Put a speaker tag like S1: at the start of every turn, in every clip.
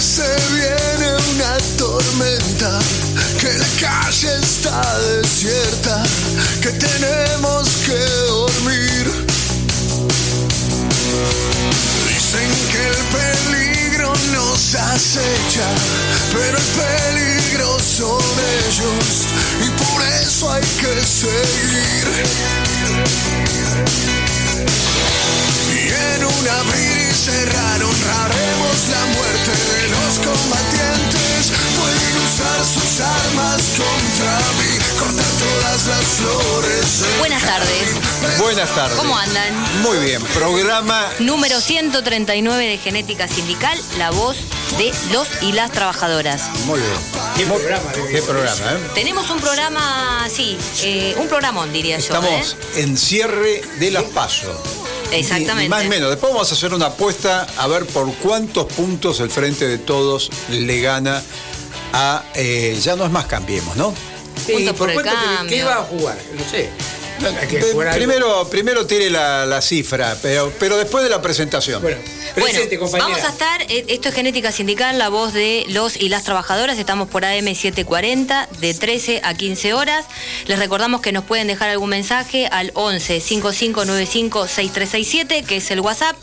S1: se viene una tormenta, que la calle está desierta, que tenemos que dormir. Dicen que el peligro nos acecha, pero el peligro son ellos y por eso hay que seguir. Y en un abrir y cerrar honraremos la muerte de los combatientes. Pueden usar sus armas contra mí, cortar todas las flores.
S2: Buenas tardes.
S3: Buenas tardes.
S2: ¿Cómo andan?
S3: Muy bien, programa
S2: Número 139 de Genética Sindical, la voz de los y las trabajadoras.
S3: muy bien.
S4: ¿Qué programa?
S3: ¿Qué programa, eh?
S2: Tenemos un programa, sí, eh, un programón diría
S3: Estamos
S2: yo.
S3: en cierre de las PASO.
S2: ¿eh? Exactamente.
S3: Ni, ni más ni menos. Después vamos a hacer una apuesta a ver por cuántos puntos el Frente de Todos le gana a. eh, ya no es más Cambiemos, ¿no?
S2: Punto por el.
S4: ¿Qué va a jugar? No sé. Algo.
S3: primero, primero tire la, la cifra, pero, pero después de la presentación.
S4: Bueno, presente,
S2: bueno,
S4: compañera.
S2: vamos a estar, eh, esto es Genética Sindical, la voz de los y las trabajadoras, estamos por AM 740 de 13 a 15 horas. Les recordamos que nos pueden dejar algún mensaje al 11 5595 6367, que es el WhatsApp.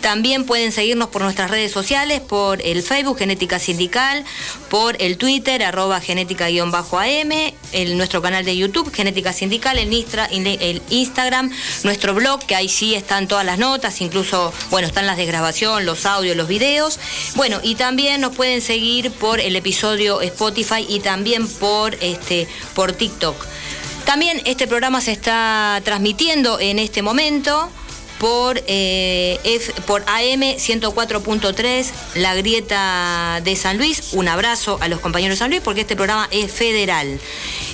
S2: También pueden seguirnos por nuestras redes sociales, por el Facebook Genética Sindical, por el Twitter arroba genética-am, el, nuestro canal de YouTube Genética Sindical, el, Nistra- el Instagram, nuestro blog, que ahí sí están todas las notas, incluso, bueno, están las de grabación, los audios, los videos. Bueno, y también nos pueden seguir por el episodio Spotify y también por, este, por TikTok. También este programa se está transmitiendo en este momento por, eh, por AM 104.3, La Grieta de San Luis. Un abrazo a los compañeros de San Luis porque este programa es federal.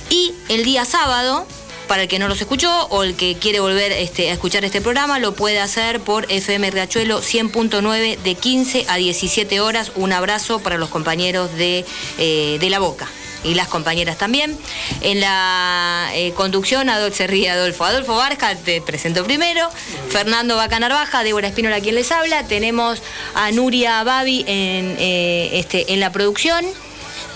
S2: Y el día sábado, para el que no los escuchó o el que quiere volver este, a escuchar este programa, lo puede hacer por FM Riachuelo 100.9 de 15 a 17 horas. Un abrazo para los compañeros de, eh, de La Boca y las compañeras también. En la eh, conducción, Adolfo se ríe Adolfo. Adolfo Barja, te presento primero. Fernando Baca Narvaja, Débora Espínola quien les habla. Tenemos a Nuria Babi en, eh, este, en la producción.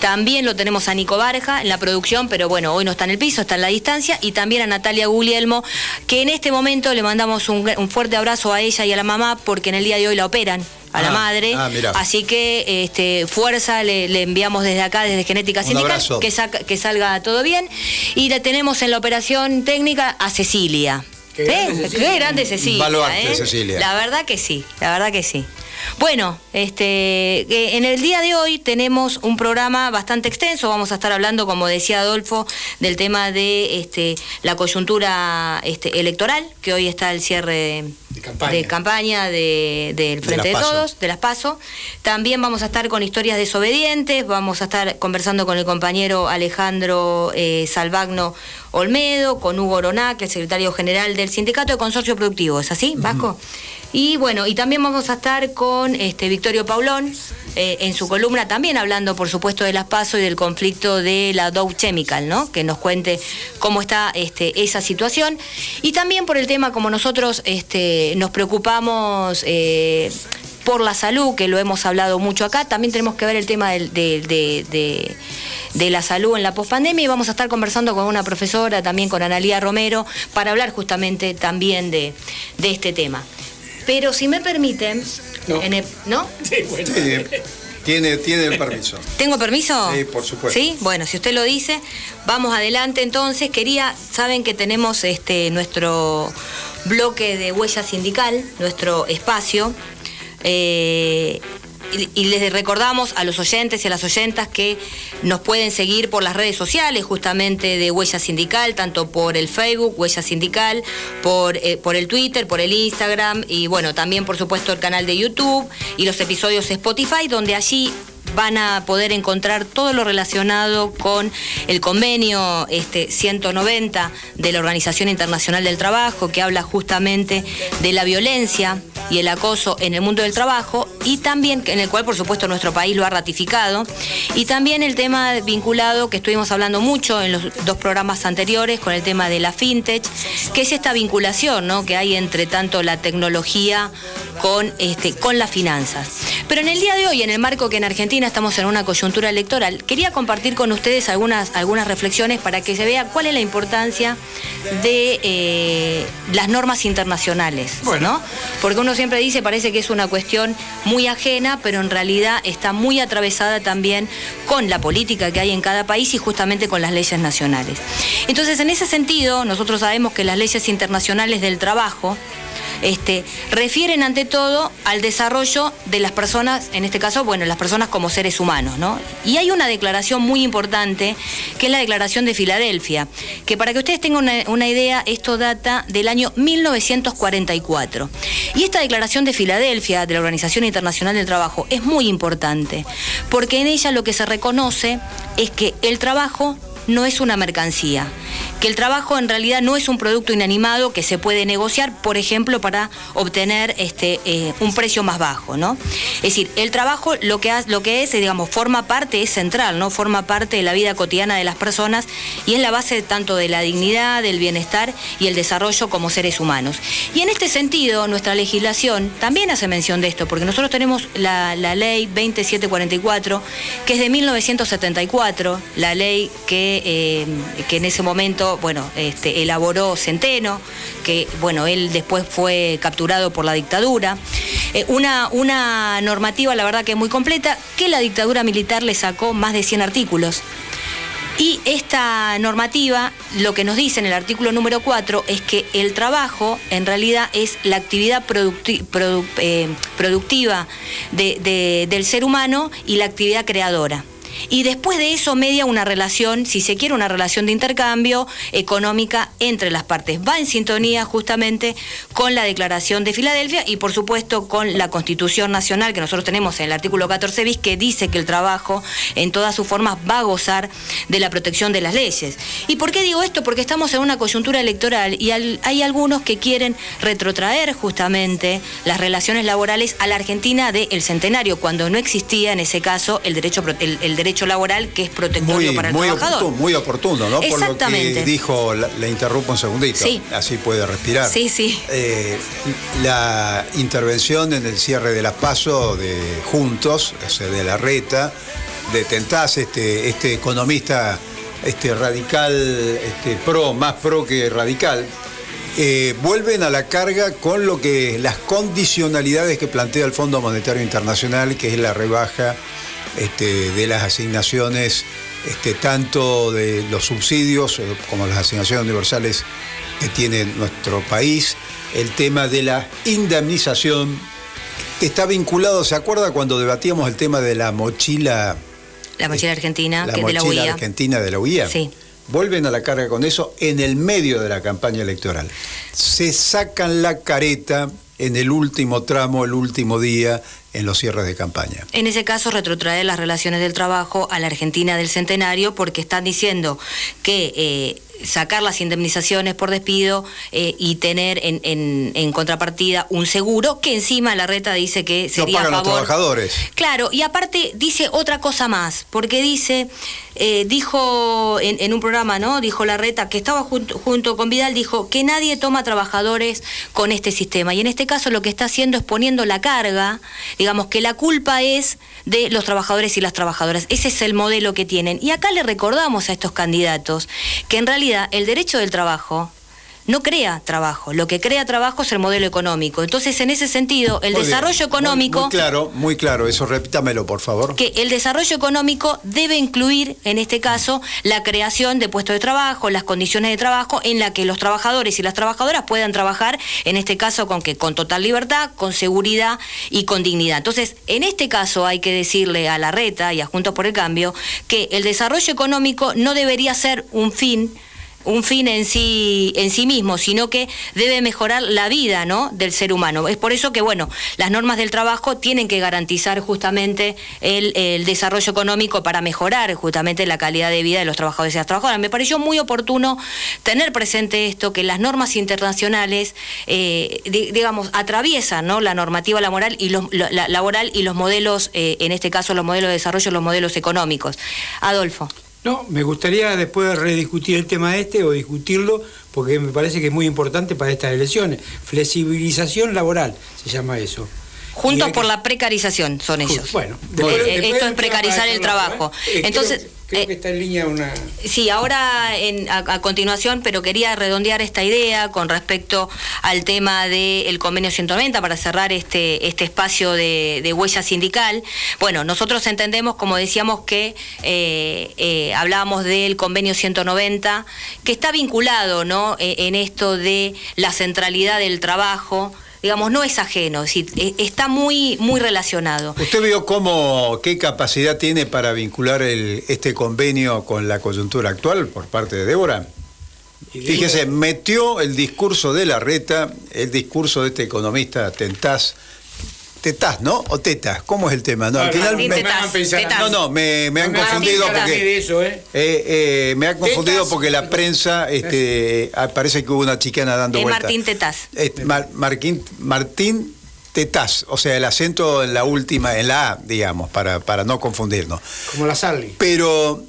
S2: También lo tenemos a Nico Barja en la producción, pero bueno, hoy no está en el piso, está en la distancia. Y también a Natalia Guglielmo, que en este momento le mandamos un, un fuerte abrazo a ella y a la mamá, porque en el día de hoy la operan a la
S3: Ah,
S2: madre.
S3: ah.
S2: Así que este, fuerza le, le enviamos desde acá, desde Genética Sindical, que, saca- que salga todo bien. Y la tenemos en la operación técnica a Cecilia.
S4: Qué grande
S2: ¿Eh?
S4: Cecilia.
S2: Qué grande Cecilia.
S3: Baluarte,
S2: ¿eh?
S3: Cecilia.
S2: La verdad que sí, la verdad que sí. Bueno, este, eh, en el día de hoy tenemos un programa bastante extenso. Vamos a estar hablando, como decía Adolfo, del tema de este, la coyuntura este, electoral, que hoy está el cierre
S4: De campaña.
S2: de campaña del
S3: De
S2: Frente de. Todos, de las PASO. También vamos a estar con historias desobedientes, vamos a estar conversando con el compañero Alejandro eh, Salvagno Olmedo, con Hugo Oroná, que es el secretario general del Sindicato de Consorcio Productivo, ¿es así, Vasco? Y bueno, y también vamos a estar con este Victorio Paulón eh, en su columna también hablando, por supuesto, de las PASO y del conflicto de la Dow Chemical, ¿no? Que nos cuente cómo está este, esa situación. Y también por el tema, como nosotros este, nos preocupamos eh, por la salud, que lo hemos hablado mucho acá, también tenemos que ver el tema de- de- de la salud en la pospandemia y vamos a estar conversando con una profesora, también con Analía Romero, para hablar justamente también de, de este tema. Pero si me permiten,
S4: No.
S2: en el- ¿no?
S4: Sí, bueno.
S3: Sí, tiene, tiene el permiso.
S2: ¿Tengo permiso?
S3: Sí, por supuesto.
S2: Sí, bueno, si usted lo dice, vamos adelante entonces. Quería, saben que tenemos este nuestro bloque de huella sindical, nuestro espacio. eh, y, les recordamos a los oyentes y a las oyentas que nos pueden seguir por las redes sociales justamente de Huella Sindical, tanto por el Facebook, Huella Sindical, por, eh, por el Twitter, por el Instagram y bueno, también por supuesto el canal de YouTube y los episodios Spotify, donde allí van a poder encontrar todo lo relacionado con el convenio este, 190 de la Organización Internacional del Trabajo, que habla justamente de la violencia y el acoso en el mundo del trabajo, y también en el cual, por supuesto, nuestro país lo ha ratificado, y también el tema vinculado que estuvimos hablando mucho en los dos programas anteriores con el tema de la fintech, que es esta vinculación ¿no? que hay entre tanto la tecnología con, este, con las finanzas. Pero en el día de hoy, en el marco que en Argentina estamos en una coyuntura electoral, quería compartir con ustedes algunas, algunas reflexiones para que se vea cuál es la importancia de eh, las normas internacionales, ¿no? Porque uno siempre dice, parece que es una cuestión muy ajena, pero en realidad está muy atravesada también con la política que hay en cada país y justamente con las leyes nacionales. Entonces, en ese sentido, nosotros sabemos que las leyes internacionales del trabajo, este, refieren ante todo al desarrollo de las personas, en este caso, bueno, las personas como seres humanos, ¿no? Y hay una declaración muy importante, que es la Declaración de Filadelfia, que para que ustedes tengan una, una idea, esto data del año 1944. Y esta Declaración de Filadelfia, de la Organización Internacional del Trabajo, es muy importante, porque en ella lo que se reconoce es que el trabajo no es una mercancía, que el trabajo en realidad no es un producto inanimado que se puede negociar, por ejemplo, para obtener este, eh, un precio más bajo, ¿no? Es decir, el trabajo lo que, lo que es, digamos, forma parte, es central, ¿no? Forma parte de la vida cotidiana de las personas y es la base tanto de la dignidad, del bienestar y el desarrollo como seres humanos. Y en este sentido, nuestra legislación también hace mención de esto, porque nosotros tenemos la, la ley 2744, que es de 1974, la ley que eh, que en ese momento, bueno, este, elaboró Centeno, que, bueno, él después fue capturado por la dictadura. Eh, una, una normativa, la verdad que muy completa, que la dictadura militar le sacó más de 100 artículos. Y esta normativa lo que nos dice en el artículo número 4 es que el trabajo en realidad es la actividad eh, productiva del ser humano y la actividad creadora y después de eso media una relación, si se quiere, una relación de intercambio económica entre las partes. Va en sintonía justamente con la Declaración de Filadelfia y por supuesto con la Constitución Nacional que nosotros tenemos en el artículo 14 bis que dice que el trabajo en todas sus formas va a gozar de la protección de las leyes. ¿Y por qué digo esto? Porque estamos en una coyuntura electoral y hay algunos que quieren retrotraer justamente las relaciones laborales a la Argentina del centenario, cuando no existía en ese caso el derecho, el derecho derecho laboral que es protectorio para el
S3: muy
S2: trabajador.
S3: Oportuno, muy oportuno, ¿no? Por lo que dijo, le interrumpo un segundito,
S2: sí.
S3: así puede respirar.
S2: Sí, sí.
S3: Eh, la intervención en el cierre de las PASO de Juntos, de la reta, de Tentás, este, este economista este radical, este pro, más pro que radical, eh, vuelven a la carga con lo que las condicionalidades que plantea el Fondo Monetario Internacional, que es la rebaja este, de las asignaciones, este, tanto de los subsidios eh, como las asignaciones universales que tiene nuestro país, el tema de la indemnización está vinculado, ¿se acuerda cuando debatíamos el tema de la mochila?
S2: La mochila argentina,
S3: la mochila
S2: de la
S3: argentina de la UIA.
S2: Sí.
S3: Vuelven a la carga con eso en el medio de la campaña electoral. Se sacan la careta en el último tramo, el último día, en los cierres de campaña.
S2: En ese caso, retrotrae las relaciones del trabajo a la Argentina del Centenario porque están diciendo que eh, sacar las indemnizaciones por despido eh, y tener en, contrapartida un seguro que encima la reta dice que sería
S3: a favor. Los trabajadores.
S2: Claro, y aparte dice otra cosa más, porque dice, eh, dijo en, un programa, ¿no? Dijo la reta que estaba junto, junto con Vidal, dijo que nadie toma trabajadores con este sistema. Y en este caso lo que está haciendo es poniendo la carga, digamos que la culpa es de los trabajadores y las trabajadoras. Ese es el modelo que tienen. Y acá le recordamos a estos candidatos que en realidad el derecho del trabajo no crea trabajo, lo que crea trabajo es el modelo económico. Entonces, en ese sentido, el desarrollo económico...
S3: Muy, claro, muy claro, eso repítamelo, por favor.
S2: Que el desarrollo económico debe incluir, en este caso, la creación de puestos de trabajo, las condiciones de trabajo en la que los trabajadores y las trabajadoras puedan trabajar, en este caso, con que con total libertad, con seguridad y con dignidad. Entonces, en este caso hay que decirle a la reta y a Juntos por el Cambio que el desarrollo económico no debería ser un fin un fin en sí, en sí mismo, sino que debe mejorar la vida ¿no? del ser humano. Es por eso que, bueno, las normas del trabajo tienen que garantizar justamente el, desarrollo económico para mejorar justamente la calidad de vida de los trabajadores y las trabajadoras. Me pareció muy oportuno tener presente esto, que las normas internacionales, eh, digamos, atraviesan ¿no? la normativa laboral y los, la, laboral y los modelos, eh, en este caso los modelos de desarrollo, los modelos económicos. Adolfo.
S5: No, me gustaría después rediscutir el tema este o discutirlo porque me parece que es muy importante para estas elecciones. Flexibilización laboral se llama eso.
S2: Juntos por la precarización son ellos.
S5: Bueno,
S2: Eh,
S5: después-
S2: eh,
S5: después
S2: esto es precarizar el trabajo.
S5: ¿eh? Eh,
S2: Entonces,
S5: creo,
S2: eh,
S5: que está en línea una.
S2: Sí, ahora en- a, a continuación, pero quería redondear esta idea con respecto al tema del convenio 190 para cerrar este, este espacio de, de huella sindical. Bueno, nosotros entendemos, como decíamos, que eh, eh, hablábamos del convenio 190, que está vinculado ¿no? Eh, en esto de la centralidad del trabajo. Digamos, no es ajeno, es decir, eh, está muy, muy relacionado.
S3: ¿Usted vio cómo, qué capacidad tiene para vincular el- este convenio con la coyuntura actual por parte de Débora? Fíjese, metió el discurso de la reta, el discurso de este economista Tentás. Tetás, ¿no? ¿O Tetas? ¿Cómo es el tema? No, al
S5: no,
S3: final me-
S5: me
S3: no, no, me, me han confundido porque
S5: de eso, ¿eh?
S3: eh, eh, me ha confundido porque la prensa, este, ah, parece que hubo una chicana dando
S2: Es
S3: vueltas.
S2: Martín Tetaz.
S3: Este, Mar- Marquín- Martín Tetaz, o sea, el acento en la última, en la A, digamos, para, para no confundirnos.
S5: Como la Sally.
S3: Pero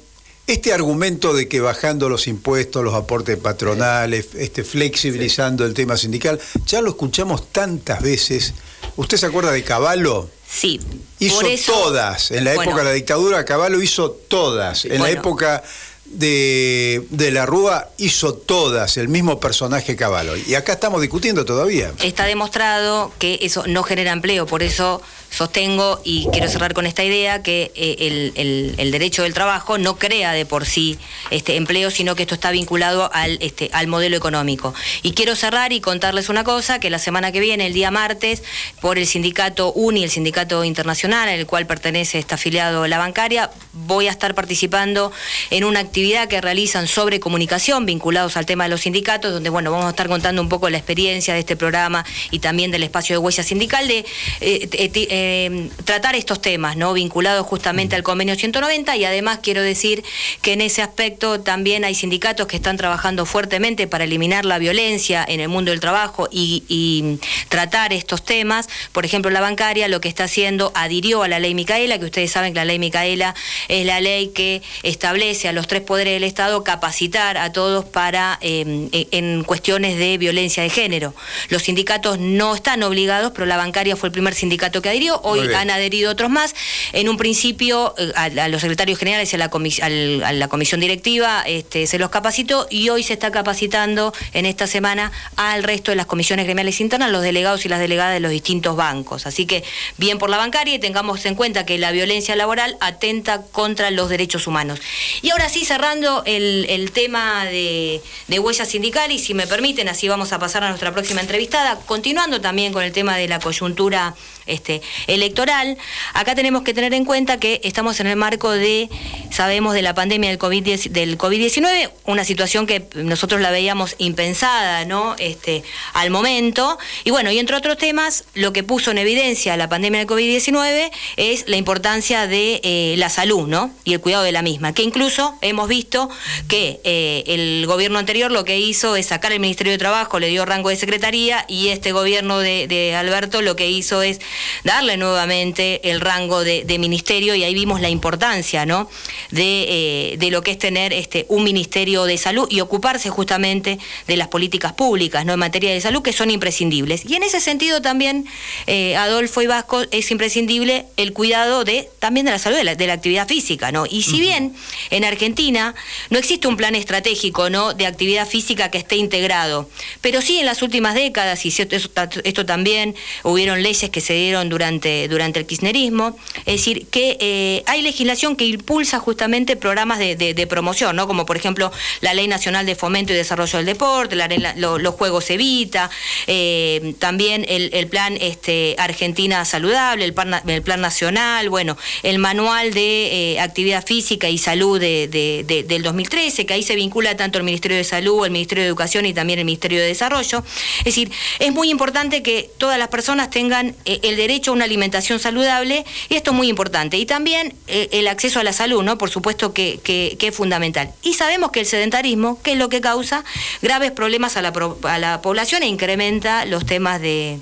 S3: este argumento de que bajando los impuestos, los aportes patronales, este, flexibilizando el tema sindical, ya lo escuchamos tantas veces. ¿Usted se acuerda de Caballo?
S2: Sí.
S3: Hizo
S2: eso-
S3: todas. En la
S2: Bueno,
S3: época de la dictadura, Caballo hizo todas. En la época de, de la Rúa, hizo todas. El mismo personaje Caballo. Y acá estamos discutiendo todavía.
S2: está demostrado que eso no genera empleo, por eso sostengo y quiero cerrar con esta idea que eh, el, derecho del trabajo no crea de por sí este empleo, sino que esto está vinculado al, este, al modelo económico. Y quiero cerrar y contarles una cosa, que la semana que viene, el día martes, por el sindicato UNI, el sindicato internacional, al cual pertenece, está afiliado la bancaria, voy a estar participando en una actividad que realizan sobre comunicación vinculados al tema de los sindicatos, donde bueno, vamos a estar contando un poco la experiencia de este programa y también del espacio de huella sindical de eh, eh, eh, tratar estos temas, ¿no? Vinculados justamente al convenio 190 y además quiero decir que en ese aspecto también hay sindicatos que están trabajando fuertemente para eliminar la violencia en el mundo del trabajo y, y tratar estos temas. Por ejemplo, la bancaria lo que está haciendo adhirió a la ley Micaela, que ustedes saben que la ley Micaela es la ley que establece a los tres poderes del Estado capacitar a todos para eh, en cuestiones de violencia de género. Los sindicatos no están obligados, pero la bancaria fue el primer sindicato que adhirió. Hoy han adherido otros más. En un principio eh, a, a los secretarios generales y a la, comis- al- a la comisión directiva este, se los capacitó y hoy se está capacitando en esta semana al resto de las comisiones gremiales internas, los delegados y las delegadas de los distintos bancos. Así que bien por la bancaria y tengamos en cuenta que la violencia laboral atenta contra los derechos humanos. Y ahora sí, cerrando el, el tema de, de huella sindical, y si me permiten, así vamos a pasar a nuestra próxima entrevistada, continuando también con el tema de la coyuntura este, electoral, acá tenemos que tener en cuenta que estamos en el marco de, sabemos, de la pandemia del COVID-19, del COVID-19, una situación que nosotros la veíamos impensada, ¿no? Este, al momento. Y bueno, y entre otros temas, lo que puso en evidencia la pandemia del COVID-19 es la importancia de eh, la salud, ¿no? Y el cuidado de la misma, que incluso hemos visto que eh, el gobierno anterior lo que hizo es sacar el Ministerio de Trabajo, le dio rango de secretaría, y este gobierno de Alberto lo que hizo es darle nuevamente el rango de, de ministerio, y ahí vimos la importancia, ¿no? De, eh, de lo que es tener este, un Ministerio de Salud y ocuparse justamente de las políticas públicas, ¿no? En materia de salud, que son imprescindibles. Y en ese sentido también, eh, Adolfo y Vasco, es imprescindible el cuidado de también de la salud, de la, de la actividad física, ¿no? Y si bien en Argentina no existe un plan estratégico, ¿no? De actividad física que esté integrado, pero sí en las últimas décadas, y ta- esto también, hubieron leyes que se dieron durante, durante el kirchnerismo, es decir, que eh, hay legislación que impulsa justamente programas de, promoción, ¿no? Como por ejemplo la Ley Nacional de Fomento y Desarrollo del Deporte, la, la- lo- los Juegos Evita, eh, también el, el plan este, Argentina Saludable, el plan, na- el plan Nacional, bueno, el Manual de eh, Actividad Física y Salud de- de- de- del 2013, que ahí se vincula tanto el Ministerio de Salud, el Ministerio de Educación y también el Ministerio de Desarrollo. Es decir, es muy importante que todas las personas tengan eh, el derecho a una alimentación saludable y esto es muy importante. Y también eh, el acceso a la salud, ¿no? Por supuesto que, que- es fundamental. Y sabemos que el sedentarismo, que es lo que causa graves problemas a la, a la población e incrementa los temas de-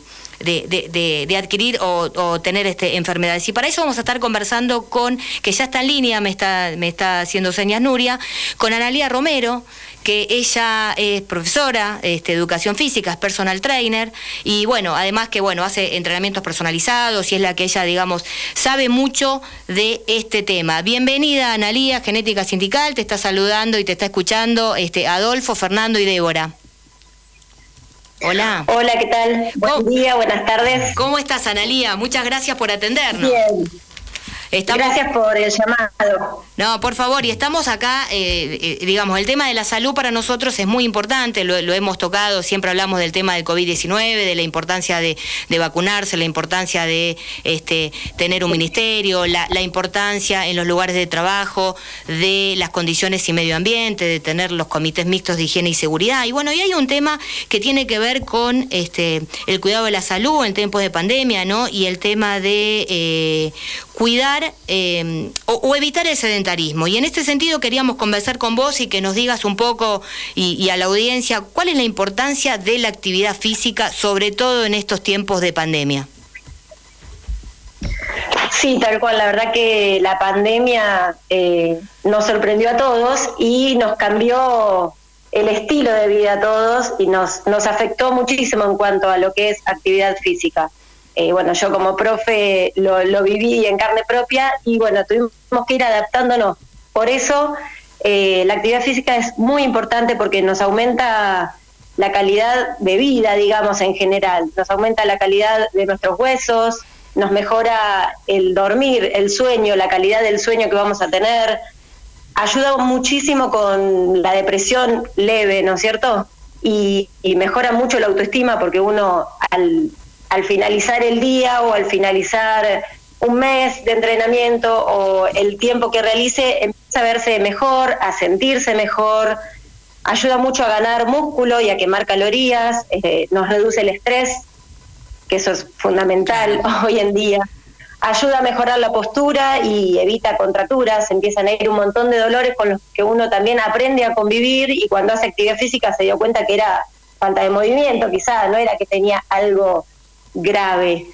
S2: de- de adquirir o, o tener este, enfermedades. Y para eso vamos a estar conversando con, que ya está en línea, me está, me está haciendo señas Nuria, con Analía Romero, que ella es profesora este, de educación física, es personal trainer y bueno, además que bueno, hace entrenamientos personalizados y es la que ella, digamos, sabe mucho de este tema. Bienvenida, Analía, Genética Sindical, te está saludando y te está escuchando este, Adolfo, Fernando y Débora. Hola.
S6: Hola, ¿qué tal? Buen día, buenas tardes.
S2: ¿Cómo estás, Analía? Muchas gracias por atendernos.
S6: Bien. Gracias por el llamado.
S2: No, por favor, y estamos acá, eh, eh, digamos, el tema de la salud para nosotros es muy importante, lo, hemos tocado, siempre hablamos del tema del COVID-19, de la importancia de, vacunarse, la importancia de este, tener un ministerio, la, importancia en los lugares de trabajo, de las condiciones y medio ambiente, de tener los comités mixtos de higiene y seguridad. Y bueno, y hay un tema que tiene que ver con este, el cuidado de la salud en tiempos de pandemia, ¿no? Y el tema de eh, cuidar eh, o, evitar el sedentarismo. Y en este sentido queríamos conversar con vos y que nos digas un poco y, a la audiencia cuál es la importancia de la actividad física, sobre todo en estos tiempos de pandemia.
S6: Sí, tal cual. La verdad que la pandemia eh, nos sorprendió a todos y nos cambió el estilo de vida a todos y nos, nos afectó muchísimo en cuanto a lo que es actividad física. Eh, bueno, yo como profe lo, viví en carne propia y bueno, tuvimos que ir adaptándonos. Por eso eh, la actividad física es muy importante porque nos aumenta la calidad de vida, digamos, en general, nos aumenta la calidad de nuestros huesos, nos mejora el dormir, el sueño, la calidad del sueño que vamos a tener, ayuda muchísimo con la depresión leve, ¿no es cierto? Y, y mejora mucho la autoestima porque uno al al finalizar el día o al finalizar un mes de entrenamiento o el tiempo que realice, empieza a verse mejor, a sentirse mejor, ayuda mucho a ganar músculo y a quemar calorías, eh, nos reduce el estrés, que eso es fundamental hoy en día, ayuda a mejorar la postura y evita contracturas, empiezan a ir un montón de dolores con los que uno también aprende a convivir y cuando hace actividad física se dio cuenta que era falta de movimiento, quizás no era que tenía algo grave.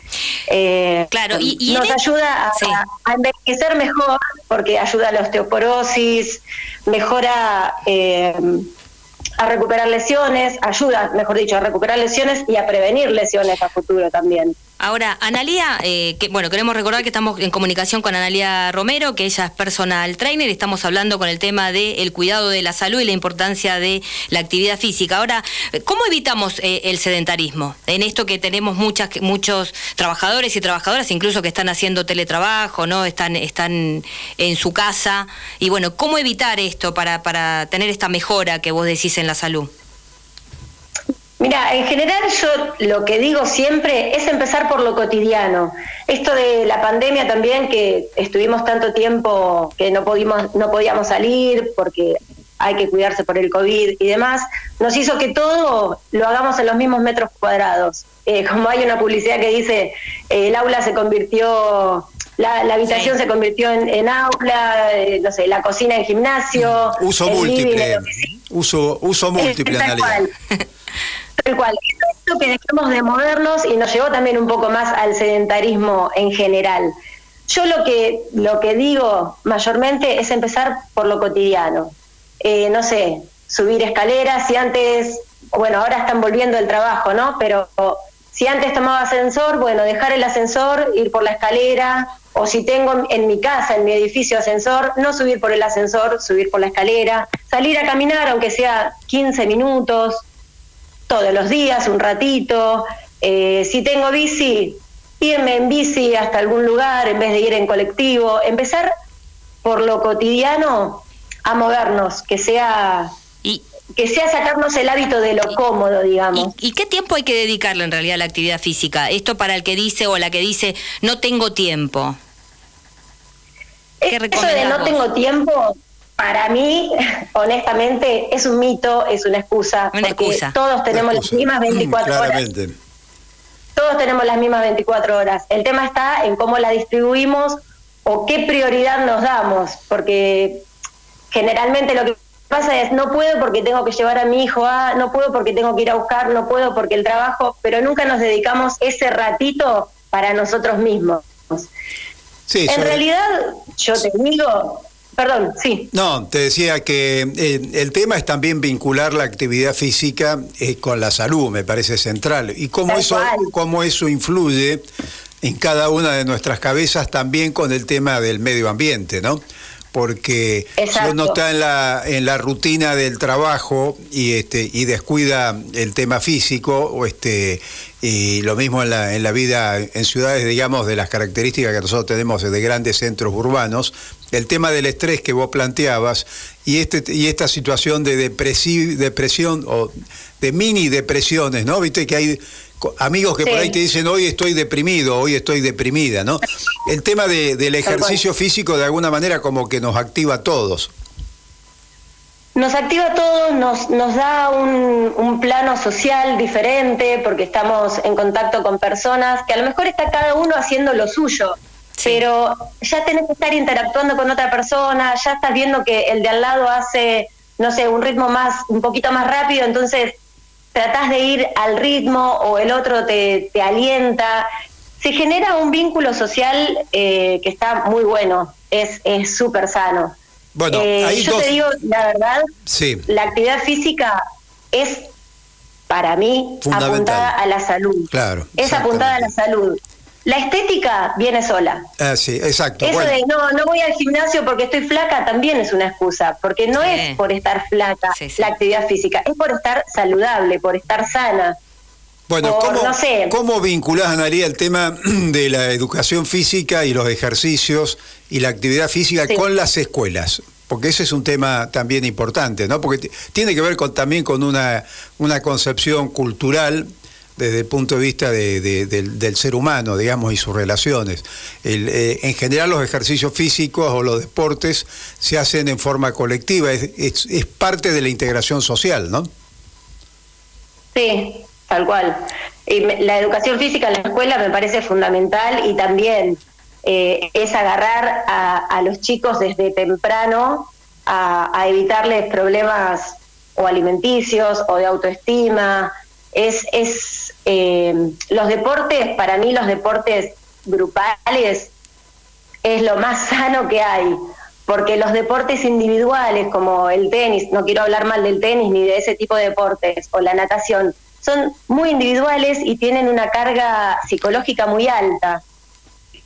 S2: Eh, claro, y,
S6: nos ayuda a, envejecer mejor porque ayuda a la osteoporosis, mejora eh, a recuperar lesiones, ayuda, mejor dicho, a recuperar lesiones y a prevenir lesiones a futuro también.
S2: Ahora, Analía, eh, que, bueno, queremos recordar que estamos en comunicación con Analía Romero, que ella es personal trainer, y estamos hablando con el tema del cuidado de la salud y la importancia de la actividad física. Ahora, ¿cómo evitamos eh, el sedentarismo? En esto que tenemos muchas, muchos trabajadores y trabajadoras, incluso que están haciendo teletrabajo, ¿no? Están, están en su casa. Y bueno, ¿cómo evitar esto para, para tener esta mejora que vos decís en la salud?
S6: Mira, en general yo lo que digo siempre es empezar por lo cotidiano. Esto de la pandemia también, que estuvimos tanto tiempo que no, pudimos, no podíamos salir porque hay que cuidarse por el COVID y demás, nos hizo que todo lo hagamos en los mismos metros cuadrados. Eh, como hay una publicidad que dice, eh, el aula se convirtió, la, habitación se convirtió en, aula, eh, no sé, la cocina en gimnasio.
S3: Uso múltiple, uso, uso múltiple,
S6: Tal cual. Esto que dejemos de movernos y nos llevó también un poco más al sedentarismo en general. Yo lo que, lo que digo mayormente es empezar por lo cotidiano. Eh, no sé, subir escaleras, si antes, bueno, ahora están volviendo el trabajo, ¿no? Pero si antes tomaba ascensor, bueno, dejar el ascensor, ir por la escalera, o si tengo en mi casa, en mi edificio ascensor, no subir por el ascensor, subir por la escalera, salir a caminar, aunque sea 15 minutos, todos los días, un ratito. Eh, si tengo bici, irme en bici hasta algún lugar en vez de ir en colectivo. Empezar por lo cotidiano a movernos, que sea que sea sacarnos el hábito de lo cómodo, digamos.
S2: ¿Y, qué tiempo hay que dedicarle en realidad a la actividad física? Esto para el que dice o la que dice no tengo tiempo.
S6: ¿Qué Eso de no tengo tiempo, para mí, honestamente, es un mito, es una excusa.
S2: Una excusa.
S6: Todos tenemos las mismas 24 horas. Todos tenemos las mismas 24 horas. El tema está en cómo la distribuimos o qué prioridad nos damos, porque generalmente lo que pasa es no puedo porque tengo que llevar a mi hijo a, no puedo porque tengo que ir a buscar, no puedo porque el trabajo, pero nunca nos dedicamos ese ratito para nosotros mismos. en realidad, yo te digo, Perdón, sí.
S3: No, te decía que eh, el tema es también vincular la actividad física eh, con la salud, me parece central. Y cómo
S6: Tal
S3: eso,
S6: cual.
S3: cómo eso influye en cada una de nuestras cabezas también con el tema del medio ambiente, ¿no? Porque
S6: Exacto.
S3: uno está en la, en la rutina del trabajo y este y descuida el tema físico, o este y lo mismo en la, en la vida en ciudades, digamos, de las características que nosotros tenemos de grandes centros urbanos, el tema del estrés que vos planteabas y este y esta situación de depresi- depresión o de mini depresiones, ¿no? Viste que hay amigos que por ahí te dicen hoy estoy deprimido, hoy estoy deprimida, ¿no? El tema de- del ejercicio físico de alguna manera como que nos activa a todos.
S6: Nos activa todo, nos, nos da un, un plano social diferente porque estamos en contacto con personas que a lo mejor está cada uno haciendo lo suyo,
S2: Sí.
S6: pero ya tenés que estar interactuando con otra persona, ya estás viendo que el de al lado hace, no sé, un ritmo más, un poquito más rápido, entonces tratás de ir al ritmo o el otro te, te alienta. Se genera un vínculo social eh, que está muy bueno, es es súper sano.
S3: Bueno,
S6: Eh,
S3: hay
S6: yo
S3: dos-
S6: te digo, la verdad,
S3: Sí.
S6: la actividad física es, para mí, apuntada a la salud.
S3: Claro,
S6: Es apuntada a la salud. La estética viene sola.
S3: Ah, sí, exacto.
S6: Eso
S3: Bueno,
S6: de no, no voy al gimnasio porque estoy flaca también es una excusa, porque no
S2: Sí.
S6: es por estar flaca
S2: Sí, sí.
S6: la actividad física, es por estar saludable, por estar sana.
S3: Bueno,
S6: por,
S3: ¿cómo,
S6: no sé.
S3: ¿cómo vinculás, Analia, el tema de la educación física y los ejercicios y la actividad física
S6: Sí.
S3: con las escuelas? Porque ese es un tema también importante, ¿no? Porque tiene que ver con, también con una, una concepción cultural desde el punto de vista de- de- del, ser humano, digamos, y sus relaciones. El, eh, en general los ejercicios físicos o los deportes se hacen en forma colectiva, es, es- es parte de la integración social, ¿no?
S6: Sí, tal cual. Y la educación física en la escuela me parece fundamental y también eh, es agarrar a, a los chicos desde temprano a evitarles problemas o alimenticios o de autoestima. Es, es eh, los deportes, para mí los deportes grupales es lo más sano que hay, porque los deportes individuales como el tenis, no quiero hablar mal del tenis ni de ese tipo de deportes, o la natación, son muy individuales y tienen una carga psicológica muy alta.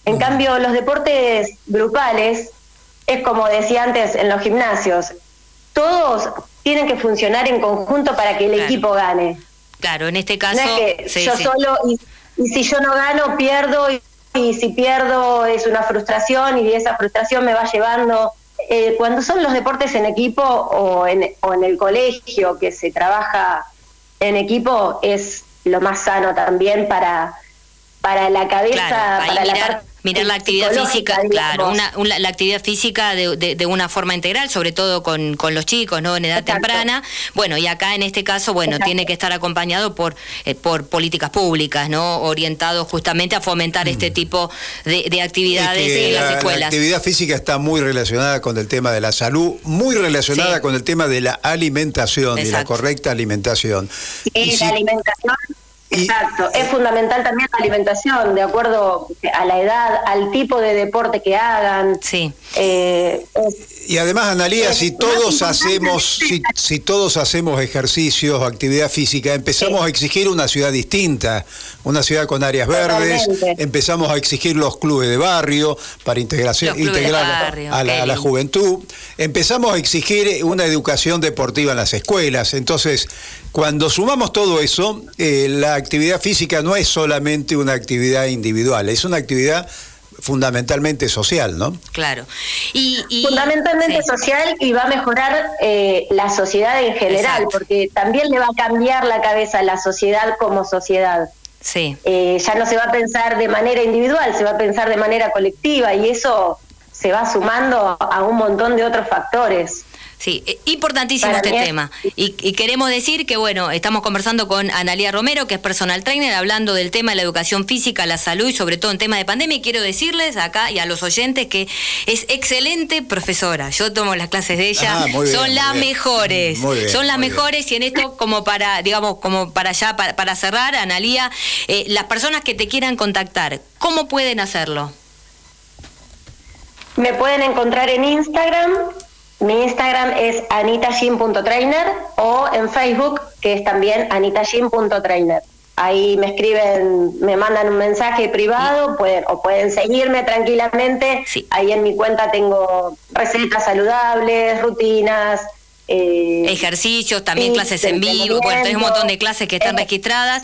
S6: En cambio, los deportes grupales, es como decía antes en los gimnasios, todos tienen que funcionar en conjunto para que el
S2: Claro.
S6: equipo gane.
S2: Claro, en este
S6: No
S2: caso.
S6: es que
S2: sí,
S6: yo
S2: sí.
S6: solo, y, y si yo no gano, pierdo, y, y si pierdo es una frustración, y esa frustración me va llevando. Eh, cuando son los deportes en equipo o en, o en el colegio que se trabaja en equipo, es lo más sano también para, para la cabeza,
S2: Claro, ahí
S6: para la parte
S2: mirar la actividad física, claro,
S6: digamos.
S2: una, una- la actividad física de, de- de una forma integral, sobre todo con, con los chicos, ¿no? En edad
S6: Exacto.
S2: temprana. Bueno, y acá en este caso, bueno,
S6: Exacto.
S2: tiene que estar acompañado por, eh, por políticas públicas, ¿no? Orientado justamente a fomentar este tipo de, de actividades
S3: Mm. Es que
S2: en las
S3: la, la
S2: escuelas.
S3: actividad física está muy relacionada con el tema de la salud, muy relacionada
S2: Sí.
S3: con el tema de la alimentación y la correcta alimentación. Y
S6: Sí,
S3: si-
S6: la
S3: y-
S6: Exacto, es fundamental también la alimentación, de acuerdo a la edad, al tipo de deporte que hagan.
S2: Sí.
S6: Eh, es-
S3: Y además, Analía, si todos hacemos, si, si todos hacemos ejercicios, actividad física, empezamos
S6: Sí.
S3: a exigir una ciudad distinta, una ciudad con áreas verdes,
S6: Totalmente.
S3: empezamos a exigir los clubes de barrio para integración, integrar
S2: barrio,
S3: a, la, a juventud, empezamos a exigir una educación deportiva en las escuelas. Entonces, cuando sumamos todo eso, eh, la actividad física no es solamente una actividad individual, es una actividad fundamentalmente social, ¿no?
S2: Claro. Y, y-
S6: fundamentalmente
S2: sí.
S6: social y va a mejorar eh, la sociedad en general,
S2: Exacto.
S6: porque también le va a cambiar la cabeza a la sociedad como sociedad.
S2: Sí.
S6: Eh, ya no se va a pensar de manera individual, se va a pensar de manera colectiva y eso se va sumando a un montón de otros factores.
S2: Sí, eh, importantísimo
S6: Para
S2: este tema. Y, y queremos decir que, bueno, estamos conversando con Analía Romero, que es personal trainer, hablando del tema de la educación física, la salud y sobre todo en tema de pandemia. Y quiero decirles acá y a los oyentes que es excelente profesora. Yo tomo las clases de ella,
S3: Ah, muy bien,
S2: son las
S3: bien.
S2: mejores.
S3: Muy bien,
S2: son las
S3: bien.
S2: mejores y en esto como para, digamos, como para allá, para, para cerrar, Analía, eh, las personas que te quieran contactar, ¿cómo pueden hacerlo?
S6: Me pueden encontrar en Instagram. Mi Instagram es anitajim.trainer o en Facebook, que es también anitajim.trainer. Ahí me escriben, me mandan un mensaje privado pueden, o pueden seguirme tranquilamente.
S2: Sí.
S6: Ahí en mi cuenta tengo recetas saludables, rutinas, eh,
S2: ejercicios, también
S6: sí,
S2: clases en vivo, bueno, tenés un montón de clases que están registradas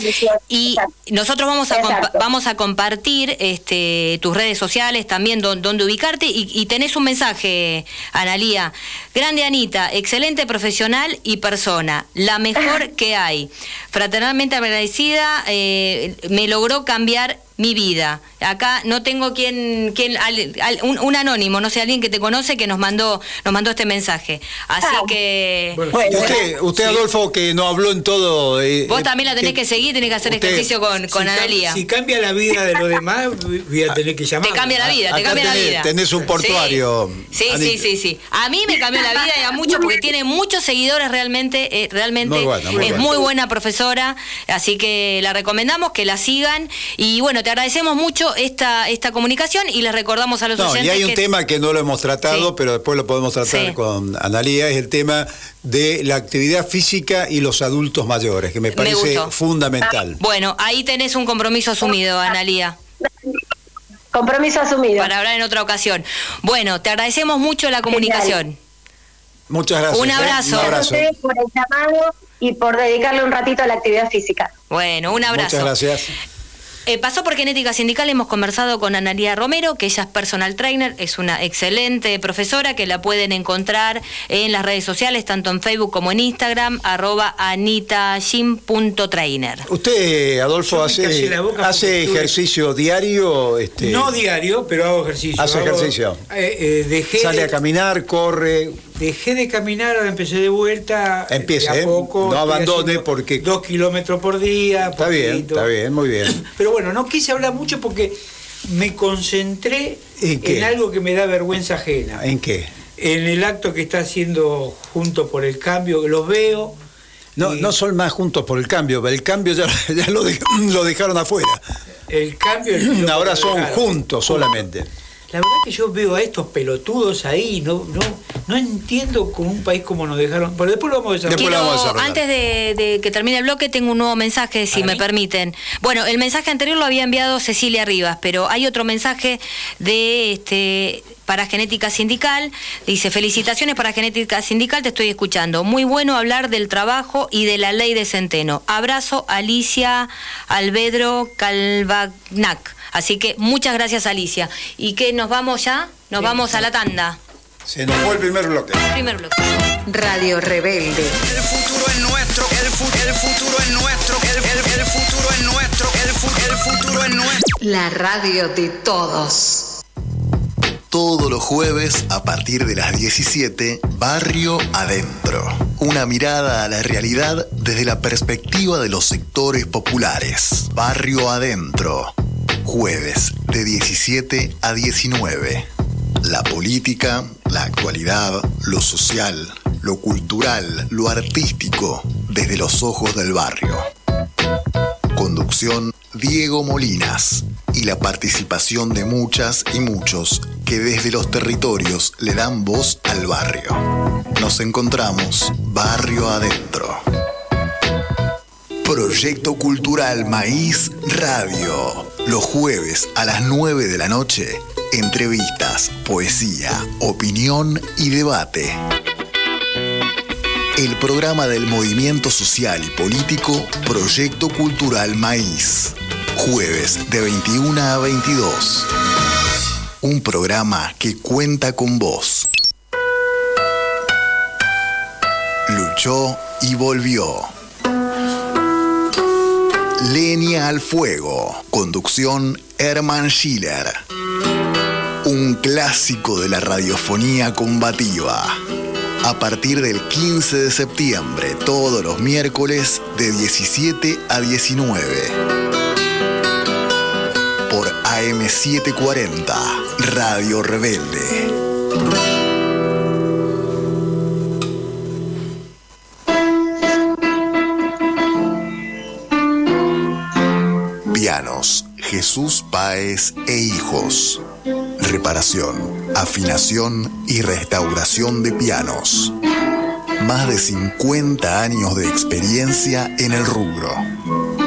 S2: y
S6: exacto.
S2: nosotros vamos a
S6: Exacto.
S2: vamos a compartir este tus redes sociales también don- donde ubicarte y, y tenés un mensaje, Analía. Grande Anita, excelente profesional y persona, la mejor que hay. Fraternalmente agradecida, eh, me logró cambiar mi vida. Acá no tengo quien, quien al- al- un, un anónimo, no sé, alguien que te conoce que nos mandó, nos mandó este mensaje. Así
S6: Ah.
S2: que
S5: Bueno,
S6: Bueno,
S3: usted, usted Adolfo, que no habló en todo. eh,
S2: vos
S3: eh,
S2: también la tenés que, seguir, tenés que hacer
S3: usted-
S2: ejercicio con, con
S5: si, cam- si cambia la vida de los demás, voy a tener que llamar.
S2: Te cambia la vida, te
S3: Acá
S2: cambia la
S3: tenés-
S2: vida.
S3: tenés un portuario,
S2: Sí, sí, sí, sí, sí. A mí me cambió la vida y a muchos porque tiene muchos seguidores realmente, eh, realmente
S3: Muy buena, muy
S2: es
S3: buena.
S2: muy buena profesora, así que la recomendamos que la sigan y bueno, te agradecemos mucho esta esta comunicación y les recordamos a los
S3: No,
S2: oyentes
S3: y hay un
S2: que
S3: tema que no lo hemos tratado,
S2: Sí.
S3: pero después lo podemos tratar
S2: Sí.
S3: con Analía, es el tema de la actividad física y los adultos mayores, que me parece fundamental.
S2: bueno, ahí tenés un compromiso asumido, Analía.
S6: compromiso asumido.
S2: para hablar en otra ocasión. Bueno, te agradecemos mucho la comunicación.
S3: Muchas gracias.
S2: Un
S3: ¿eh?
S2: abrazo.
S3: Un
S6: Gracias a
S3: abrazo.
S6: ustedes por el llamado y por dedicarle un ratito a la actividad física.
S2: Bueno, un abrazo.
S3: Muchas gracias.
S2: Eh, pasó por Genética Sindical, hemos conversado con Analia Romero, que ella es personal trainer, es una excelente profesora que la pueden encontrar en las redes sociales, tanto en Facebook como en Instagram, arroba anitagym.trainer.
S3: Usted, Adolfo, hace,
S5: estuve-
S3: ejercicio diario. Este,
S5: No diario, pero hago ejercicio.
S3: Hace
S5: Hago-
S3: ejercicio.
S5: eh, eh, dejé,
S3: sale a caminar, corre.
S5: Dejé de caminar, ahora empecé de vuelta.
S3: Empiece,
S5: de a
S3: ¿eh?
S5: poco,
S3: No abandone porque-
S5: Dos kilómetros por día.
S3: Está bien, está bien, muy bien.
S5: Pero bueno, no quise hablar mucho porque me concentré
S3: ¿En
S5: algo que me da vergüenza ajena.
S3: ¿En qué?
S5: En el acto que está haciendo Juntos por el Cambio, que los veo.
S3: No,
S5: y
S3: no son más juntos por el cambio, el cambio ya, ya lo, de- lo dejaron afuera.
S5: El cambio. el-
S3: Ahora son juntos solamente.
S5: La verdad que yo veo a estos pelotudos ahí, no, no, no entiendo con un país como nos dejaron. Pero después lo vamos a desarrollar.
S3: Después lo
S2: Quiero,
S3: vamos a desarrollar.
S2: antes de, de que termine el bloque, tengo un nuevo mensaje, si
S5: ¿Para
S2: me
S5: mí?
S2: permiten. Bueno, el mensaje anterior lo había enviado Cecilia Rivas, pero hay otro mensaje de este para Genética Sindical. Dice, felicitaciones para Genética Sindical, te estoy escuchando. Muy bueno hablar del trabajo y de la ley de Centeno. Abrazo, Alicia Albedro Calvagnac. Así que muchas gracias, Alicia. ¿Y que nos vamos ya? Nos vamos a la tanda.
S3: Se nos fue el primer bloque.
S2: Primer bloque.
S7: Radio Rebelde.
S8: El futuro es nuestro, el, fu- el futuro es nuestro, el, el- el futuro es nuestro, el, fu- el futuro es nuestro.
S7: La radio de todos.
S1: Todos los jueves a partir de las 17, Barrio Adentro. Una mirada a la realidad desde la perspectiva de los sectores populares. Barrio Adentro. Jueves de 17 a 19. La política, la actualidad, lo social, lo cultural, lo artístico, desde los ojos del barrio. Conducción Diego Molinas y la participación de muchas y muchos que desde los territorios le dan voz al barrio. Nos encontramos barrio adentro. Proyecto Cultural Maíz Radio. Los jueves a las 9 de la noche, entrevistas, poesía, opinión y debate. El programa del movimiento social y político Proyecto Cultural Maíz. Jueves de 21 a 22. Un programa que cuenta con vos. Luchó y volvió. Leña al fuego. Conducción Herman Schiller. Un clásico de la radiofonía combativa. A partir del 15 de septiembre, todos los miércoles de 17 a 19. Por AM740, Radio Rebelde.
S9: Jesús Páez e Hijos. Reparación, afinación y restauración de pianos. Más de 50 años de experiencia en el rubro.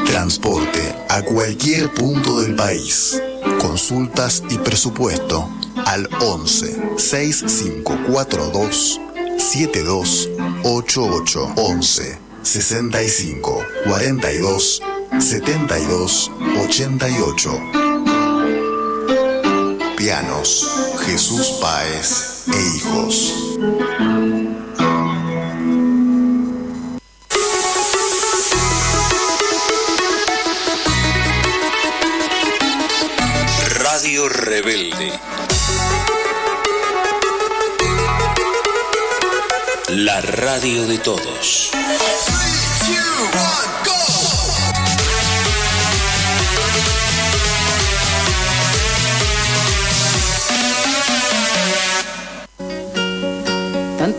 S9: Transporte a cualquier punto del país. Consultas y presupuesto al 11 6542 7288 11 65 42 72 88 Pianos Jesús Páez e Hijos.
S10: Radio Rebelde. La radio de todos.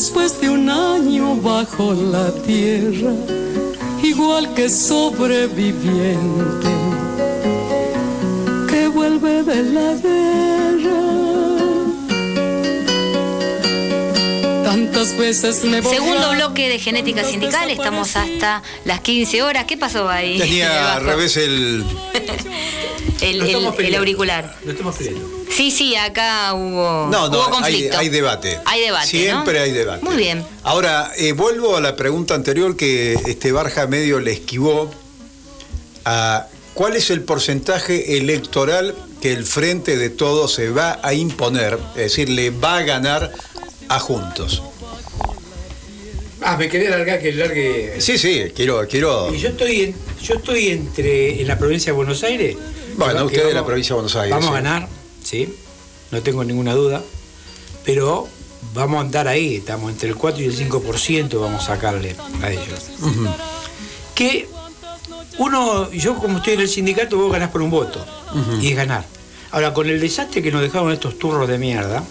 S11: después de un año bajo la tierra, igual que sobreviviente que vuelve de la guerra. Tantas veces me voy
S2: Segundo
S11: a-
S2: bloque de Genética Sindical, estamos hasta las 15 horas. ¿Qué pasó ahí?
S3: Tenía al revés el.
S2: el, el- el auricular.
S5: No estamos peleando.
S2: Sí, sí, acá hubo,
S3: No, no,
S2: hubo
S3: hay,
S2: conflicto.
S3: hay debate.
S2: Hay debate,
S3: Siempre
S2: ¿no?
S3: hay debate.
S2: Muy bien.
S3: Ahora, eh, vuelvo a la pregunta anterior que este Barja medio le esquivó. A, ¿Cuál es el porcentaje electoral que el Frente de Todos se va a imponer? Es decir, le va a ganar a Juntos.
S5: Ah, me quería largar que largue.
S3: Sí, sí, quiero. quiero
S5: Y yo estoy en, yo estoy entre en la provincia de Buenos Aires.
S3: Bueno, usted de la
S5: vamos-
S3: provincia de Buenos Aires,
S5: Vamos
S3: sí.
S5: a ganar, sí. No tengo ninguna duda. Pero vamos a andar ahí, estamos entre el 4 y el 5% vamos a sacarle a ellos. Que uno, yo como estoy en el sindicato, vos ganás por un voto. Y es ganar. Ahora, con el desastre que nos dejaron estos turros de mierda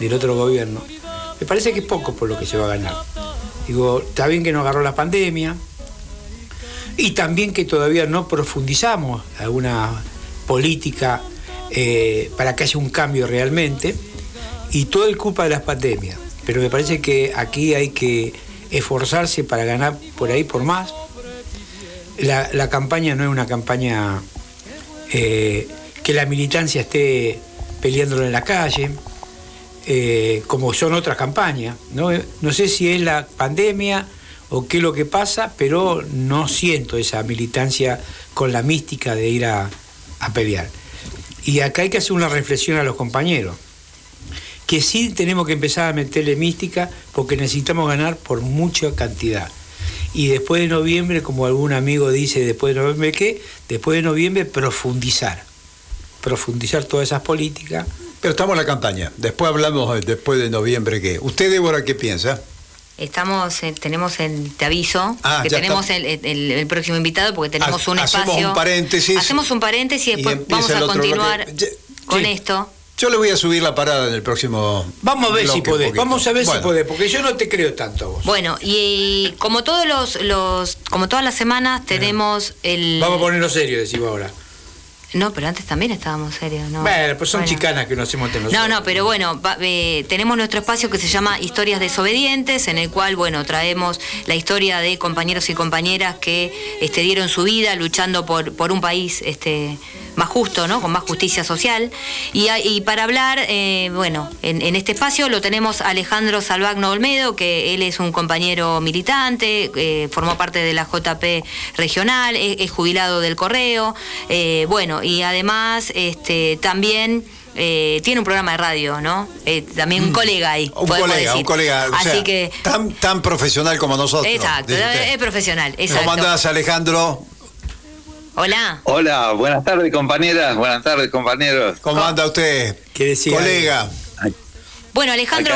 S5: del otro gobierno, me parece que es poco por lo que se va a ganar. Digo, está bien que nos agarró la pandemia y también que todavía no profundizamos alguna política eh, para que haya un cambio realmente y todo es culpa de las pandemias. Pero me parece que aquí hay que esforzarse para ganar por ahí por más. La, la campaña no es una campaña eh, que la militancia esté peleándolo en la calle, eh, como son otras campañas. ¿no? no sé si es la pandemia o qué es lo que pasa, pero no siento esa militancia con la mística de ir a, a pelear. Y acá hay que hacer una reflexión a los compañeros, que sí tenemos que empezar a meterle mística porque necesitamos ganar por mucha cantidad. Y después de noviembre, como algún amigo dice, después de noviembre, ¿qué? Después de noviembre, profundizar. Profundizar todas esas políticas.
S3: Pero estamos en la campaña. Después hablamos eh, después de noviembre qué. ¿Usted, Débora, qué piensa?
S2: Estamos, eh, tenemos el, te aviso,
S3: Ah,
S2: que tenemos el, el- el próximo invitado porque tenemos
S3: Ha-
S2: un
S3: hacemos
S2: espacio.
S3: un paréntesis.
S2: Hacemos un paréntesis y después vamos a continuar
S3: bloque.
S2: Con
S3: sí.
S2: esto.
S3: Yo le voy a subir la parada en el próximo.
S5: Vamos a ver si podés,
S3: poquito.
S5: vamos a ver
S3: Bueno,
S5: si podés, porque yo no te creo tanto a vos.
S2: Bueno, y como todos los, los como todas las semanas tenemos el
S5: Vamos a ponerlo serio, decimos ahora.
S2: No, pero antes también estábamos serios, ¿no?
S5: Bueno, pues son
S2: Bueno.
S5: chicanas que nos hacemos entre
S2: No, no, pero bueno, va- eh, tenemos nuestro espacio que se llama Historias desobedientes, en el cual, bueno, traemos la historia de compañeros y compañeras que este, dieron su vida luchando por, por un país este, más justo, ¿no? Con más justicia social. Y, para hablar, eh, bueno, en, en este espacio lo tenemos a Alejandro Salvagno Olmedo, que él es un compañero militante, eh, formó parte de la JP regional, es, es jubilado del correo, eh, bueno, y además este, también eh, tiene un programa de radio, ¿no? Eh, también un colega ahí.
S3: Mm. Un colega,
S2: decir.
S3: un colega. o
S2: Así
S3: sea,
S2: que.
S3: Tan, tan profesional como nosotros.
S2: Exacto, es profesional. Exacto.
S3: ¿Cómo andás, Alejandro?
S2: Hola.
S12: Hola, buenas tardes compañeras, buenas tardes compañeros.
S3: ¿Cómo anda usted?
S5: ¿Qué decía?
S3: Colega.
S2: Bueno, Alejandro,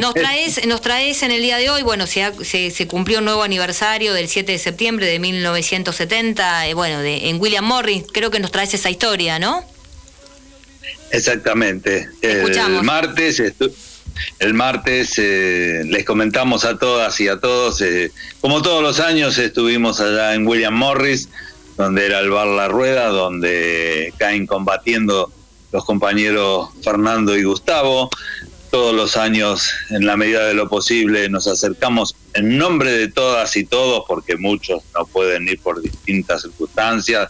S2: nos traes, nos traes en el día de hoy, bueno, se, ha- se, se cumplió un nuevo aniversario del 7 de septiembre de 1970, eh, bueno, de, en William Morris, creo que nos traes esa historia, ¿no?
S12: Exactamente.
S2: escuchamos.
S12: El martes, el martes eh, les comentamos a todas y a todos, eh, como todos los años estuvimos allá en William Morris, donde era el bar La Rueda, donde caen combatiendo los compañeros Fernando y Gustavo. Todos los años, en la medida de lo posible, nos acercamos en nombre de todas y todos, porque muchos no pueden ir por distintas circunstancias,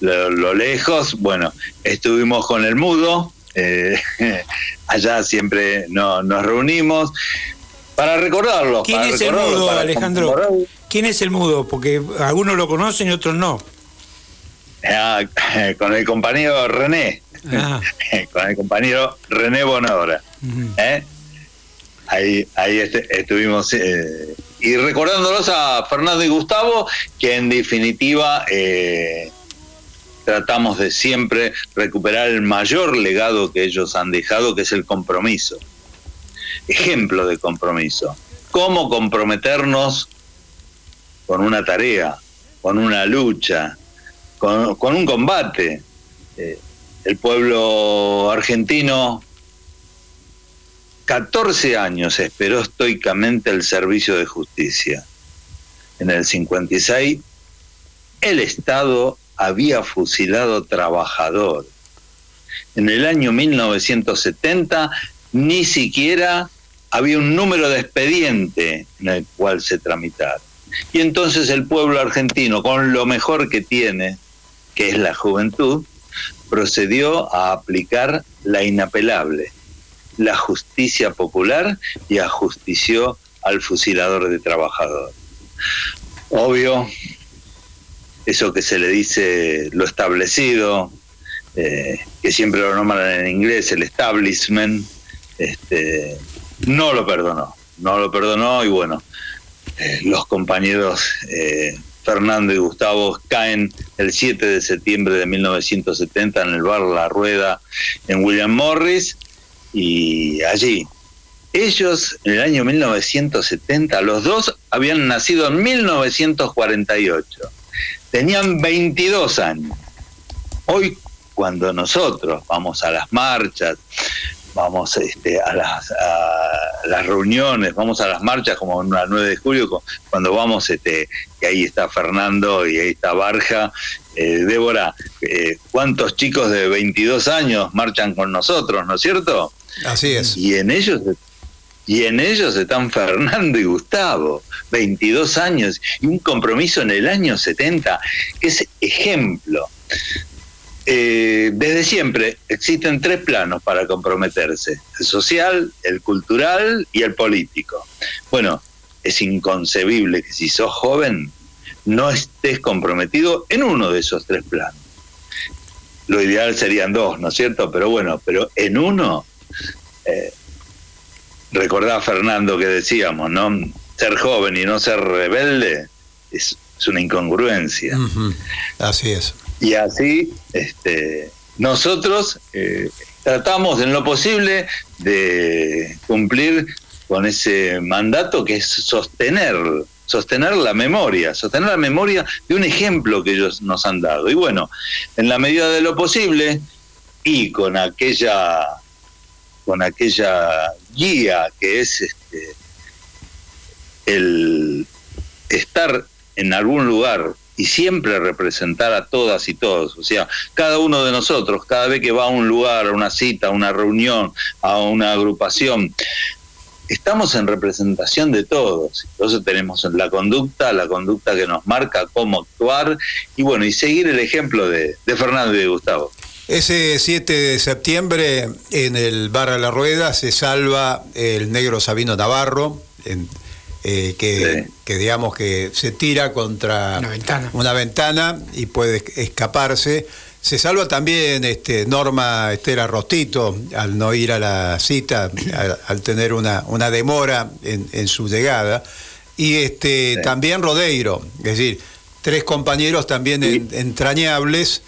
S12: lo, lo lejos. Bueno, estuvimos con el mudo, eh, allá siempre no- nos reunimos para recordarlo.
S5: ¿Quién
S12: para
S5: es el mudo, Alejandro? ¿Quién es el mudo? Porque algunos lo conocen y otros no.
S12: Ah, con el compañero René,
S5: Ah,
S12: con el compañero René Bonora. ¿eh? Ahí, ahí este- estuvimos. eh, y recordándolos a Fernando y Gustavo, que en definitiva eh, tratamos de siempre recuperar el mayor legado que ellos han dejado, que es el compromiso. Ejemplo de compromiso. Cómo comprometernos con una tarea, con una lucha, con, un combate. Eh, el pueblo argentino 14 años esperó estoicamente el servicio de justicia. En el 56, el Estado había fusilado trabajadores. En el año 1970, ni siquiera había un número de expediente en el cual se tramitara. Y entonces el pueblo argentino, con lo mejor que tiene, que es la juventud, procedió a aplicar la inapelable, la justicia popular y ajustició al fusilador de trabajadores. Obvio, eso que se le dice lo establecido, eh, que siempre lo nombran en inglés, el establishment, este, no lo perdonó, no lo perdonó y bueno, eh, los compañeros eh, Fernando y Gustavo caen el 7 de septiembre de 1970 en el bar La Rueda en William Morris y allí ellos en el año 1970, los dos habían nacido en 1948, tenían 22 años. Hoy cuando nosotros vamos a las marchas, vamos este, a, las, a las reuniones, vamos a las marchas como el 9 de julio, cu- cuando vamos, este, que ahí está Fernando y ahí está Barja. Eh, Débora, eh, ¿cuántos chicos de 22 años marchan con nosotros, no es cierto?
S3: Así es.
S12: Y en ellos y en ellos están Fernando y Gustavo, 22 años, y un compromiso en el año 70, que es ejemplo. Eh, desde siempre existen tres planos para comprometerse, el social, el cultural y el político. Bueno, es inconcebible que si sos joven no estés comprometido en uno de esos tres planos. Lo ideal serían dos, ¿no es cierto? Pero bueno, pero en uno, eh, recordá Fernando que decíamos, ¿no? Ser joven y no ser rebelde es, una incongruencia.
S3: Así es.
S12: Y así, este, nosotros eh, tratamos en lo posible de cumplir con ese mandato que es sostener, sostener la memoria, sostener la memoria de un ejemplo que ellos nos han dado. Y bueno, en la medida de lo posible y con aquella, con aquella guía que es este, el estar en algún lugar y siempre representar a todas y todos. O sea, cada uno de nosotros, cada vez que va a un lugar, a una cita, a una reunión, a una agrupación, estamos en representación de todos. Entonces tenemos la conducta, la conducta que nos marca cómo actuar y bueno, y seguir el ejemplo de, Fernando y de Gustavo.
S3: Ese 7 de septiembre en el Bar a la Rueda se salva el negro Sabino Navarro, en- eh, que,
S12: Sí.
S3: que digamos que se tira contra
S5: Una ventana.
S3: una ventana y puede escaparse. Se salva también este, Norma Estela Rostito al no ir a la cita, al, al tener una, una demora en, en su llegada. Y este,
S12: Sí.
S3: también Rodeiro, es decir, tres compañeros también en- entrañables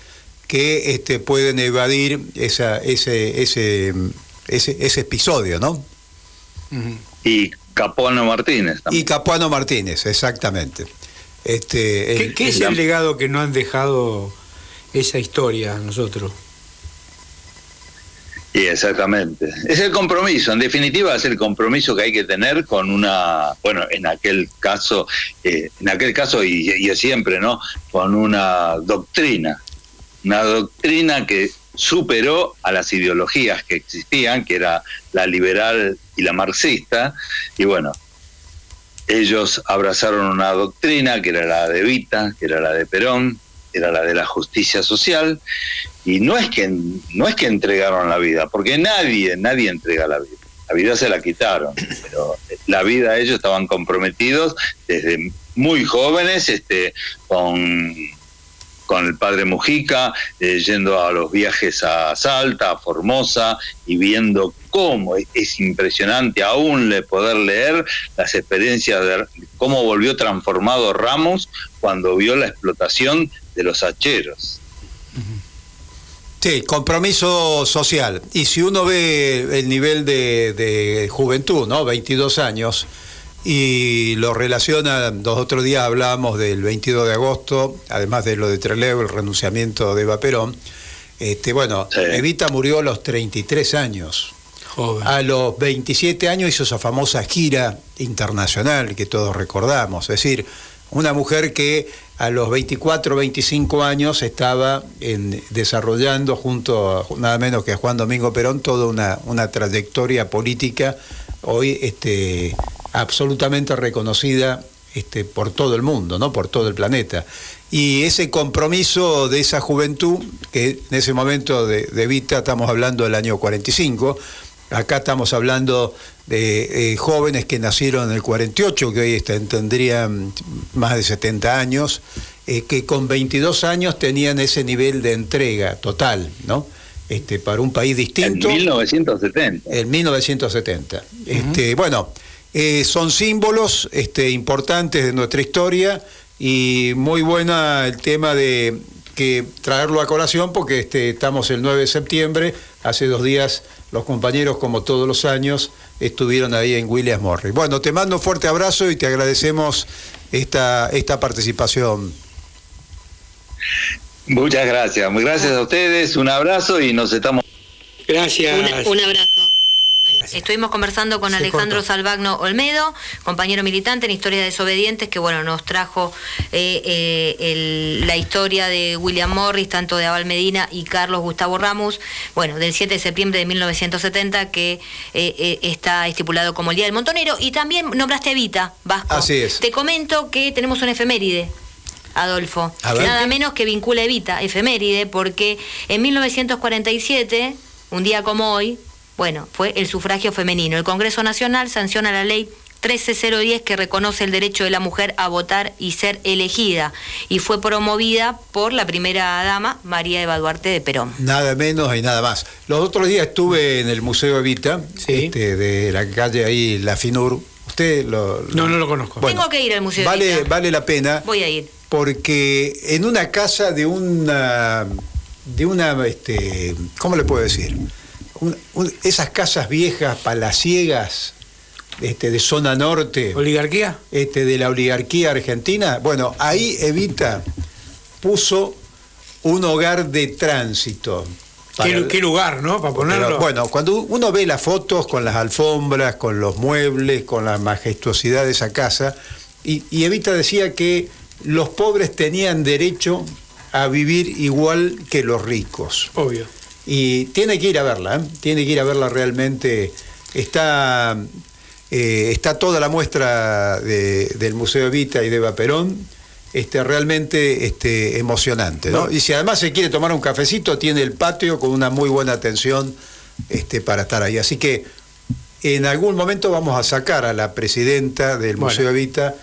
S3: que este, pueden evadir esa, ese, ese, ese, ese episodio, ¿no?
S12: Y Capuano Martínez
S3: Y
S12: también.
S3: Capuano Martínez, exactamente. Este,
S5: ¿Qué,
S3: el-
S5: qué es
S3: el-
S5: el legado que no han dejado esa historia a nosotros?
S12: Y exactamente. Es el compromiso, en definitiva es el compromiso que hay que tener con una, bueno, en aquel caso, eh, en aquel caso y, y siempre, ¿no? Con una doctrina, una doctrina que superó a las ideologías que existían, que era la liberal y la marxista, y bueno, ellos abrazaron una doctrina que era la de Evita, que era la de Perón, era la de la justicia social, y no es que no es que entregaron la vida, porque nadie, nadie entrega la vida. La vida se la quitaron, pero la vida ellos estaban comprometidos desde muy jóvenes, este, con con el padre Mujica, eh, yendo a los viajes a Salta, a Formosa, y viendo cómo es, es impresionante aún le poder leer las experiencias de cómo volvió transformado Ramos cuando vio la explotación de los hacheros.
S3: Sí, compromiso social. Y si uno ve el nivel de, de juventud, ¿no? 22 años, y lo relaciona, los otros días hablábamos del 22 de agosto, además de lo de Trelew, el renunciamiento de Eva Perón. Este, bueno, Evita murió a los 33 años. A los 27 años hizo esa famosa gira internacional que todos recordamos. Es decir, una mujer que a los 24, 25 años estaba en- desarrollando junto a nada menos que a Juan Domingo Perón toda una, una trayectoria política hoy este, absolutamente reconocida este, por todo el mundo, ¿no? por todo el planeta. Y ese compromiso de esa juventud, que en ese momento de, de Vita estamos hablando del año 45, acá estamos hablando de eh, jóvenes que nacieron en el 48, que hoy están- tendrían más de 70 años, eh, que con 22 años tenían ese nivel de entrega total, ¿no? Este, para un país distinto.
S12: En 1970.
S3: En 1970. este, bueno, eh, son símbolos este, importantes de nuestra historia y muy buena el tema de que traerlo a colación porque este, estamos el 9 de septiembre, hace dos días los compañeros como todos los años estuvieron ahí en Williams Morris. Bueno, te mando un fuerte abrazo y te agradecemos esta, esta participación.
S12: Muchas gracias, muy gracias a ustedes, un abrazo y nos estamos...
S5: Gracias.
S2: Un, un abrazo. Estuvimos conversando con
S5: Se
S2: Alejandro. Salvagno Olmedo, compañero militante en Historia de Desobedientes, que bueno, nos trajo eh, eh, el- la historia de William Morris, tanto de Abel Medina y Carlos Gustavo Ramos, bueno, del 7 de septiembre de 1970, que eh, eh, está estipulado como el Día del Montonero. Y también nombraste a Evita, Vasco.
S3: Así es.
S2: Te comento que tenemos una efeméride. Adolfo, nada menos que vincula a Evita, efeméride, porque en 1947, un día como hoy, bueno, fue el sufragio femenino. El Congreso Nacional sanciona la ley 13010 que reconoce el derecho de la mujer a votar y ser elegida y fue promovida por la primera dama María Eva Duarte de Perón.
S3: Nada menos y nada más. Los otros días estuve en el Museo Evita, este, de la calle ahí, La Finur. ¿Usted lo,
S5: No, no lo conozco.
S3: Bueno,
S2: Tengo que ir al Museo
S3: vale,
S2: Evita.
S3: vale la pena
S2: Voy a ir.
S3: porque en una casa de una de una este cómo le puedo decir Un- un- esas casas viejas palaciegas este, de zona norte
S5: oligarquía
S3: este de la oligarquía argentina bueno ahí Evita puso un hogar de tránsito
S5: ¿Qué, lugar, ¿no? Para ponerlo.
S3: pero, bueno, cuando uno ve las fotos con las alfombras, con los muebles, con la majestuosidad de esa casa, y, y Evita decía que los pobres tenían derecho a vivir igual que los ricos.
S5: Obvio.
S3: Y tiene que ir a verla, ¿eh? tiene que ir a verla realmente. Está, eh, está toda la muestra de- del Museo Evita y de Eva Perón. Este, realmente este, emocionante. ¿no?
S5: Bueno.
S3: Y si además se quiere tomar un cafecito, tiene el patio con una muy buena atención este, para estar ahí. Así que en algún momento vamos a sacar a la presidenta del
S5: Bueno.
S3: Museo Evita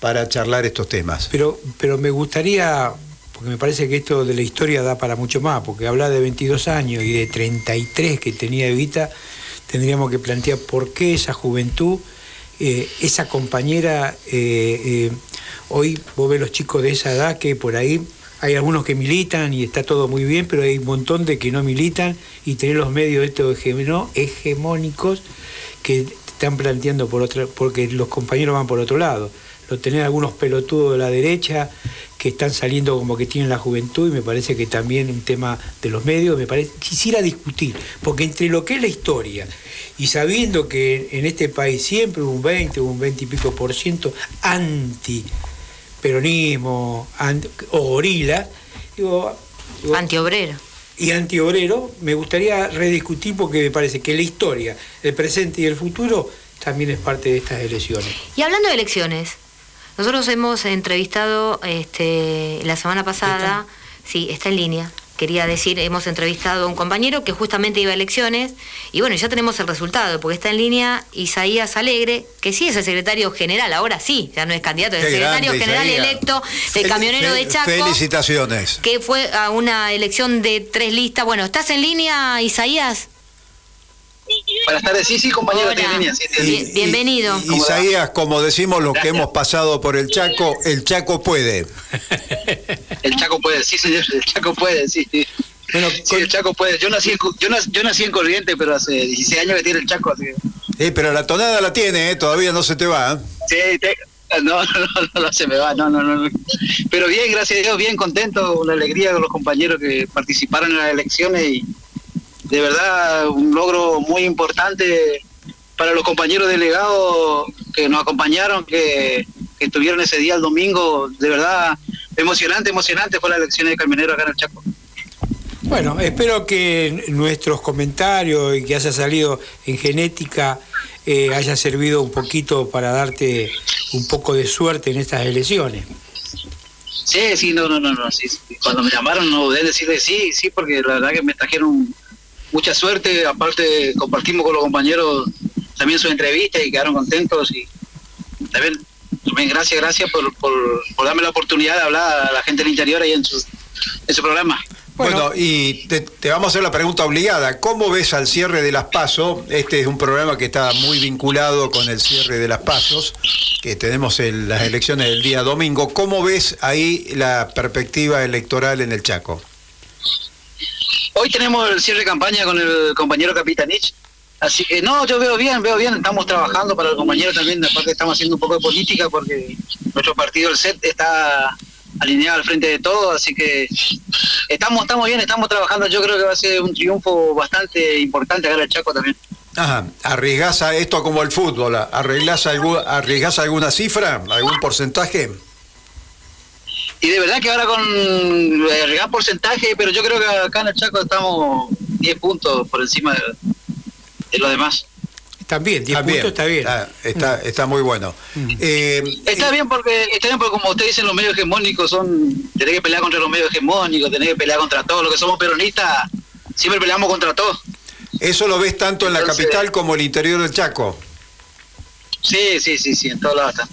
S3: para charlar estos temas.
S5: Pero, pero me gustaría, porque me parece que esto de la historia da para mucho más, porque hablar de 22 años y de 33 que tenía Evita, tendríamos que plantear por qué esa juventud, eh, esa compañera, eh, eh, Hoy vos ves los chicos de esa edad que por ahí hay algunos que militan y está todo muy bien, pero hay un montón de que no militan y tener los medios estos hegemónicos que están planteando por otra, porque los compañeros van por otro lado. Lo tener algunos pelotudos de la derecha que están saliendo como que tienen la juventud y me parece que también un tema de los medios, me parece, quisiera discutir, porque entre lo que es la historia y sabiendo que en este país siempre hubo un 20, un 20 y pico por ciento anti peronismo o gorila, digo, digo,
S2: Antiobrero.
S5: y antiobrero, me gustaría rediscutir porque me parece que la historia, el presente y el futuro también es parte de estas elecciones.
S2: Y hablando de elecciones, nosotros hemos entrevistado este, la semana pasada, sí, está en línea. Quería decir, hemos entrevistado a un compañero que justamente iba a elecciones y bueno, ya tenemos el resultado, porque está en línea Isaías Alegre, que sí es el secretario general, ahora sí, ya no es candidato, es el secretario
S3: grande,
S2: general
S3: Isaías.
S2: electo de camionero de Chaco,
S3: Felicitaciones.
S2: que fue a una elección de tres listas. Bueno, ¿estás en línea, Isaías?
S13: Buenas tardes, sí, sí, compañero, línea, sí, línea.
S2: Bien- bienvenido.
S3: Isaías, como decimos los que hemos pasado por el Chaco, el Chaco puede.
S13: El Chaco puede, sí, señor, el Chaco puede, sí. sí.
S5: Bueno,
S13: Sí, el Chaco puede. Yo nací, yo, nací, yo nací en Corrientes, pero hace 16 años que tiene el Chaco. Así que-
S3: Eh, pero la tonada la tiene, eh, todavía no se te va. ¿eh?
S13: sí, te- no, no, no, no se me va, no, no, no. Pero bien, gracias a Dios, bien contento, una alegría con los compañeros que participaron en las elecciones y de verdad un logro muy importante para los compañeros delegados que nos acompañaron, que, que estuvieron ese día el domingo, de verdad emocionante, emocionante fue la elección de Camionero acá en el Chaco.
S5: Bueno, espero que nuestros comentarios y que haya salido en genética eh, haya servido un poquito para darte un poco de suerte en estas elecciones.
S13: Sí, sí, no, no, no, no. Sí, sí. Cuando me llamaron no dudé decirle sí, sí, porque la verdad que me trajeron mucha suerte. Aparte, compartimos con los compañeros también su entrevista y quedaron contentos. Y también, también gracias, gracias por, por, por darme la oportunidad de hablar a la gente del interior ahí en su, en su programa.
S3: Bueno, y te, te vamos a hacer la pregunta obligada. ¿Cómo ves al cierre de las PASO? Este es un programa que está muy vinculado con el cierre de las PASOs, que tenemos en las elecciones del día domingo. ¿Cómo ves ahí la perspectiva electoral en el Chaco?
S13: Hoy tenemos el cierre de campaña con el compañero Capitanich. Así que no, yo veo bien, veo bien, estamos trabajando para el compañero también, aparte estamos haciendo un poco de política porque nuestro partido, el SET, está alineado al frente de todo, así que estamos, estamos bien, estamos trabajando, yo creo que va a ser un triunfo bastante importante acá en el Chaco también.
S3: Ajá, ¿arriesgás a esto como el fútbol? ¿Arriesgás, algu- arriesgás alguna cifra, algún porcentaje?
S13: Y de verdad que ahora con el gran porcentaje, pero yo creo que acá en el Chaco estamos 10 puntos por encima de, de los demás.
S5: También, 10 puntos está bien.
S3: Está, está, está muy bueno. Eh,
S13: Está bien porque está bien porque como ustedes dicen los medios hegemónicos son tenés que pelear contra los medios hegemónicos, tenés que pelear contra todos los que somos peronistas, siempre peleamos contra todos.
S3: ¿Eso lo ves tanto en la capital como el interior del Chaco?
S13: Sí, sí, sí, sí, en todos lados están.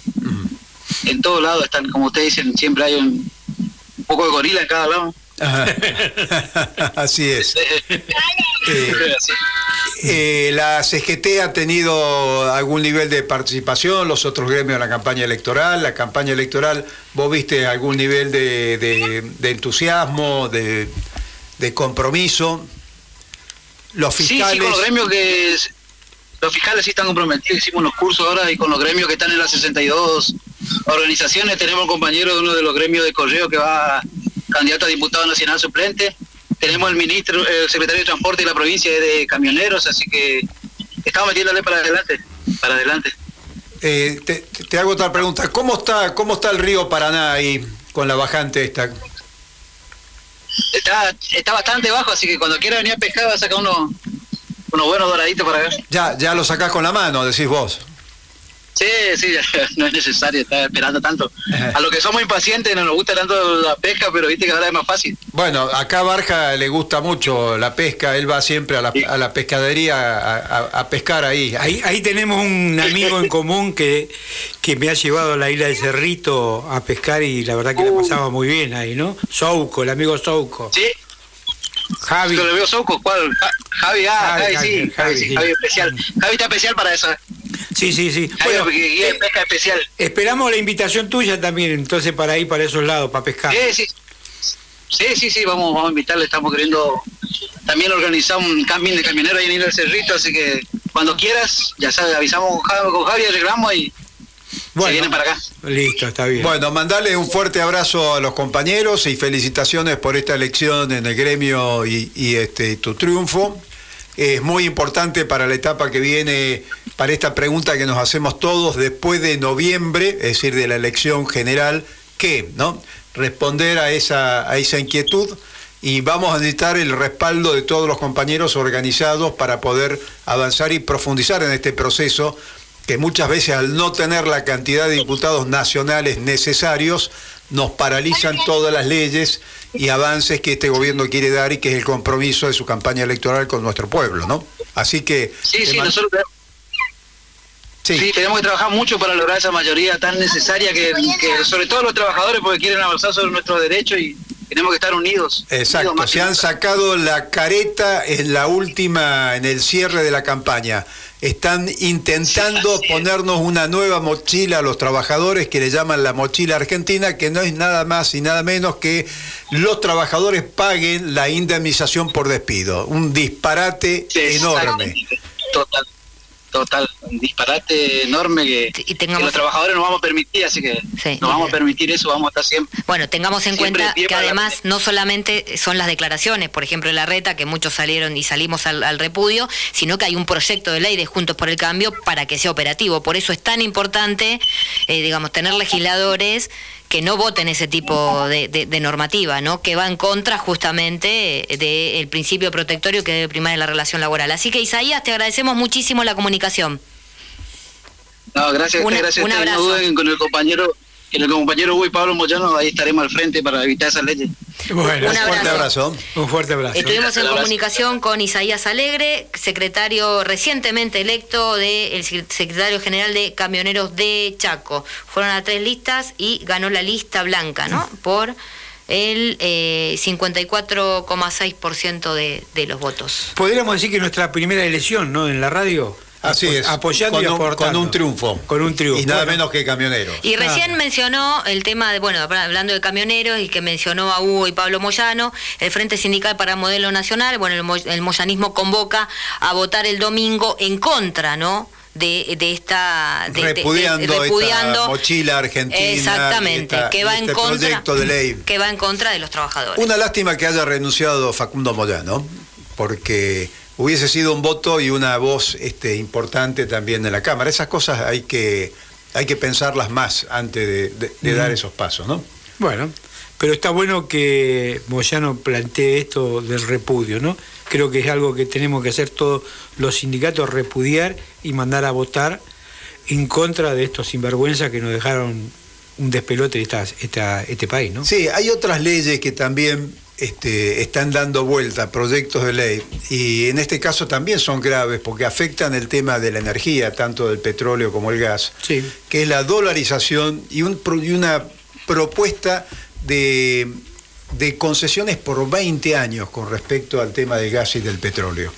S13: En todos lados están, como ustedes dicen, siempre hay un, un poco de gorila en cada lado.
S3: Así es. Eh, eh, ¿La CGT ha tenido algún nivel de participación, los otros gremios en la campaña electoral? ¿La campaña electoral, vos viste algún nivel de, de- de entusiasmo, de, de compromiso? Los fiscales...
S13: sí, con los gremios que... Los fiscales sí están comprometidos, hicimos unos cursos ahora y con los gremios que están en las 62 organizaciones, tenemos un compañero de uno de los gremios de correo que va candidato a diputado nacional suplente, tenemos el ministro, el secretario de Transporte de la provincia de camioneros, así que estamos metiéndole para adelante, para adelante.
S3: Eh, te, te hago otra pregunta. ¿Cómo está, ¿Cómo está el río Paraná ahí con la bajante esta?
S13: Está, está bastante bajo, así que cuando quiera venir a pescar va a sacar unos, unos buenos doraditos para ver.
S3: Ya, ya lo sacás con la mano, decís vos.
S13: Sí, sí, no es necesario estar esperando tanto. A lo que somos impacientes no nos gusta tanto la pesca, pero viste que ahora es más fácil.
S3: Bueno, acá a Barja le gusta mucho la pesca, él va siempre a la, a la pescadería a, a- a pescar ahí.
S5: Ahí, ahí tenemos un amigo en común que, que me ha llevado a la isla de Cerrito a pescar y la verdad que la pasaba muy bien ahí, ¿no? Souco, el amigo Souco.
S13: Sí.
S5: Javi.
S13: Yo lo veo Souco, ¿cuál? Ja- Javi, ah,
S5: Javi,
S13: Javi, sí,
S5: Javi,
S13: Javi, sí. Javi especial. Javi está especial para eso. eh.
S5: Sí, sí, sí. Bueno,
S13: guía de
S5: eh,
S13: pesca especial.
S5: esperamos la invitación tuya también, entonces, para ir para esos lados, para pescar.
S13: Sí, sí. Sí, sí, sí, vamos, vamos a invitarle, estamos queriendo también organizar un camping de camioneros ahí en del Cerrito, así que cuando quieras, ya sabes, avisamos con Javi, con Javi arreglamos y se vienen para acá.
S5: Listo, está bien.
S3: Bueno, mandale un fuerte abrazo a los compañeros y felicitaciones por esta elección en el gremio y, y, este tu triunfo. Es muy importante para la etapa que viene, para esta pregunta que nos hacemos todos después de noviembre, es decir, de la elección general, ¿qué? ¿No? Responder a esa, a esa inquietud y vamos a necesitar el respaldo de todos los compañeros organizados para poder avanzar y profundizar en este proceso que muchas veces al no tener la cantidad de diputados nacionales necesarios, nos paralizan todas las leyes y avances que este gobierno quiere dar y que es el compromiso de su campaña electoral con nuestro pueblo, ¿no? Así que...
S13: Sí, sí, nosotros sí. tenemos que trabajar mucho para lograr esa mayoría tan necesaria que, que, sobre todo los trabajadores porque quieren avanzar sobre nuestros derechos y tenemos que estar unidos.
S3: Exacto,
S13: unidos
S3: se han sacado la careta en la última, en el cierre de la campaña. Están intentando ponernos una nueva mochila a los trabajadores que le llaman la mochila argentina, que no es nada más y nada menos que los trabajadores paguen la indemnización por despido. Un disparate enorme.
S13: Total, total, un disparate enorme que, que los trabajadores no vamos a permitir, así que
S2: Sí.
S13: no vamos a permitir eso, vamos a estar siempre.
S2: Bueno, tengamos en cuenta
S13: de
S2: que además no solamente son las declaraciones, por ejemplo, la reta, que muchos salieron y salimos al, al repudio, sino que hay un proyecto de ley de Juntos por el Cambio para que sea operativo. Por eso es tan importante, eh, digamos, tener legisladores que no voten ese tipo de, de- de normativa, ¿no? Que va en contra justamente del principio protectorio que debe primar en la relación laboral. Así que, Isaías, te agradecemos muchísimo la comunicación.
S13: No, gracias, gracias.
S2: un abrazo.
S13: No duden con el compañero, con el compañero Hugo y Pablo Moyano, ahí estaremos al frente para evitar esas leyes.
S5: Bueno,
S2: Un fuerte
S3: abrazo.
S5: Un fuerte abrazo.
S2: Estuvimos en comunicación con Isaías Alegre, secretario recientemente electo del secretario general de Camioneros de Chaco. Fueron a tres listas y ganó la lista blanca, ¿no? Por el eh, 54,6% de, de los votos.
S5: Podríamos decir que nuestra primera elección, ¿no? En la radio.
S3: Así es.
S5: Apoyando
S3: con
S5: y
S3: un,
S5: aportando.
S3: con un triunfo.
S5: Con un triunfo.
S3: Y nada
S5: Bueno.
S3: menos que camioneros.
S2: Y recién
S5: Claro.
S2: mencionó el tema de, bueno, hablando de camioneros y que mencionó a Hugo y Pablo Moyano, el Frente Sindical para el Modelo Nacional, bueno, el, mo- el moyanismo convoca a votar el domingo en contra, ¿no? De, de esta... de- de- de-
S3: repudiando, esta mochila argentina.
S2: Exactamente,
S3: esta-
S2: que va en
S3: este
S2: contra
S3: proyecto de ley.
S2: que va en contra de los trabajadores.
S3: Una lástima que haya renunciado Facundo Moyano, porque hubiese sido un voto y una voz este, importante también en la Cámara. Esas cosas hay que, hay que pensarlas más antes de, de- de dar esos pasos, ¿no?
S5: Bueno, pero está bueno que Moyano plantee esto del repudio, ¿no? Creo que es algo que tenemos que hacer todos los sindicatos, repudiar y mandar a votar en contra de estos sinvergüenzas que nos dejaron un despelote esta, esta- este país, ¿no?
S3: Sí, hay otras leyes que también este, están dando vuelta, proyectos de ley, y en este caso también son graves porque afectan el tema de la energía, tanto del petróleo como el gas,
S5: Sí.
S3: que es la dolarización y, un pro- y una propuesta de, de concesiones por 20 años con respecto al tema del gas y del petróleo.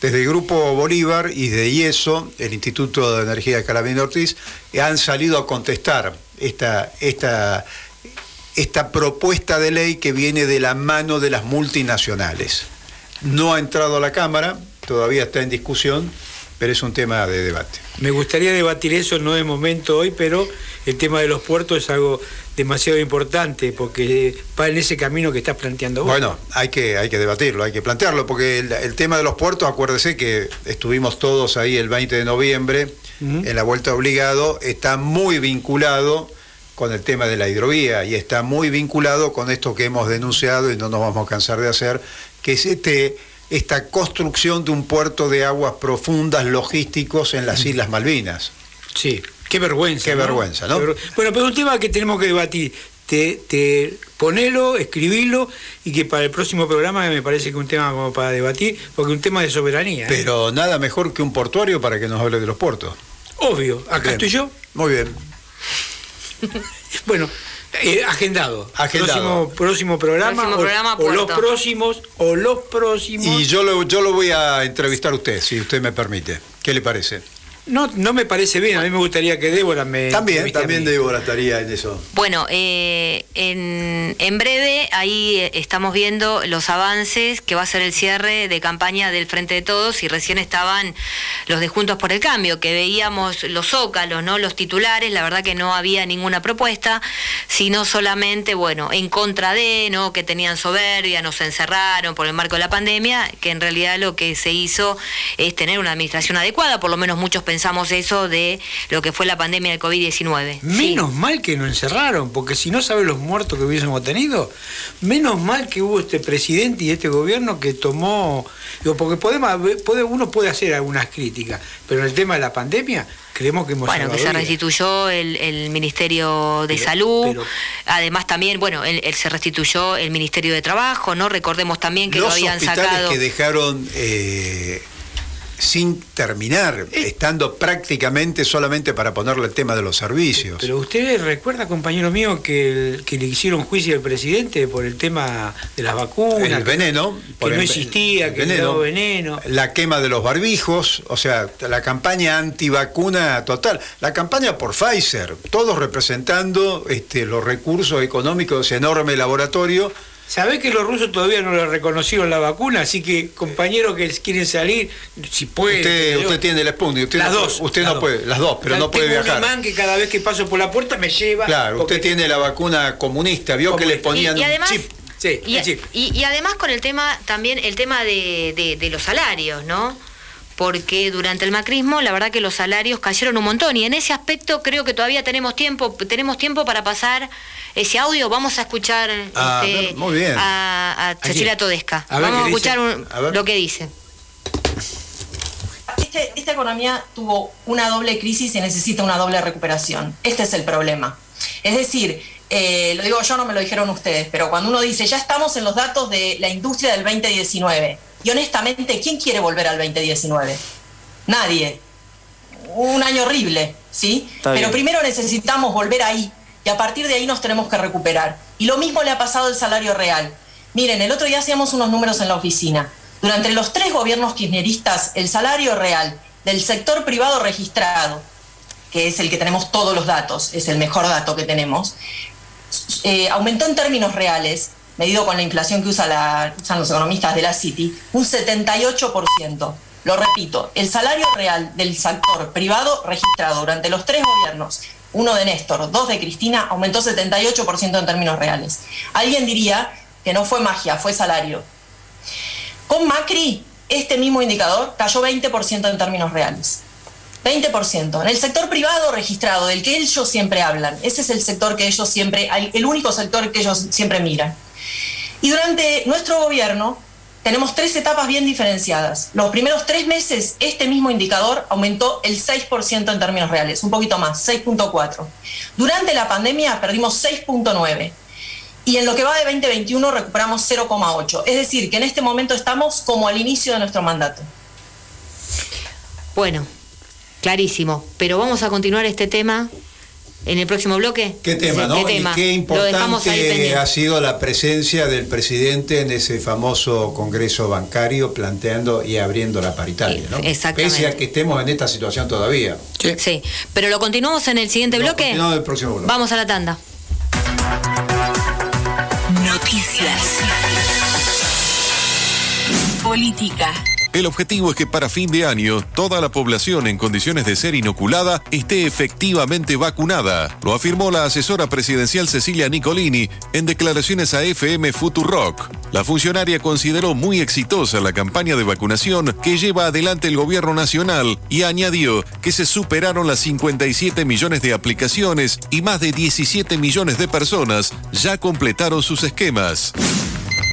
S3: Desde el Grupo Bolívar y de IESO, el Instituto de Energía de Carabina Ortiz, han salido a contestar esta, esta, esta propuesta de ley que viene de la mano de las multinacionales. No ha entrado a la Cámara, todavía está en discusión, pero es un tema de debate.
S5: Me gustaría debatir eso, no de momento hoy, pero el tema de los puertos es algo demasiado importante porque va en ese camino que estás planteando vos.
S3: Bueno, hay que, hay que debatirlo, hay que plantearlo, porque el, el tema de los puertos, acuérdese que estuvimos todos ahí el 20 de noviembre en la vuelta obligado, está muy vinculado con el tema de la hidrovía y está muy vinculado con esto que hemos denunciado y no nos vamos a cansar de hacer, que es este, esta construcción de un puerto de aguas profundas logísticos en las Islas Malvinas.
S5: Sí, qué vergüenza.
S3: Qué vergüenza, ¿no?
S5: Bueno, pero un tema que tenemos que debatir. Te, te ponelo, escribilo y que para el próximo programa me parece que es un tema como para debatir, porque es un tema de soberanía. ¿eh?
S3: Pero nada mejor que un portuario para que nos hable de los puertos.
S5: Obvio, acá
S3: Bien.
S5: estoy yo.
S3: Muy bien.
S5: Bueno, eh, agendado.
S3: Agendado.
S5: Próximo, próximo programa.
S2: Próximo
S5: o,
S2: programa,
S5: o los próximos, o los próximos.
S3: Y yo lo, yo lo voy a entrevistar a usted, si usted me permite. ¿Qué le parece?
S5: No, no me parece bien. A mí me gustaría que Débora me.
S3: También, también. Débora estaría en eso.
S2: Bueno, eh, en, en breve ahí eh, estamos viendo los avances que va a ser el cierre de campaña del Frente de Todos y recién estaban los de Juntos por el Cambio, que veíamos los zócalos, ¿no? los titulares, la verdad que no había ninguna propuesta, sino solamente, bueno, en contra de, ¿no? que tenían soberbia, nos encerraron por el marco de la pandemia, que en realidad lo que se hizo es tener una administración adecuada, por lo menos muchos pensamos eso de lo que fue la pandemia del COVID-19.
S5: Menos mal que nos encerraron, porque si no sabes los muertos que hubiésemos tenido, menos mal que hubo este presidente y este gobierno que tomó, digo, porque podemos, puede, uno puede hacer algunas críticas, pero en el tema de la pandemia creemos que hemos
S2: Bueno, que se restituyó el, el Ministerio de
S5: Pero-
S2: Salud,
S5: pero-
S2: además también, bueno, el- el- se restituyó el Ministerio de Trabajo, ¿no? Recordemos también que
S3: Los
S2: lo habían
S3: hospitales
S2: sacado.
S3: que dejaron eh, sin terminar,
S5: Eh.
S3: estando prácticamente solamente para ponerle el tema de los servicios.
S5: Pero usted recuerda, compañero mío, que, el- que le hicieron juicio al presidente por el tema de las vacunas.
S3: el veneno,
S5: Que
S3: por
S5: no
S3: el-
S5: existía,
S3: el
S5: que daba veneno.
S3: la quema de los barbijos, o sea, la campaña antivacuna total, la campaña por Pfizer, todos representando este, los recursos económicos de ese enorme laboratorio.
S5: ¿Sabés que los rusos todavía no le reconocieron la vacuna? Así que, compañeros que quieren salir, si pueden.
S3: Usted, usted tiene el Sputnik, usted
S5: las
S3: no,
S5: dos.
S3: usted
S5: las
S3: no
S5: dos.
S3: puede, las dos, pero no puede
S5: tengo
S3: viajar.
S5: un imán que cada vez que paso por la puerta me lleva.
S3: Claro, usted tiene la vacuna comunista, vio que le ponían
S2: Y- y además-
S3: un chip.
S5: Sí,
S2: Y,
S5: el chip.
S2: y- y además con el tema, también el tema de, de- de los salarios, ¿no? Porque durante el macrismo, la verdad que los salarios cayeron un montón. Y en ese aspecto creo que todavía tenemos tiempo, tenemos tiempo para pasar ese audio. Vamos a escuchar
S3: Ah,
S2: este,
S3: muy bien.
S2: a, a Cecilia Todesca.
S5: A ver
S2: Vamos a escuchar un-
S3: A ver.
S2: lo que dice.
S14: Este- esta economía tuvo una doble crisis y necesita una doble recuperación. Este es el problema. Es decir, eh, lo digo yo, no me lo dijeron ustedes, pero cuando uno dice, ya estamos en los datos de la industria del 2019, y honestamente, ¿quién quiere volver al 2019? Nadie. Un año horrible, ¿sí?
S15: Está
S14: pero
S15: bien.
S14: primero necesitamos volver ahí, y a partir de ahí nos tenemos que recuperar. Y lo mismo le ha pasado al salario real. Miren, el otro día hacíamos unos números en la oficina. Durante los tres gobiernos kirchneristas, el salario real del sector privado registrado, que es el que tenemos todos los datos, es el mejor dato que tenemos, eh, aumentó en términos reales, medido con la inflación que usan los economistas de la City, un 78%. Lo repito, el salario real del sector privado registrado durante los tres gobiernos, uno de Néstor, dos de Cristina, aumentó 78% en términos reales. Alguien diría que no fue magia, fue salario. Con Macri, este mismo indicador cayó 20% en términos reales. 20%. En el sector privado registrado, del que ellos siempre hablan, ese es el sector que ellos siempre, el único sector que ellos siempre miran. Y durante nuestro gobierno tenemos tres etapas bien diferenciadas. Los primeros tres meses, este mismo indicador aumentó el 6% en términos reales, un poquito más, 6.4. Durante la pandemia perdimos 6.9. Y en lo que va de 2021 recuperamos 0,8. Es decir, que en este momento estamos como al inicio de nuestro mandato.
S2: Bueno, clarísimo. Pero vamos a continuar este tema en el próximo bloque.
S3: ¿Qué tema, no?
S2: ¿Qué tema?
S3: Y qué importante ha sido la presencia del presidente en ese famoso congreso bancario planteando y abriendo la paritaria, ¿no?
S2: Exactamente.
S3: Pese a que estemos en esta situación todavía.
S2: Sí, pero lo continuamos en el siguiente bloque.
S3: continuamos en el próximo bloque.
S2: Vamos a la tanda.
S16: Noticias. Política.
S17: El objetivo es que para fin de año toda la población en condiciones de ser inoculada esté efectivamente vacunada, lo afirmó la asesora presidencial Cecilia Nicolini en declaraciones a FM Futurock. La funcionaria consideró muy exitosa la campaña de vacunación que lleva adelante el gobierno nacional y añadió que se superaron las 57 millones de aplicaciones y más de 17 millones de personas ya completaron sus esquemas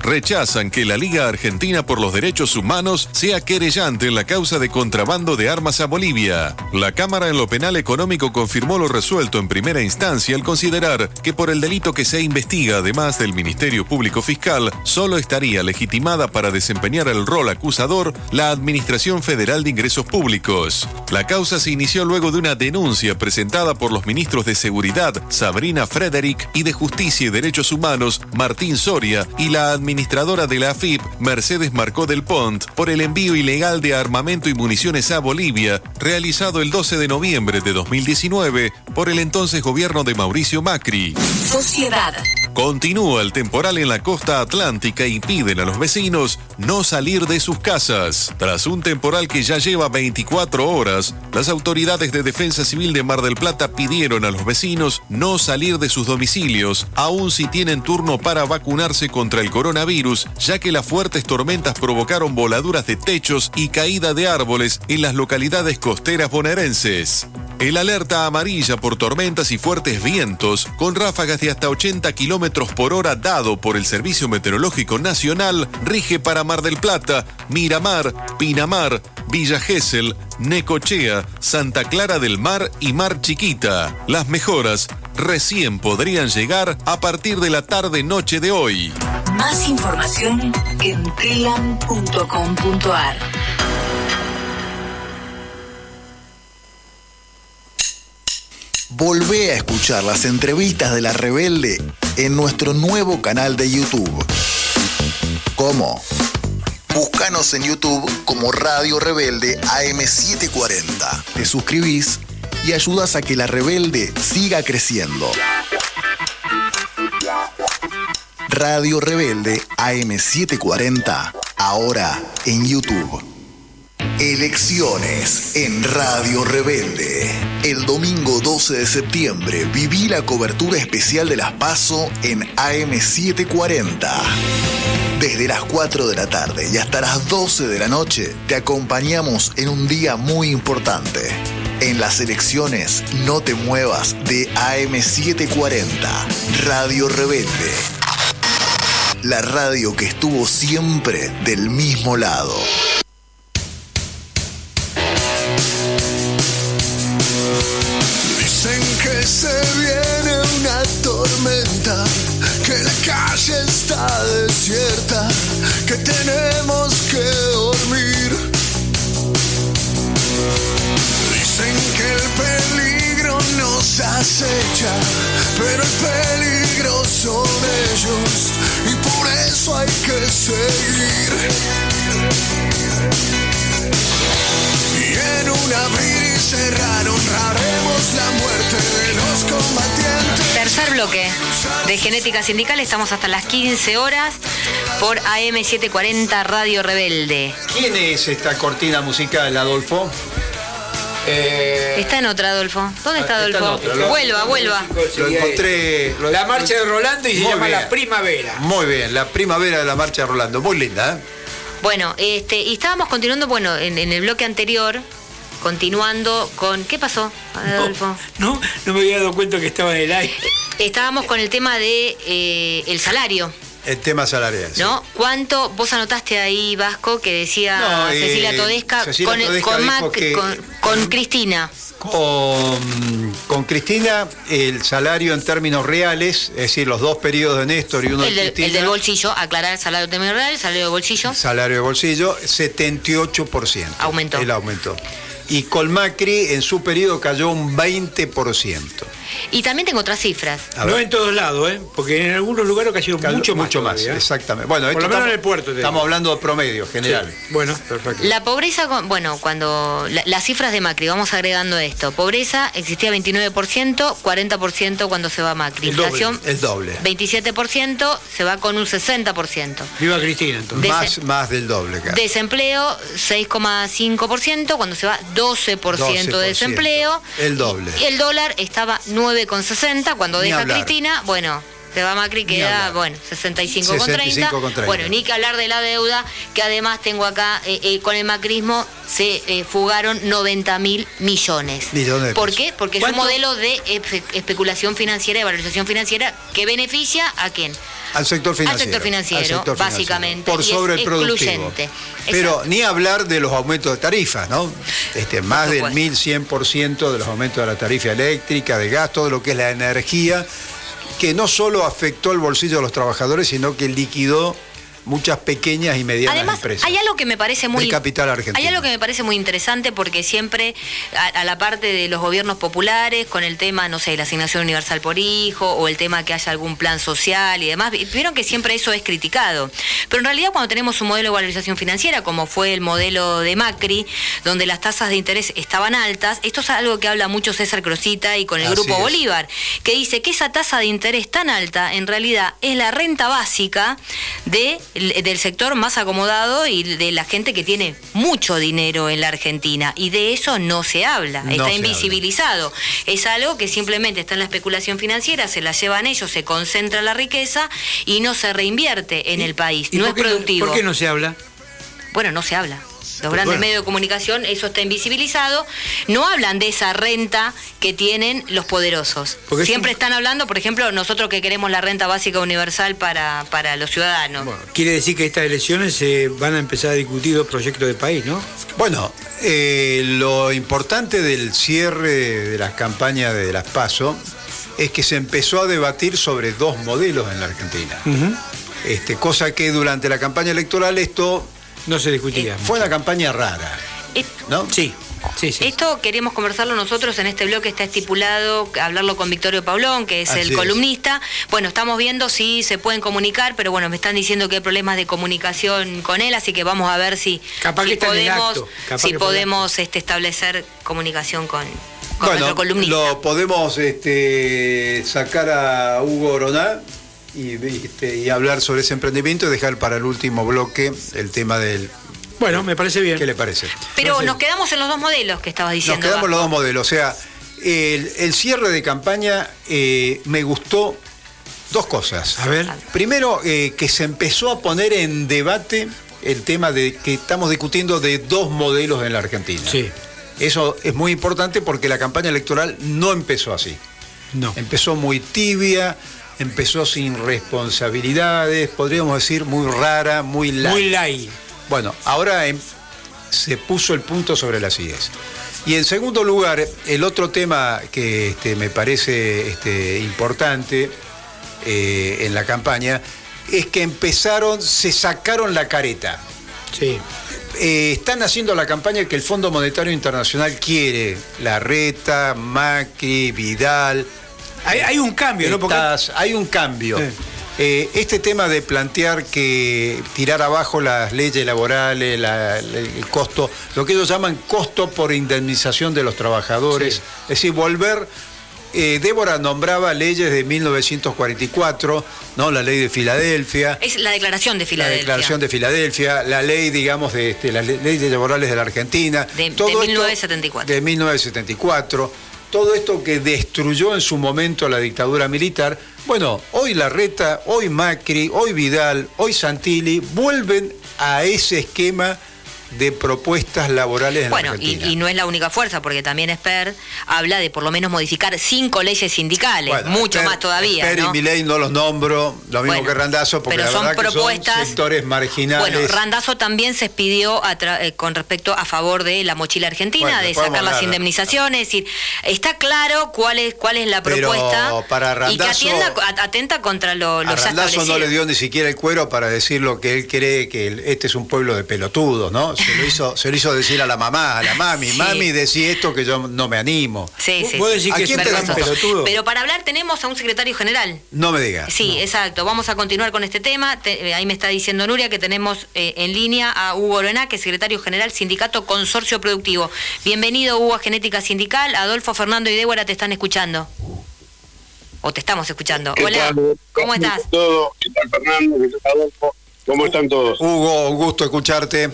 S17: rechazan que la Liga Argentina por los Derechos Humanos sea querellante en la causa de contrabando de armas a Bolivia. La Cámara en lo Penal Económico confirmó lo resuelto en primera instancia al considerar que por el delito que se investiga, además del Ministerio Público Fiscal, solo estaría legitimada para desempeñar el rol acusador la Administración Federal de Ingresos Públicos. La causa se inició luego de una denuncia presentada por los ministros de Seguridad, Sabrina Frederick, y de Justicia y Derechos Humanos, Martín Soria, y la Administración administradora de la AFIP, Mercedes Marcó del Pont, por el envío ilegal de armamento y municiones a Bolivia, realizado el 12 de noviembre de 2019 por el entonces gobierno de Mauricio Macri.
S16: Sociedad.
S17: Continúa el temporal en la costa atlántica y piden a los vecinos no salir de sus casas. Tras un temporal que ya lleva 24 horas, las autoridades de defensa civil de Mar del Plata pidieron a los vecinos no salir de sus domicilios, aun si tienen turno para vacunarse contra el coronavirus, ya que las fuertes tormentas provocaron voladuras de techos y caída de árboles en las localidades costeras bonaerenses. El alerta amarilla por tormentas y fuertes vientos, con ráfagas de hasta 80 kilómetros por hora dado por el Servicio Meteorológico Nacional, rige para Mar del Plata, Miramar, Pinamar, Villa Gesell, Necochea, Santa Clara del Mar y Mar Chiquita. Las mejoras recién podrían llegar a partir de la tarde-noche de hoy.
S16: Más información en telam.com.ar.
S9: Volvé a escuchar las entrevistas de La Rebelde en nuestro nuevo canal de YouTube. ¿Cómo? Búscanos en YouTube como Radio Rebelde AM740. Te suscribís y ayudas a que La Rebelde siga creciendo. Radio Rebelde AM740, ahora en YouTube. Elecciones en Radio Rebelde. El domingo 12 de septiembre viví la cobertura especial de las PASO en AM740. Desde las 4 de la tarde y hasta las 12 de la noche te acompañamos en un día muy importante. En las elecciones no te muevas de AM740, Radio Rebelde. La radio que estuvo siempre del mismo lado.
S1: Se viene una tormenta, que la calle está desierta, que tenemos que dormir. Dicen que el peligro nos acecha, pero el peligro son ellos y por eso hay que seguir. Y en un abrir cerrar honraremos la muerte de los combatientes.
S2: Tercer bloque de Genética Sindical, estamos hasta las 15 horas por AM740 Radio Rebelde.
S3: ¿Quién es esta cortina musical, Adolfo?
S2: Está en otra, Adolfo. ¿Dónde está
S3: está en
S2: Adolfo?
S3: otra,
S2: vuelva, vuelva.
S3: Lo encontré. lo-
S5: La marcha de Rolando y se
S3: Muy
S5: llama
S3: bien.
S5: La Primavera.
S3: Muy bien, la primavera de la marcha de Rolando. Muy linda, ¿eh?
S2: Bueno, este, y estábamos continuando, bueno, en, en el bloque anterior, continuando con. ¿Qué pasó, Adolfo?
S5: No, no me había dado cuenta que estaba en el aire.
S2: Estábamos con el tema de eh, el salario.
S3: El tema salarial. sí.
S2: ¿No? ¿Cuánto vos anotaste ahí, Vasco, que decía
S3: No, eh,
S2: Cecilia Todesca,
S3: Cecilia
S2: con,
S3: Todesca
S2: con,
S3: dijo
S2: Mac-
S3: que-
S2: con- con Cristina?
S3: Con, con Cristina, el salario en términos reales, es decir, los dos periodos de Néstor y uno
S2: El,
S3: de
S2: del-
S3: Cristina,
S2: el del bolsillo, aclarar el salario término real, el salario de bolsillo.
S3: salario de bolsillo, 78%.
S2: Aumentó.
S3: El aumento. Y con Macri, en su periodo cayó un 20%.
S2: Y también tengo otras cifras.
S5: No en todos lados, ¿eh? Porque en algunos lugares cayeron
S3: Cayó
S5: mucho más.
S3: Mucho más,
S5: todavía, ¿eh?
S3: exactamente. Bueno,
S5: Por
S3: esto
S5: lo menos
S3: estamos,
S5: en el puerto.
S3: estamos
S5: digo.
S3: hablando de promedio general.
S5: Sí. Bueno, perfecto.
S2: La pobreza, bueno, cuando la- las cifras de Macri, vamos agregando esto. Pobreza existía 29%, 40% cuando se va Macri.
S5: El doble,
S2: Inflación
S3: El doble.
S2: 27%, se va con un 60%.
S5: Viva Cristina, entonces.
S3: Más, más del doble, casi.
S2: Desempleo 6,5%, cuando se va 12%, de
S3: 12%,
S2: desempleo.
S3: el doble.
S2: Y el dólar estaba 9,60, cuando
S3: Ni
S2: deja
S3: hablar.
S2: Cristina, bueno, se va Macri, queda, bueno, 65,30.
S3: 65 con 30.
S2: Bueno, ni que hablar de la deuda, que además tengo acá, eh, eh, con el macrismo se eh, fugaron 90 mil millones.
S3: Millones de
S2: ¿Por qué? Porque es un modelo de espe- especulación financiera y valorización financiera que beneficia a quién?
S3: Al sector financiero.
S2: sector financiero,
S3: al sector
S2: básicamente,
S3: Por sobre el productivo. Pero
S2: Exacto.
S3: ni hablar de los aumentos de tarifas, ¿no? Este, más del
S2: supuesto.
S3: 1100% de los aumentos de la tarifa eléctrica, de gas, todo lo que es la energía, que no solo afectó el bolsillo de los trabajadores, sino que liquidó muchas pequeñas y medianas
S2: Además,
S3: empresas.
S2: hay algo que me parece muy
S3: capital argentino.
S2: Hay algo que me parece muy interesante porque siempre a, a la parte de los gobiernos populares con el tema, no sé, la asignación universal por hijo o el tema que haya algún plan social y demás, vi- vieron que siempre eso es criticado. Pero en realidad cuando tenemos un modelo de valorización financiera como fue el modelo de Macri, donde las tasas de interés estaban altas, esto es algo que habla mucho César Crosita y con el
S3: Así
S2: grupo
S3: es.
S2: Bolívar, que dice que esa tasa de interés tan alta en realidad es la renta básica de, del sector más acomodado y de la gente que tiene mucho dinero en la Argentina. Y de eso no se habla,
S3: No
S2: está
S3: se
S2: invisibilizado. Es algo que simplemente está en la especulación financiera, se la llevan ellos, se concentra la riqueza y no se reinvierte en el país.
S5: ¿Y
S2: No es productivo.
S5: ¿Por qué no se habla?
S2: Bueno, no se habla. Los grandes
S5: Bueno.
S2: medios de comunicación, eso está invisibilizado. No hablan de esa renta que tienen los poderosos.
S5: Porque es
S2: Siempre están hablando, por ejemplo, nosotros que queremos la renta básica universal para, para los ciudadanos.
S5: Quiere decir que estas elecciones se van a empezar a discutir dos proyectos de país, ¿no?
S3: Bueno, eh, lo importante del cierre de las campañas de las PASO es que se empezó a debatir sobre dos modelos en la Argentina. Este, cosa que durante la campaña electoral esto
S5: no se discutía.
S3: fue una campaña rara,
S2: Eh,
S3: ¿no?
S5: Sí, sí, sí.
S2: Esto queremos conversarlo nosotros en este bloque, está estipulado hablarlo con Victorio Paulón, que es
S3: Así
S2: el
S3: es.
S2: columnista. Bueno, estamos viendo si se pueden comunicar, pero bueno, me están diciendo que hay problemas de comunicación con él, así que vamos a ver si,
S5: Capaz
S2: si podemos, si este, establecer comunicación con, con
S3: Bueno,
S2: nuestro columnista.
S3: lo podemos este, sacar a Hugo Oroná y, este, y hablar sobre ese emprendimiento y dejar para el último bloque el tema del...
S5: Bueno, me parece bien.
S3: ¿Qué le parece?
S2: Pero nos quedamos en los dos modelos que estabas
S3: Nos
S2: diciendo.
S3: quedamos los
S2: Vasco.
S3: dos modelos. O sea, el, el cierre de campaña eh, me gustó dos cosas.
S5: A ver.
S3: Primero, eh, que se empezó a poner en debate el tema de que estamos discutiendo de dos modelos en la Argentina.
S5: Sí.
S3: Eso es muy importante porque la campaña electoral no empezó así.
S5: No.
S3: Empezó muy tibia, empezó sin responsabilidades, podríamos decir muy rara, muy light.
S5: Muy light.
S3: Bueno, ahora em, se puso el punto sobre las IES. Y en segundo lugar, el otro tema que este, me parece este, importante eh, en la campaña es que empezaron, se sacaron la careta.
S5: Sí.
S3: Eh, están haciendo la campaña que el Fondo Monetario Internacional quiere. La Reta, Macri, Vidal.
S5: Hay, hay un cambio, ¿no? Porque
S3: hay un cambio. Eh, este tema de plantear que tirar abajo las leyes laborales, la- la- el costo, lo que ellos llaman costo por indemnización de los trabajadores, es decir, volver. eh, Débora nombraba leyes de 1944, ¿no? la ley de Filadelfia,
S2: Es la declaración de
S3: la
S2: Filadelfia.
S3: declaración de Filadelfia, la ley, digamos, de este, las le- leyes laborales de la Argentina.
S2: De- de
S3: todo esto-
S2: 1974.
S3: de 1974. Todo esto que destruyó en su momento la dictadura militar. Bueno, hoy Larreta, hoy Macri, hoy Vidal, hoy Santilli vuelven a ese esquema de propuestas laborales en
S2: Bueno,
S3: la Argentina.
S2: y no es la única fuerza, porque también Esper habla de por lo menos modificar cinco leyes sindicales,
S3: Bueno,
S2: mucho
S3: Esper-
S2: más todavía.
S3: Esper
S2: ¿no?
S3: y Milei no los nombro, lo mismo
S2: Bueno,
S3: que Randazo, porque
S2: pero
S3: la
S2: son
S3: verdad que
S2: propuestas-
S3: son sectores marginales.
S2: Bueno, Randazo también se expidió a eh, con respecto a favor de la mochila argentina,
S3: Bueno,
S2: de sacar las indemnizaciones. Es decir, está claro cuál es cuál es la
S3: Pero
S2: propuesta y que atienda, atenta contra lo, lo
S3: A
S2: ya establecido.
S3: no le dio ni siquiera el cuero para decir lo que él cree que el- este es un pueblo de pelotudos, ¿no? Se lo hizo, se lo hizo decir a la mamá, a la mami,
S2: Sí.
S3: mami, decí esto que yo no me animo.
S2: Sí, sí,
S5: ¿Vos
S2: sí.
S5: decís
S3: ¿A
S5: que
S3: quién
S5: gran
S3: tenemos?
S5: pelotudo?
S2: Pero para hablar tenemos a un secretario general.
S3: No me digas.
S2: Sí, exacto. Vamos a continuar con este tema. Te- eh, ahí me está diciendo Nuria que tenemos eh, en línea a Hugo Oroná, que es secretario general Sindicato Consorcio Productivo. Bienvenido, Hugo, a Genética Sindical. Adolfo, Fernando y Débora te están escuchando. O te estamos escuchando.
S15: ¿Qué
S2: Hola,
S15: tal?
S2: ¿cómo estás?
S15: Todo? ¿Qué tal, Fernando? ¿Qué tal, Adolfo? ¿Cómo están todos?
S3: Hugo, un gusto escucharte.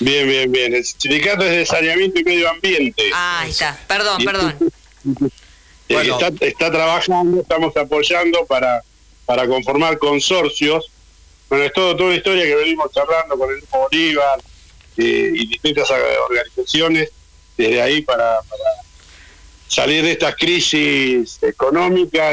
S15: Bien, bien, bien. El sindicato es de saneamiento y medio ambiente.
S2: Ah, ahí está. Perdón,
S15: Y-
S2: perdón.
S3: Bueno.
S15: está, está trabajando, estamos apoyando para, para conformar consorcios. Bueno, es todo, toda una historia que venimos charlando con el Grupo Bolívar eh, y distintas organizaciones desde ahí para, para salir de esta crisis económica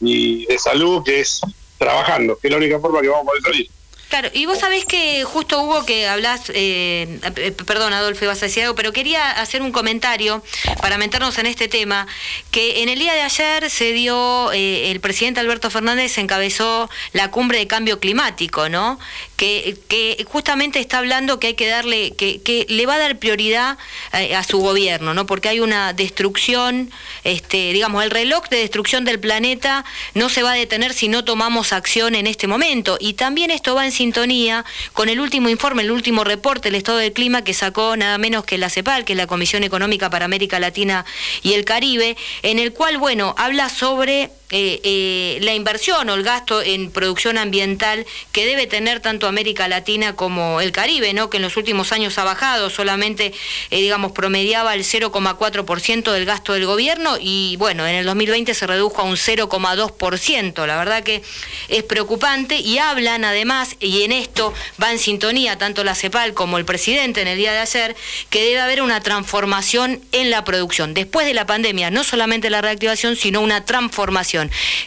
S15: y de salud que es trabajando, que es la única forma que vamos a poder salir.
S2: Claro, y vos sabés que justo hubo que hablas, eh, eh, perdón Adolfo, ibas a decir pero quería hacer un comentario para meternos en este tema, que en el día de ayer se dio, eh, el presidente Alberto Fernández encabezó la cumbre de cambio climático, ¿no? Que, que justamente está hablando que hay que darle, que, que le va a dar prioridad a su gobierno, ¿no? Porque hay una destrucción, este, digamos, el reloj de destrucción del planeta no se va a detener si no tomamos acción en este momento. Y también esto va en sintonía con el último informe, el último reporte del estado del clima que sacó nada menos que la CEPAL, que es la Comisión Económica para América Latina y el Caribe, en el cual, bueno, habla sobre eh, la inversión o el gasto en producción ambiental que debe tener tanto América Latina como el Caribe, ¿no? que en los últimos años ha bajado, solamente, eh, digamos, promediaba el 0,4% del gasto del gobierno y bueno, en el 2020 se redujo a un 0,2%. La verdad que es preocupante y hablan además, y en esto va en sintonía tanto la CEPAL como el presidente en el día de ayer, que debe haber una transformación en la producción. Después de la pandemia, no solamente la reactivación, sino una transformación.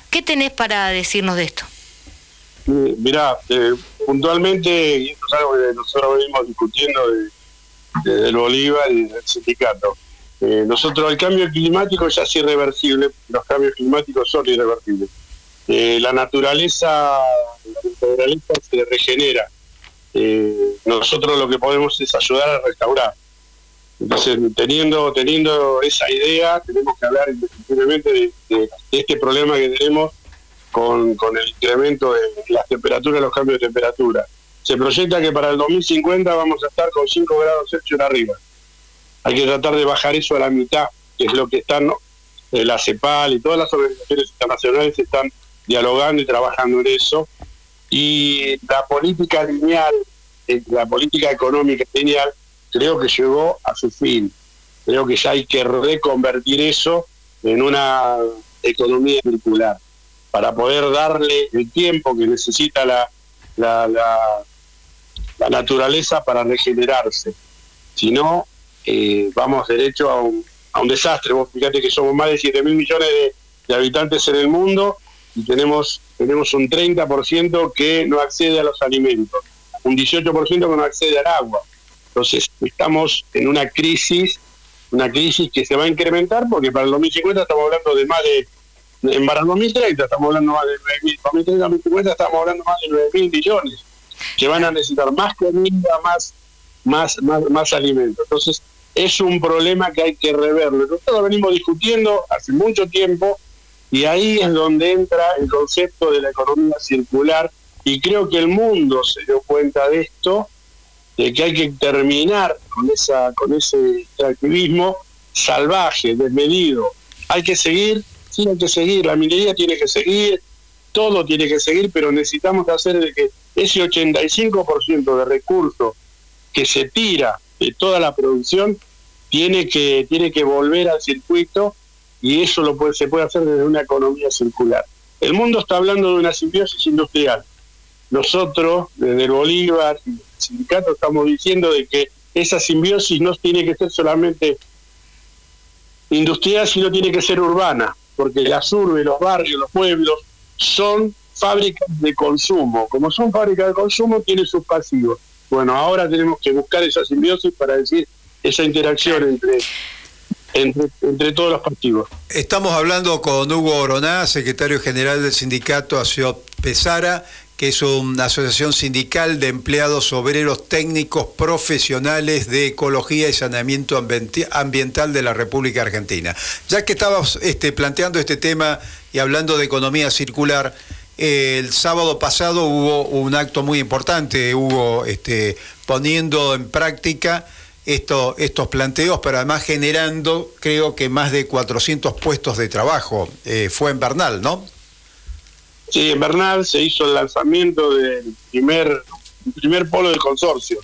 S2: ¿Qué tenés para decirnos de esto?
S15: Eh, Mirá, eh, puntualmente, y esto es algo que nosotros venimos discutiendo de, de- del Bolívar y del sindicato. Eh, nosotros, el cambio climático ya es irreversible, los cambios climáticos son irreversibles. Eh, la naturaleza la naturaleza se regenera. Nosotros lo que podemos es ayudar a restaurar. Entonces, teniendo, teniendo esa idea, tenemos que hablar indiscutiblemente de, este problema que tenemos con, con el incremento de las temperaturas, los cambios de temperatura. Se proyecta que para el 2050 vamos a estar con 5 grados Celsius arriba. Hay que tratar de bajar eso a la mitad, que es lo que están, ¿no? Eh, la CEPAL y todas las organizaciones internacionales están dialogando y trabajando en eso. Y la política lineal, eh, la política económica lineal, creo que llegó a su fin. Creo que ya hay que reconvertir eso en una economía circular para poder darle el tiempo que necesita la, la, la- naturaleza para regenerarse. Si no, eh, vamos derecho a un, a un desastre. Vos fíjate que somos más de 7 mil millones de, de habitantes en el mundo y tenemos, tenemos un 30% que no accede a los alimentos, un 18% que no accede al agua. Entonces, estamos en una crisis, una crisis que se va a incrementar porque para el 2050 estamos hablando de más de en para el 2030 estamos hablando más de 9.000, 2030, 2050 estamos hablando más de 9 mil millones que van a necesitar más comida, más, más, más, más alimento. Entonces, es un problema que hay que reverlo. Nosotros lo venimos discutiendo hace mucho tiempo y ahí es donde entra el concepto de la economía circular y creo que el mundo se dio cuenta de esto, de que hay que terminar con, esa, con ese extractivismo salvaje, desmedido. Hay que seguir, sí hay que seguir, la minería tiene que seguir, todo tiene que seguir, pero necesitamos hacer de que ese 85% de recursos que se tira de toda la producción tiene que, tiene que volver al circuito y eso lo puede, se puede hacer desde una economía circular. El mundo está hablando de una simbiosis industrial. Nosotros, desde el Bolívar sindicato, estamos diciendo de que esa simbiosis no tiene que ser solamente industrial, sino tiene que ser urbana, porque las urbes, los barrios, los pueblos son fábricas de consumo. Como son fábricas de consumo, tienen sus pasivos. Bueno, ahora tenemos que buscar esa simbiosis para decir esa interacción entre, entre, entre todos los pasivos.
S3: Estamos hablando con Hugo Oroná, secretario general del sindicato ASIOP Pesara, que es una asociación sindical de empleados obreros técnicos profesionales de ecología y saneamiento ambiental de la República Argentina. Ya que estabas este, planteando este tema y hablando de economía circular, eh, el sábado pasado hubo un acto muy importante, Hugo, este, poniendo en práctica esto- estos planteos, pero además generando, creo que más de 400 puestos de trabajo. Eh, fue en Bernal, ¿no?
S15: Sí, en Bernal se hizo el lanzamiento del primer, primer polo del consorcio,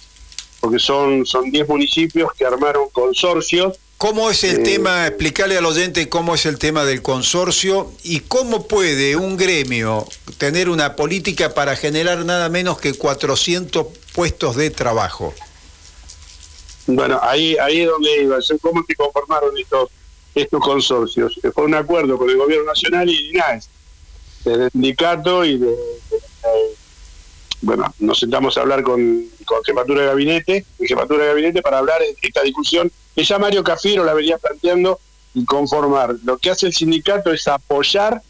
S15: porque son son 10 municipios que armaron consorcios.
S3: ¿Cómo es el
S15: Eh,
S3: tema? Explicarle al oyente cómo es el tema del consorcio y cómo puede un gremio tener una política para generar nada menos que 400 puestos de trabajo.
S15: Bueno, ahí ahí es donde iba. ¿Cómo se conformaron estos, estos consorcios? Fue un acuerdo con el Gobierno Nacional y el INAES, del sindicato y de, bueno, nos sentamos a hablar con, con Jefatura de Gabinete, Jefatura de Gabinete para hablar de esta discusión que ya Mario Cafiero la venía planteando y conformar. Lo que hace el sindicato es apoyar,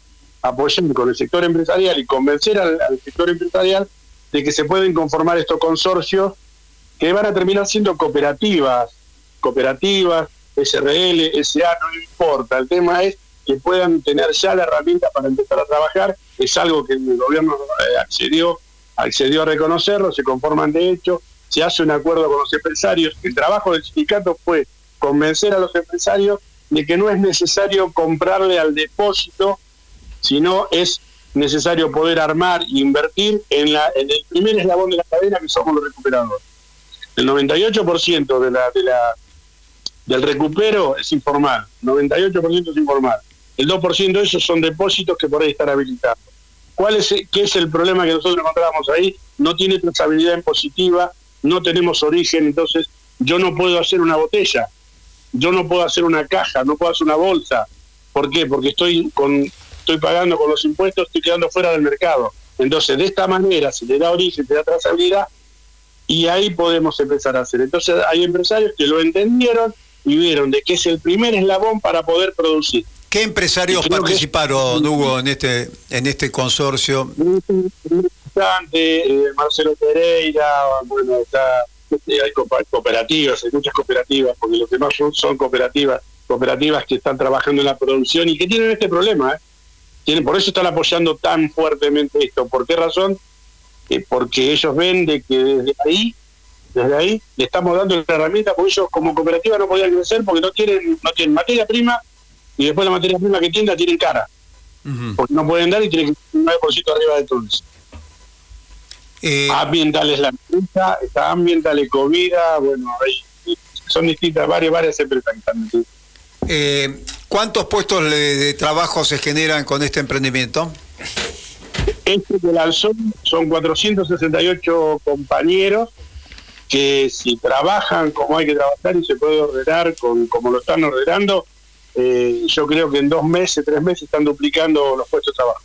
S15: apoyar con el sector empresarial y convencer al, al sector empresarial de que se pueden conformar estos consorcios que van a terminar siendo cooperativas, cooperativas, SRL, SA, no importa. El tema es que puedan tener ya la herramienta para empezar a trabajar. Es algo que el gobierno eh, accedió, accedió a reconocerlo, se conforman de hecho, se hace un acuerdo con los empresarios. El trabajo del sindicato fue convencer a los empresarios de que no es necesario comprarle al depósito, sino es necesario poder armar e invertir en, la, en el primer eslabón de la cadena que somos los recuperadores. El 98% de la, de la, del recupero es informal, 98% es informal. El 2% de esos son depósitos que por ahí están habilitados. ¿Cuál es, ¿Qué es el problema que nosotros encontramos ahí? No tiene trazabilidad en positiva, no tenemos origen, entonces yo no puedo hacer una botella, yo no puedo hacer una caja, no puedo hacer una bolsa. ¿Por qué? Porque estoy con estoy pagando con los impuestos, estoy quedando fuera del mercado. Entonces, de esta manera se le da origen, se le da trazabilidad y ahí podemos empezar a hacer. Entonces, hay empresarios que lo entendieron y vieron de que es el primer eslabón para poder producir.
S3: ¿Qué empresarios participaron, Hugo, en este, en este consorcio?
S15: Eh, Marcelo Pereira, bueno, está, eh, hay cooperativas, hay muchas cooperativas, porque los demás son, son cooperativas, cooperativas que están trabajando en la producción y que tienen este problema, ¿eh? Tienen, por eso están apoyando tan fuertemente esto. ¿Por qué razón? Eh, porque ellos ven de que desde ahí, desde ahí, le estamos dando la herramienta, porque ellos como cooperativa no podían crecer porque no tienen, no tienen materia prima y después la materia prima que tienen la tienen cara. Porque no pueden dar y tienen que un 9% arriba de todo eso.
S3: Eh,
S15: ambiental es la empresa, está ambiental ecovida, bueno, hay, son distintas, varias, varias empresas que están
S3: eh, ¿Cuántos puestos de, trabajo se generan con este emprendimiento?
S15: Este del Alzón son 468 compañeros que si trabajan como hay que trabajar y se puede ordenar con, como lo están ordenando, eh, yo creo que en dos meses, tres meses están duplicando los puestos de trabajo.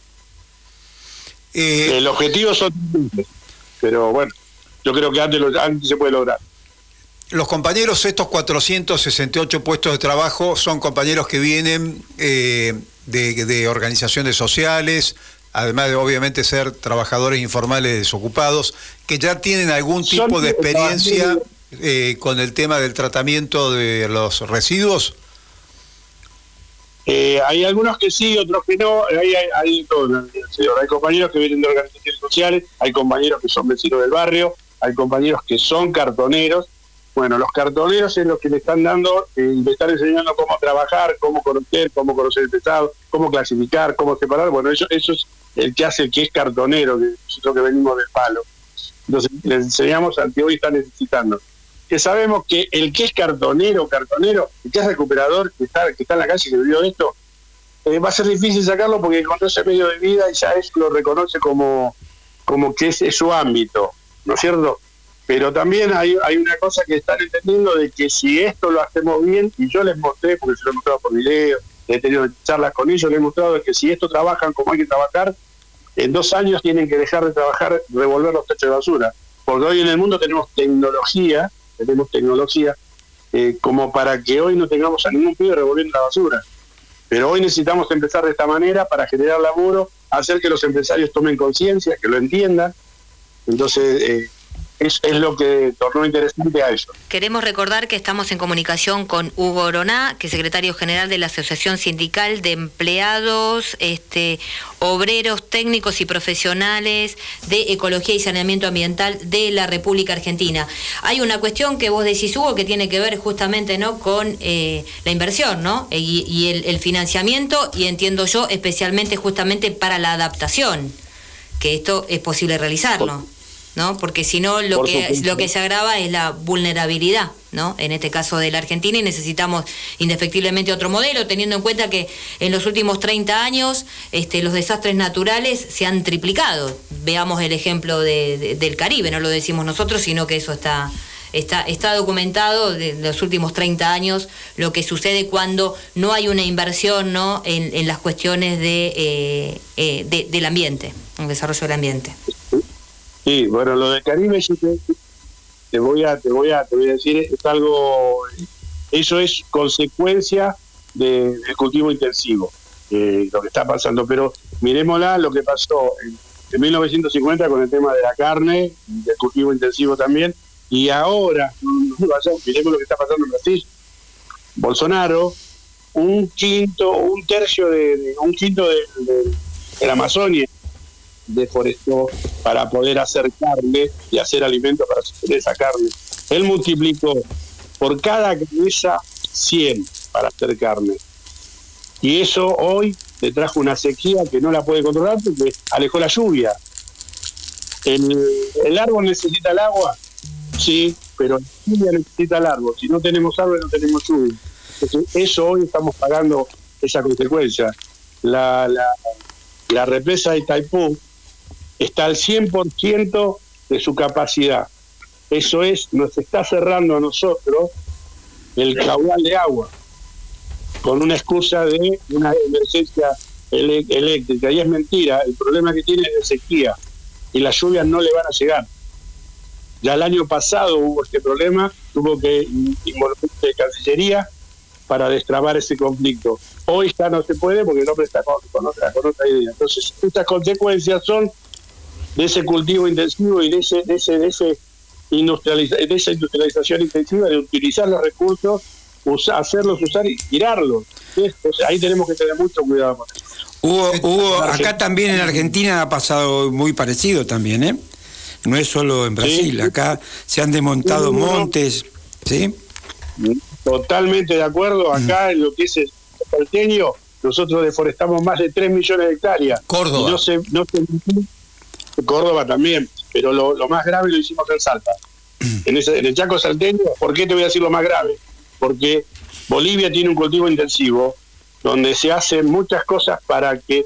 S3: Eh,
S15: El objetivo son pero bueno, yo creo que antes, antes se puede lograr.
S3: Los compañeros, estos 468 puestos de trabajo, son compañeros que vienen eh, de, organizaciones sociales, además de obviamente ser trabajadores informales desocupados, que ya tienen algún tipo de experiencia eh, con el tema del tratamiento de los residuos.
S15: Eh, hay algunos que sí, otros que no. Hay, hay, hay, hay compañeros que vienen de organizaciones sociales, hay compañeros que son vecinos del barrio, hay compañeros que son cartoneros bueno, los cartoneros es lo que le están dando, eh, le están enseñando cómo trabajar, cómo conocer, cómo conocer el pesado, cómo clasificar, cómo separar. Bueno, eso, eso es el que hace el que es cartonero, que nosotros que venimos del palo. Entonces, les enseñamos al que hoy está necesitando. Que sabemos que el que es cartonero, cartonero, el que es recuperador, que está, que está en la calle, que vivió esto, eh, va a ser difícil sacarlo porque ese medio de vida y ya eso lo reconoce como, como que es su ámbito, ¿no es cierto? Pero también hay, hay una cosa que están entendiendo de que si esto lo hacemos bien, y yo les mostré, porque se lo he mostrado por video, he tenido charlas con ellos, les he mostrado que si esto trabajan como hay que trabajar, en dos años tienen que dejar de trabajar, revolver los techos de basura. Porque hoy en el mundo tenemos tecnología, tenemos tecnología, eh, como para que hoy no tengamos a ningún pibe revolviendo la basura. Pero hoy necesitamos empezar de esta manera para generar laburo, hacer que los empresarios tomen conciencia, que lo entiendan. Entonces, eh, es, lo que tornó interesante a eso.
S2: Queremos recordar que estamos en comunicación con Hugo Oroná, que es secretario general de la Asociación Sindical de Empleados, este, Obreros, Técnicos y Profesionales de Ecología y Saneamiento Ambiental de la República Argentina. Hay una cuestión que vos decís, Hugo, que tiene que ver justamente ¿no? con eh, la inversión ¿no? y, y el, el financiamiento, y entiendo yo, especialmente justamente para la adaptación, que esto es posible realizarlo. ¿no? Porque si no, lo que, lo que se agrava es la vulnerabilidad, ¿no? En este caso de la Argentina y necesitamos indefectiblemente otro modelo, teniendo en cuenta que en los últimos 30 años este, los desastres naturales se han triplicado. Veamos el ejemplo del Caribe, no lo decimos nosotros, sino que eso está... Está, está documentado de los últimos 30 años lo que sucede cuando no hay una inversión ¿no? en, las cuestiones de, eh, eh, de, del ambiente, el desarrollo del ambiente.
S15: Sí, bueno, lo de Caribe yo te, voy a, te voy a, te voy a decir, es algo, eso es consecuencia de- del cultivo intensivo, eh, lo que está pasando. Pero miremosla lo que pasó en, en 1950 con el tema de la carne, del cultivo intensivo también, y ahora, miremos lo que está pasando en Brasil. Bolsonaro, un quinto, un tercio de, un quinto de, de- Amazonia deforestó para poder hacer carne y hacer alimento para sostener esa carne. Él multiplicó por cada cabeza 100 para hacer carne. Y eso hoy le trajo una sequía que no la puede controlar porque alejó la lluvia. El, el árbol necesita el agua, sí, pero la lluvia necesita el árbol. Si no tenemos árbol, no tenemos lluvia. Entonces, eso hoy estamos pagando esa consecuencia. La, la, la represa de Itaipú está al 100% de su capacidad. Eso es, nos está cerrando a nosotros el caudal de agua con una excusa de una emergencia eléctrica. Y es mentira, el problema que tiene es de sequía y las lluvias no le van a llegar. Ya el año pasado hubo este problema, tuvo que involucrarse de Cancillería para destrabar ese conflicto. Hoy ya no se puede porque el hombre está con otra, con otra idea. Entonces, estas consecuencias son de ese cultivo intensivo y de ese, de ese, de ese industrializa- de esa industrialización intensiva de utilizar los recursos, usa- hacerlos usar y tirarlos. ¿sí? Entonces, ahí tenemos que tener mucho cuidado. con eso.
S5: Hugo, Hugo, acá también en Argentina ha pasado muy parecido también, ¿eh? No es solo en Brasil, acá se han desmontado
S15: No, no, no.
S5: montes, ¿sí?
S15: Totalmente de acuerdo. Acá en lo que es el salteño, nosotros deforestamos más de 3 millones de hectáreas.
S3: Córdoba.
S15: Y no se, no se- Córdoba también, pero lo, más grave lo hicimos en Salta. En, ese- en el Chaco salteño, ¿por qué te voy a decir lo más grave? Porque Bolivia tiene un cultivo intensivo donde se hacen muchas cosas para que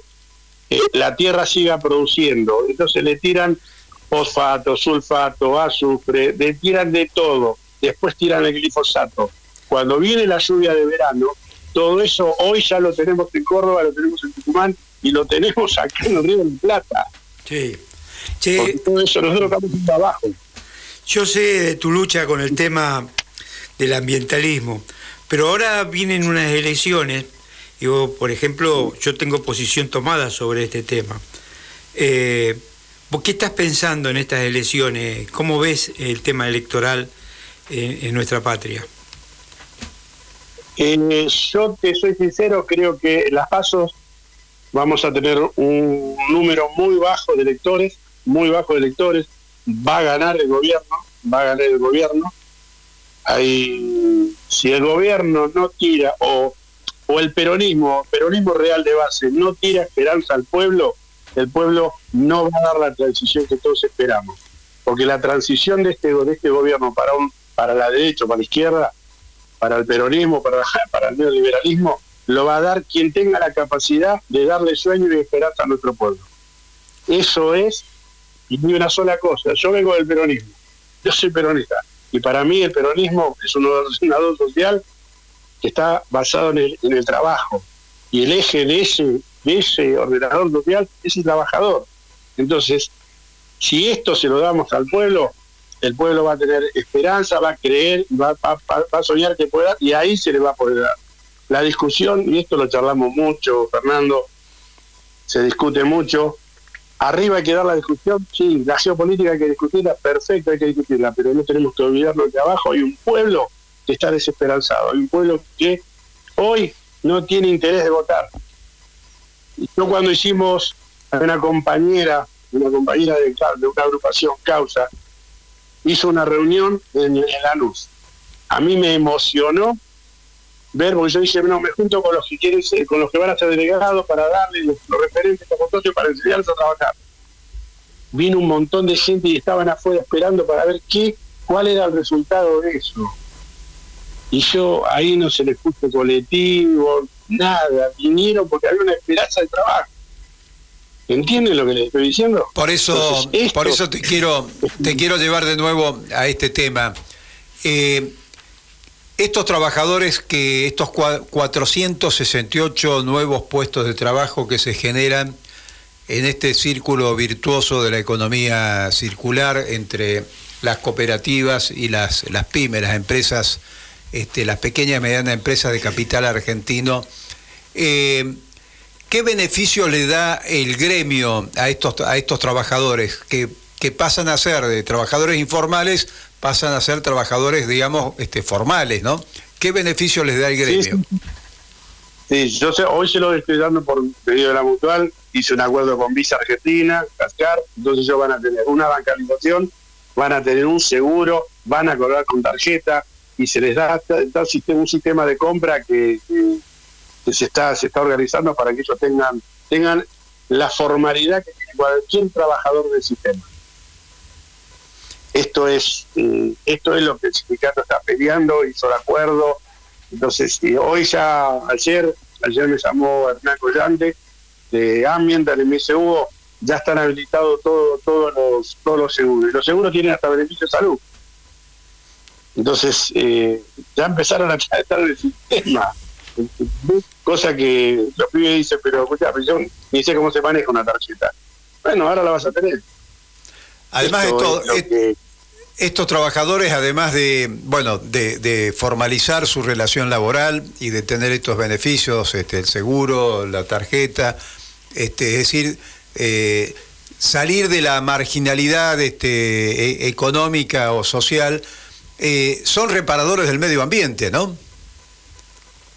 S15: eh, la tierra siga produciendo. Entonces le tiran fosfato, sulfato, azufre, le tiran de todo. Después tiran el glifosato. Cuando viene la lluvia de verano, todo eso hoy ya lo tenemos en Córdoba, lo tenemos en Tucumán y lo tenemos acá en el Río de la Plata.
S5: Sí.
S15: Porque todo eso nosotros estamos yendo abajo.
S5: Yo sé de tu lucha con el tema del ambientalismo, pero ahora vienen unas elecciones y vos, por ejemplo, yo tengo posición tomada sobre este tema. Eh, ¿Vos qué estás pensando en estas elecciones? ¿Cómo ves el tema electoral en, en nuestra patria?
S15: Eh, yo te soy sincero, creo que las pasos vamos a tener un número muy bajo de electores, muy bajo de electores, va a ganar el gobierno, va a ganar el gobierno. Ahí, si el gobierno no tira, o, o el peronismo, peronismo real de base, no tira esperanza al pueblo, el pueblo no va a dar la transición que todos esperamos. Porque la transición de este, de este gobierno para, un, para la derecha, para la izquierda, para el peronismo, para, para el neoliberalismo, lo va a dar quien tenga la capacidad de darle sueño y esperanza a nuestro pueblo. Eso es, y ni una sola cosa. Yo vengo del peronismo, yo soy peronista, y para mí el peronismo es un ordenador social que está basado en el, trabajo, y el eje de ese, de ese ordenador social es el trabajador. Entonces, si esto se lo damos al pueblo, el pueblo va a tener esperanza, va a creer, va- va- va a soñar que pueda, y ahí se le va a poder dar. La discusión, y esto lo charlamos mucho, Fernando, se discute mucho. Arriba hay que dar la discusión, sí, la geopolítica hay que discutirla, perfecto, hay que discutirla, pero no tenemos que olvidarnos que abajo hay un pueblo que está desesperanzado, hay un pueblo que hoy no tiene interés de votar. Yo cuando hicimos a una compañera, una compañera de, una agrupación Causa, hizo una reunión en, en Lanús. A mí me emocionó ver, porque yo dije, no, me junto con los que quieren ser- con los que van a ser delegados para darle los, los referentes socios para enseñarles a trabajar. Vino un montón de gente y estaban afuera esperando para ver qué, cuál era el resultado de eso. Y yo ahí no se les puso colectivo, nada, vinieron porque había una esperanza de trabajo. ¿Entienden lo que les estoy diciendo?
S3: Por eso,
S15: Entonces, esto-
S3: por eso te quiero, te quiero llevar de nuevo a este tema. Eh, estos trabajadores que, estos cua- 468 nuevos puestos de trabajo que se generan en este círculo virtuoso de la economía circular entre las cooperativas y las, las pymes, las empresas, este, las pequeñas y medianas empresas de capital argentino. Eh, ¿Qué beneficio le da el gremio a estos, a estos trabajadores que, que pasan a ser de trabajadores informales, pasan a ser trabajadores, digamos, este, formales, ¿no? ¿Qué beneficio les da el gremio?
S15: Sí, yo sé, hoy se lo estoy dando por pedido de la mutual, hice un acuerdo con Visa Argentina, Cascar, entonces ellos van a tener una bancarización, van a tener un seguro, van a cobrar con tarjeta y se les da, da un sistema de compra que, que, que, se está se está organizando para que ellos tengan tengan la formalidad que tiene cualquier trabajador del sistema. Esto es eh, esto es lo que el sindicato está peleando, hizo el acuerdo, entonces, hoy ya, ayer, ayer me llamó Hernán Collante de Ambient, del MSU, ya están habilitados todo, todos los todos los seguros. Y los seguros tienen hasta beneficio de salud. Entonces, eh, ya empezaron a estar el sistema. Cosa que los pibes dicen, pero escucha, yo ni sé cómo se maneja una tarjeta. Bueno, ahora la vas a tener.
S3: Además, esto, esto, que, estos trabajadores, además de, bueno, de, de, formalizar su relación laboral y de tener estos beneficios, este, el seguro, la tarjeta, este, es decir, eh, salir de la marginalidad este, e económica o social, eh, son reparadores del medio ambiente, ¿no?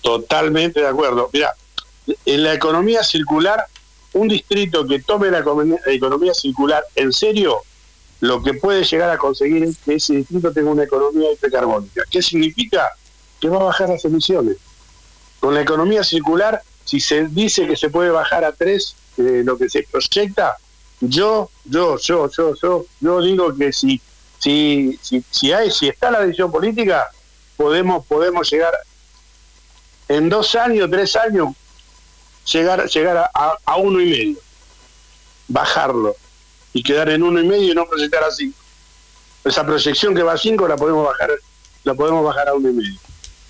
S15: Totalmente de acuerdo. Mira, en la economía circular, un distrito que tome la economía circular en serio lo que puede llegar a conseguir es que ese distrito tenga una economía hipercarbónica. ¿Qué significa? Que va a bajar las emisiones. Con la economía circular, si se dice que se puede bajar a tres, eh, lo que se proyecta, yo, yo, yo, yo, yo, yo digo que si, si, si, hay, si está la decisión política, podemos, podemos llegar en dos años, tres años, llegar, llegar a uno y medio, bajarlo y quedar en uno y medio y no proyectar a cinco. Esa proyección que va a cinco la podemos bajar, la podemos bajar a uno y medio.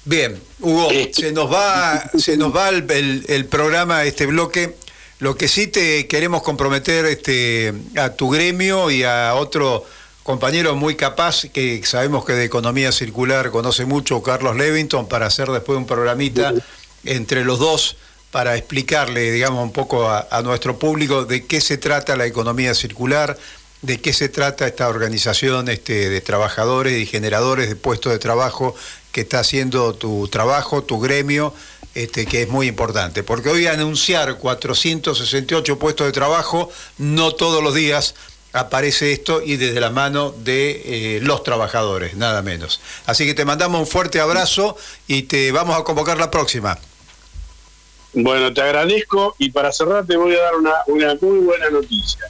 S3: Bien, Hugo, este, se nos va, se nos va el, el, el, programa, este bloque. Lo que sí te queremos comprometer este, a tu gremio y a otro compañero muy capaz, que sabemos que de economía circular conoce mucho, Carlos Levington, para hacer después un programita entre los dos para explicarle, digamos, un poco a, nuestro público de qué se trata la economía circular, de qué se trata esta organización este, de trabajadores y generadores de puestos de trabajo que está haciendo tu trabajo, tu gremio, este, que es muy importante. Porque hoy anunciar 468 puestos de trabajo, no todos los días aparece esto y desde la mano de eh, los trabajadores, nada menos. Así que te mandamos un fuerte abrazo y te vamos a convocar la próxima.
S15: Bueno, te agradezco y para cerrar te voy a dar una, una muy buena noticia.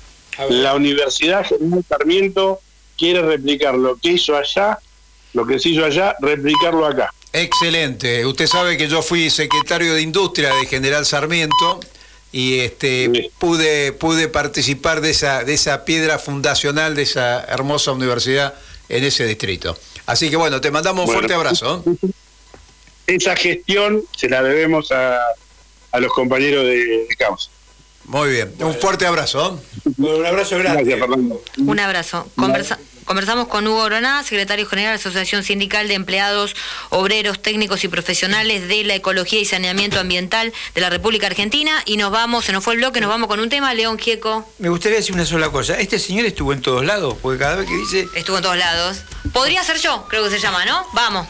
S15: La Universidad General Sarmiento quiere replicar lo que hizo allá, lo que se hizo allá, replicarlo acá.
S3: Excelente. Usted sabe que yo fui secretario de Industria de General Sarmiento y este sí. pude pude participar de esa de esa piedra fundacional de esa hermosa universidad en ese distrito. Así que bueno, te mandamos un bueno, fuerte abrazo.
S15: Esa gestión se la debemos a a los compañeros de, de causa.
S3: Muy bien, un fuerte abrazo.
S5: Bueno, un abrazo grande.
S15: Gracias, Fernando.
S2: Un abrazo. Conversa conversamos con Hugo Oroná, secretario general de la Asociación Sindical de Empleados, Obreros, Técnicos y Profesionales de la Ecología y Saneamiento Ambiental de la República Argentina. Y nos vamos, se nos fue el bloque, nos vamos con un tema, León Gieco.
S5: Me gustaría decir una sola cosa. Este señor estuvo en todos lados, porque cada vez que dice.
S2: Estuvo en todos lados. Podría ser yo, creo que se llama, ¿no? Vamos.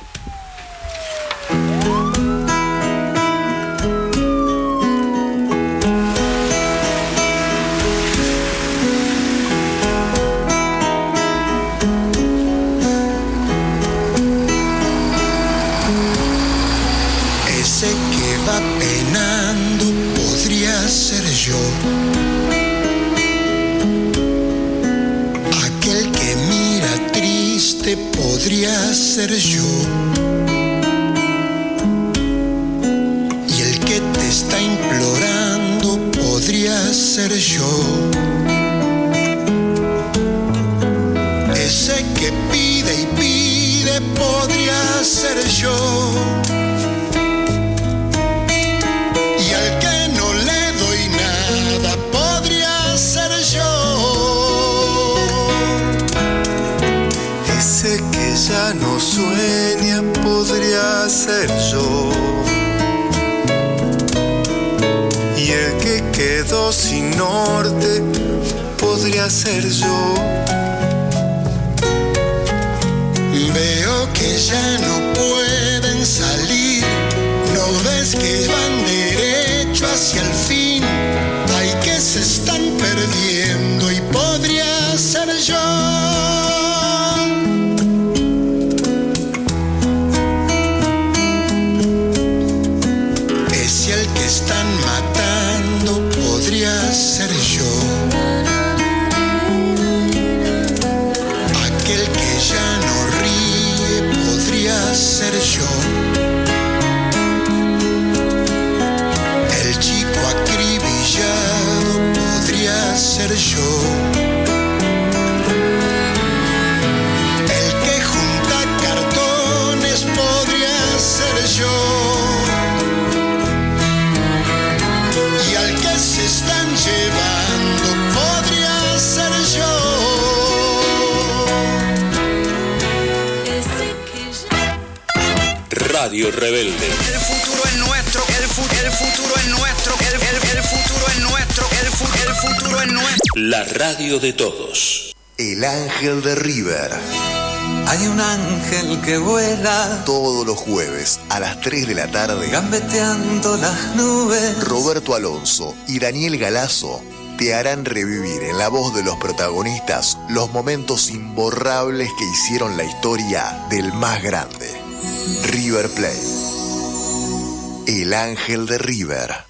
S9: Ángel
S18: que vuela.
S9: Todos los jueves a las 3 de la tarde.
S18: Gambeteando las nubes.
S9: Roberto Alonso y Daniel Galazo te harán revivir en la voz de los protagonistas los momentos imborrables que hicieron la historia del más grande. River Plate. El ángel de River.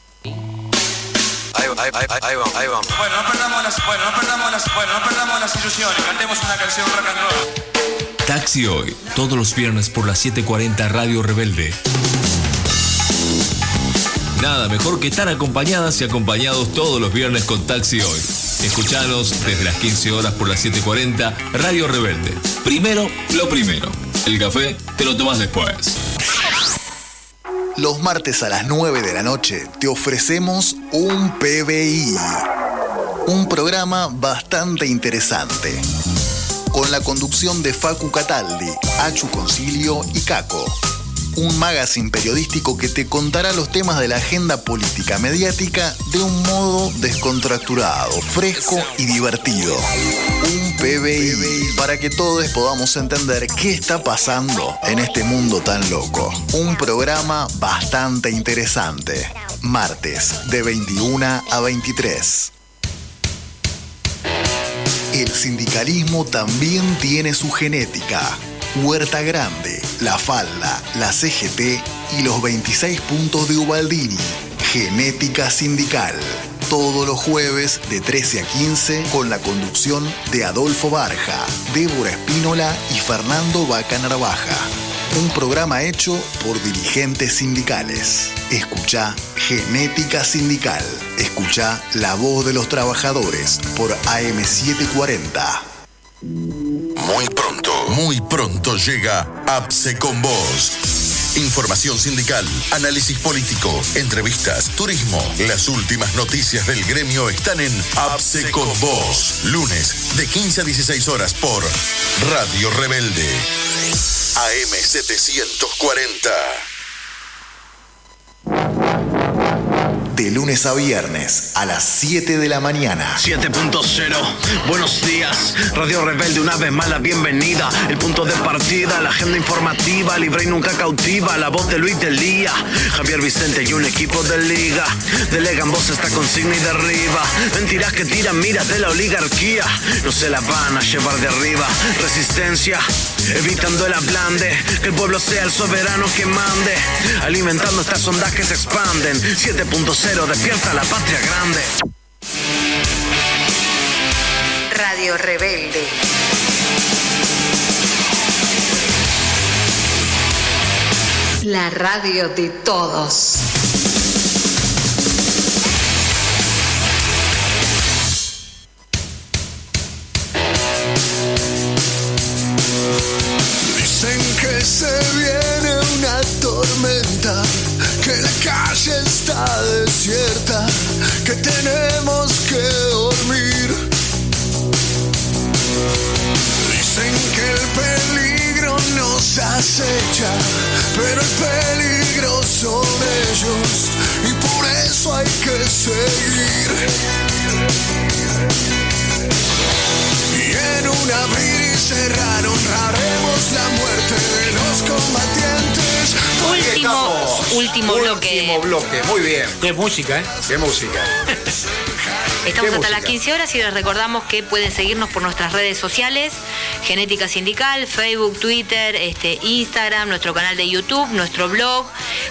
S8: Ahí, va, ahí, ahí, ahí vamos, ahí vamos. Bueno, no perdamos las, bueno, no perdamos las, bueno, no perdamos las ilusiones. Cantemos una canción rock and roll.
S19: Taxi Hoy, todos los viernes por las 7:40 Radio Rebelde. Nada mejor que estar acompañadas y acompañados todos los viernes con Taxi Hoy. Escuchanos desde las 15 horas por las 7:40 Radio Rebelde. Primero, lo primero. El café te lo tomas después.
S9: Los martes a las 9 de la noche te ofrecemos un PBI. Un programa bastante interesante. Con la conducción de Facu Cataldi, Achu Concilio y Caco. Un magazine periodístico que te contará los temas de la agenda política mediática de un modo descontracturado, fresco y divertido. Un PBI para que todos podamos entender qué está pasando en este mundo tan loco. Un programa bastante interesante. Martes de 21 a 23. El sindicalismo también tiene su genética. Huerta Grande, La Falda, la CGT y los 26 puntos de Ubaldini. Genética Sindical. Todos los jueves de 13 a 15 con la conducción de Adolfo Barja, Débora Espínola y Fernando Vaca Narvaja. Un programa hecho por dirigentes sindicales. Escucha Genética Sindical. Escucha La Voz de los Trabajadores por AM740.
S20: Muy pronto, muy pronto llega APSE con vos. Información sindical, análisis político, entrevistas, turismo. Las últimas noticias del gremio están en APSE con vos. Lunes de 15 a 16 horas por Radio Rebelde. AM740.
S9: De lunes a viernes a las 7 de la mañana.
S21: 7.0, buenos días. Radio Rebelde, una vez más la bienvenida. El punto de partida, la agenda informativa, libre y nunca cautiva. La voz de Luis Delía, Javier Vicente y un equipo de liga. Delegan voz esta consigna y derriba. Mentiras que tiran miras de la oligarquía. No se la van a llevar de arriba. Resistencia, evitando el ablande. Que el pueblo sea el soberano que mande. Alimentando estas ondas que se expanden. 7.0, despierta la patria grande.
S7: Radio Rebelde. La radio de todos.
S1: Está desierta, que tenemos que dormir. Dicen que el peligro nos acecha, pero el peligro son ellos y por eso hay que seguir. Y en un abrir y cerrar honraremos la muerte de los combatientes.
S2: Último, último bloque.
S3: Último bloque, muy bien.
S5: Qué música, ¿eh?
S3: Qué música.
S2: Estamos
S3: ¿Qué
S2: hasta
S3: música?
S2: las 15 horas y les recordamos que pueden seguirnos por nuestras redes sociales, Genética Sindical, Facebook, Twitter, este, Instagram, nuestro canal de YouTube, nuestro blog.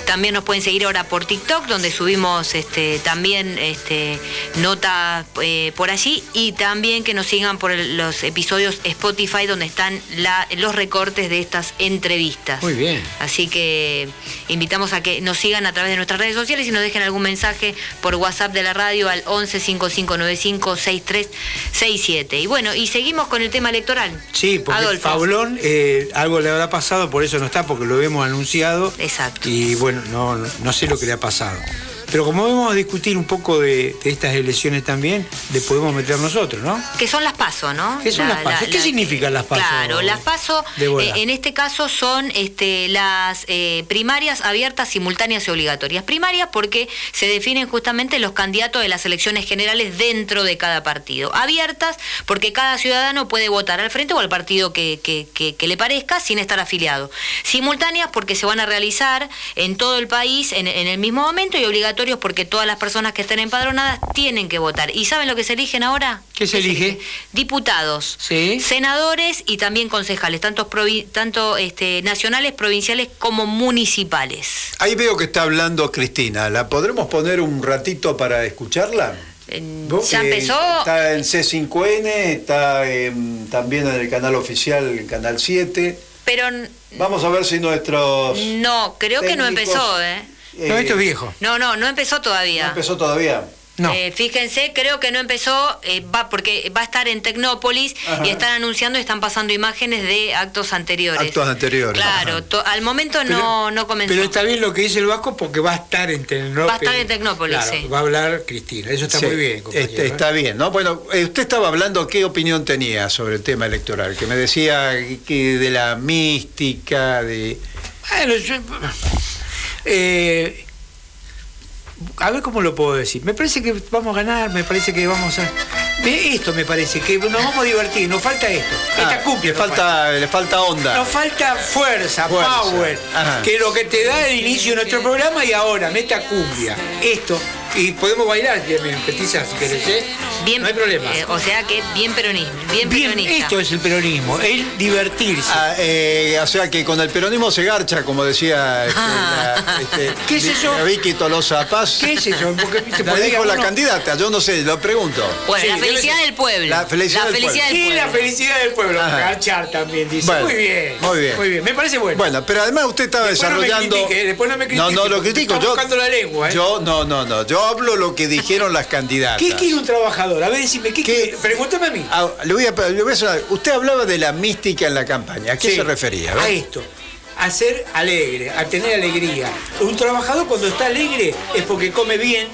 S2: También nos pueden seguir ahora por TikTok, donde subimos este, también este, notas eh, por allí. Y también que nos sigan por el- los episodios Spotify, donde están la- los recortes de estas entrevistas.
S5: Muy bien.
S2: Así que invitamos a que nos sigan a través de nuestras redes sociales y nos dejen algún mensaje por WhatsApp de la radio al 11 5595 6367. Y bueno, y seguimos con el tema electoral.
S5: Sí, porque
S2: Adolfo.
S5: Pablón eh, algo le habrá pasado, por eso no está, porque lo hemos anunciado.
S2: Exacto.
S5: Y bueno, no, no sé lo que le ha pasado. Pero como vamos a discutir un poco de, de estas elecciones también, le podemos meter nosotros, ¿no?
S2: Que son las PASO, ¿no?
S5: ¿Qué son
S2: La-
S5: las PASO?
S2: la-
S5: ¿Qué
S2: la-
S5: significan las PASO?
S2: Claro, las PASO eh, en este caso son este, las eh, primarias abiertas, simultáneas y obligatorias. Primarias porque se definen justamente los candidatos de las elecciones generales dentro de cada partido. Abiertas porque cada ciudadano puede votar al frente o al partido que, que- que- que le parezca sin estar afiliado. Simultáneas porque se van a realizar en todo el país en, en el mismo momento y obligatorios porque todas las personas que estén empadronadas tienen que votar. ¿Y saben lo que se eligen ahora?
S5: ¿Qué se elige?
S2: diputados,
S5: Sí.
S2: senadores y también concejales, tanto, tanto este, nacionales, provinciales como municipales.
S3: Ahí veo que está hablando Cristina. ¿La podremos poner un ratito para escucharla? Vos
S2: ya empezó.
S3: Está en C5N, está en- también en el canal oficial, el canal 7.
S2: Pero
S3: Vamos a ver si nuestros...
S2: no, creo que no empezó, ¿eh?
S3: Eh, No, esto es
S5: viejo.
S2: No, no, no empezó todavía.
S3: ¿No empezó todavía?
S2: Eh, fíjense, creo que no empezó, eh, va porque va a estar en Tecnópolis
S3: Ajá.
S2: y están anunciando y están pasando imágenes de actos anteriores.
S3: Actos anteriores.
S2: Claro, to- al momento no, no comenzó.
S5: Pero está bien lo que dice el Vasco porque va a estar en Tecnópolis.
S2: Va a estar en Tecnópolis,
S5: Claro,
S2: sí.
S5: Va a hablar Cristina. Eso está
S3: Sí,
S5: muy bien, compañero.
S3: este,
S5: ¿eh?
S3: está bien, ¿no? Bueno, eh, usted estaba hablando, ¿qué opinión tenía sobre el tema electoral? Que me decía que de la mística, de...
S5: Bueno, yo- eh, a ver cómo lo puedo decir. Me parece que vamos a ganar, me parece que vamos a. Esto me parece, que nos vamos a divertir, nos falta esto. Esta cumbia.
S3: le falta, le falta onda.
S5: Nos falta fuerza,
S3: Fuerza.
S5: power,
S3: Ajá.
S5: que es lo que te da el inicio de nuestro programa y ahora, meta cumbia. Esto, y podemos bailar, Petiza, si querés, ¿eh?
S2: Bien,
S5: no hay problema.
S2: eh, o sea que bien peronismo, bien,
S5: Bien,
S2: peronista.
S5: esto es el peronismo, el divertirse.
S3: Ah, eh, o sea que con el peronismo se garcha, como decía este, la- este,
S5: ¿Qué es eso?
S3: la Vicky Tolosa Paz.
S5: ¿Qué es eso? Porque, viste,
S3: La dijo la candidata, yo no sé, lo pregunto.
S2: Bueno,
S5: Sí,
S2: la felicidad
S5: ser.
S2: del pueblo.
S3: La felicidad del pueblo.
S2: del
S5: Sí, la felicidad del pueblo.
S3: Ajá.
S5: Garchar también dice.
S3: Bueno,
S5: muy bien.
S3: muy bien.
S5: Muy bien. Me parece bueno.
S3: Bueno, pero además usted estaba
S5: Después no me
S3: desarrollando.
S5: critique, después no me critique,
S3: no, no lo critico.
S5: está
S3: Yo,
S5: buscando la lengua, ¿eh?
S3: yo, no, no, no. Yo hablo lo que dijeron las candidatas.
S5: ¿Qué quiere un trabajador? A ver, decime, ¿qué, quiere? Pregúntame a mí.
S3: Ah, le voy a, le voy a hacer- usted hablaba de la mística en la campaña. ¿A qué
S5: Sí,
S3: se refería?
S5: A esto. A ser alegre, a tener alegría. Un trabajador cuando está alegre es porque come bien,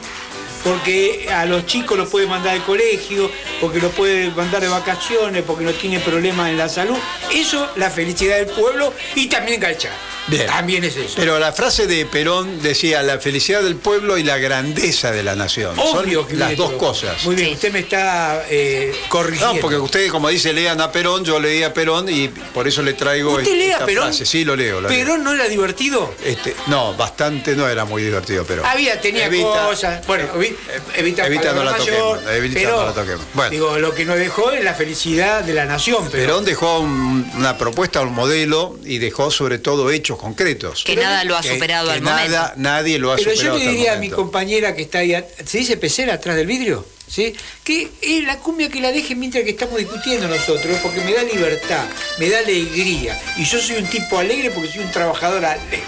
S5: porque a los chicos los puede mandar al colegio, porque los puede mandar de vacaciones, porque no tiene problemas en la salud. Eso, la felicidad del pueblo y también Galchar.
S3: Bien.
S5: También es eso.
S3: Pero la frase de Perón decía la felicidad del pueblo y la grandeza de la nación.
S5: Obvio
S3: Son
S5: que
S3: las dos cosas.
S5: Muy bien, usted me está eh, corrigiendo.
S3: No, porque ustedes, como dice, lean a Perón, yo leí a Perón y por eso le traigo
S5: ¿Usted lee a
S3: esta
S5: Perón?
S3: frase. Sí, lo leo. lo leo.
S5: ¿Perón no era divertido?
S3: Este, no, bastante no era muy divertido, pero.
S5: Había, tenía
S3: Evita-
S5: cosas. Bueno, evi- evita,
S3: Evita no la
S5: palabra
S3: toquemos,
S5: mayor,
S3: Evita
S5: pero,
S3: no la toquemos. Bueno.
S5: Digo, lo que nos dejó es la felicidad de la nación.
S3: Perón dejó un- una propuesta, un modelo y dejó sobre todo hechos concretos.
S2: Que nada lo ha
S3: Que-
S2: superado
S3: que
S2: al
S3: nada,
S2: momento.
S3: Nadie lo ha
S5: pero yo
S3: superado
S5: le
S3: hasta el
S5: diría a mi compañera que está ahí, ¿se dice pecera atrás del vidrio? ¿Sí? Que es la cumbia que la deje mientras que estamos discutiendo nosotros, porque me da libertad, me da alegría. Y yo soy un tipo alegre porque soy un trabajador alegre.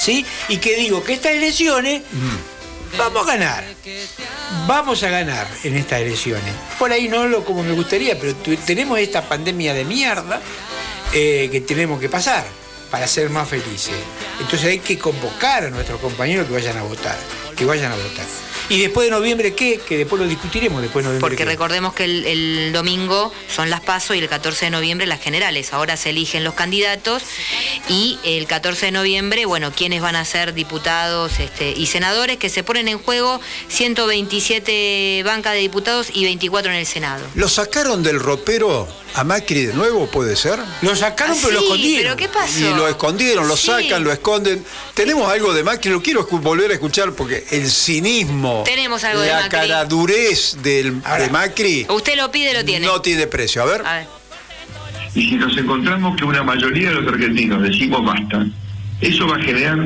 S5: ¿Sí? Y que digo que estas elecciones vamos a ganar. Vamos a ganar en estas elecciones. Por ahí no lo como me gustaría, pero tenemos esta pandemia de mierda eh, que tenemos que pasar para ser más felices. Entonces hay que convocar a nuestros compañeros que vayan a votar, que vayan a votar. ¿Y después de noviembre qué? Que después lo discutiremos después de noviembre.
S2: Porque
S5: qué.
S2: recordemos que el, el domingo son las PASO y el 14 de noviembre las generales. Ahora se eligen los candidatos y el 14 de noviembre, bueno, quiénes van a ser diputados este, y senadores que se ponen en juego 127 bancas de diputados y 24 en el Senado.
S3: ¿Lo sacaron del ropero a Macri de nuevo, puede ser?
S5: Lo sacaron,
S2: Ah,
S5: pero lo
S2: sí,
S5: escondieron.
S2: pero ¿qué pasó?
S3: Y lo escondieron, lo
S2: Sí.
S3: sacan, lo esconden. Tenemos algo de Macri, lo quiero volver a escuchar porque el cinismo,
S2: Tenemos algo de
S3: la
S2: Macri.
S3: caradurez del, de Macri
S2: Usted lo pide, lo tiene.
S3: no tiene precio. A ver.
S2: A ver.
S22: Y si nos encontramos que una mayoría de los argentinos decimos basta, eso va a generar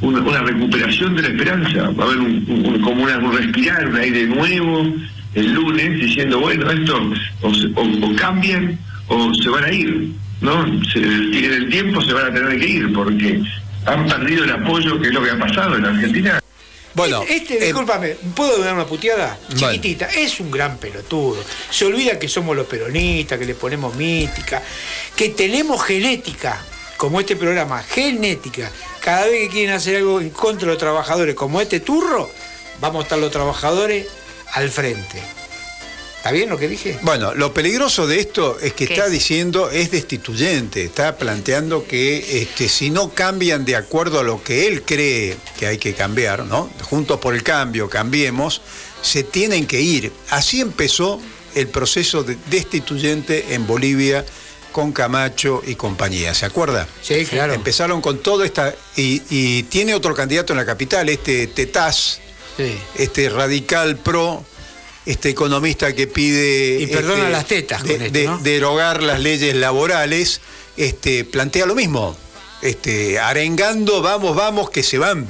S22: una, una recuperación de la esperanza, va a haber un, un- como una, un respirar, un aire nuevo el lunes diciendo, bueno, esto o, o- o cambian o se van a ir, ¿no? Se, en el tiempo se van a tener que ir porque han perdido el apoyo que es lo que ha pasado en Argentina.
S3: Bueno,
S5: Este, discúlpame, ¿puedo dar una puteada? Chiquitita, es un gran pelotudo. Se olvida que somos los peronistas, que le ponemos mística, que tenemos genética, como este programa, genética. Cada vez que quieren hacer algo en contra de los trabajadores, como este turro, vamos a estar los trabajadores al frente. ¿Está bien lo que dije?
S3: Bueno, lo peligroso de esto es que
S5: ¿Qué
S3: está
S5: es?
S3: diciendo, es destituyente, está planteando que este, si no cambian de acuerdo a lo que él cree que hay que cambiar, ¿no? Juntos por el cambio, cambiemos, se tienen que ir. Así empezó el proceso de destituyente en Bolivia con Camacho y compañía, ¿se acuerda?
S5: Sí, claro.
S3: Empezaron con todo esta... Y, y tiene otro candidato en la capital, este Tetaz,
S5: Sí.
S3: este radical pro, este economista que pide
S5: Y perdona
S3: este,
S5: las tetas
S3: de-
S5: esto,
S3: derogar las leyes laborales, este, plantea lo mismo, este, arengando, vamos, vamos, que se van.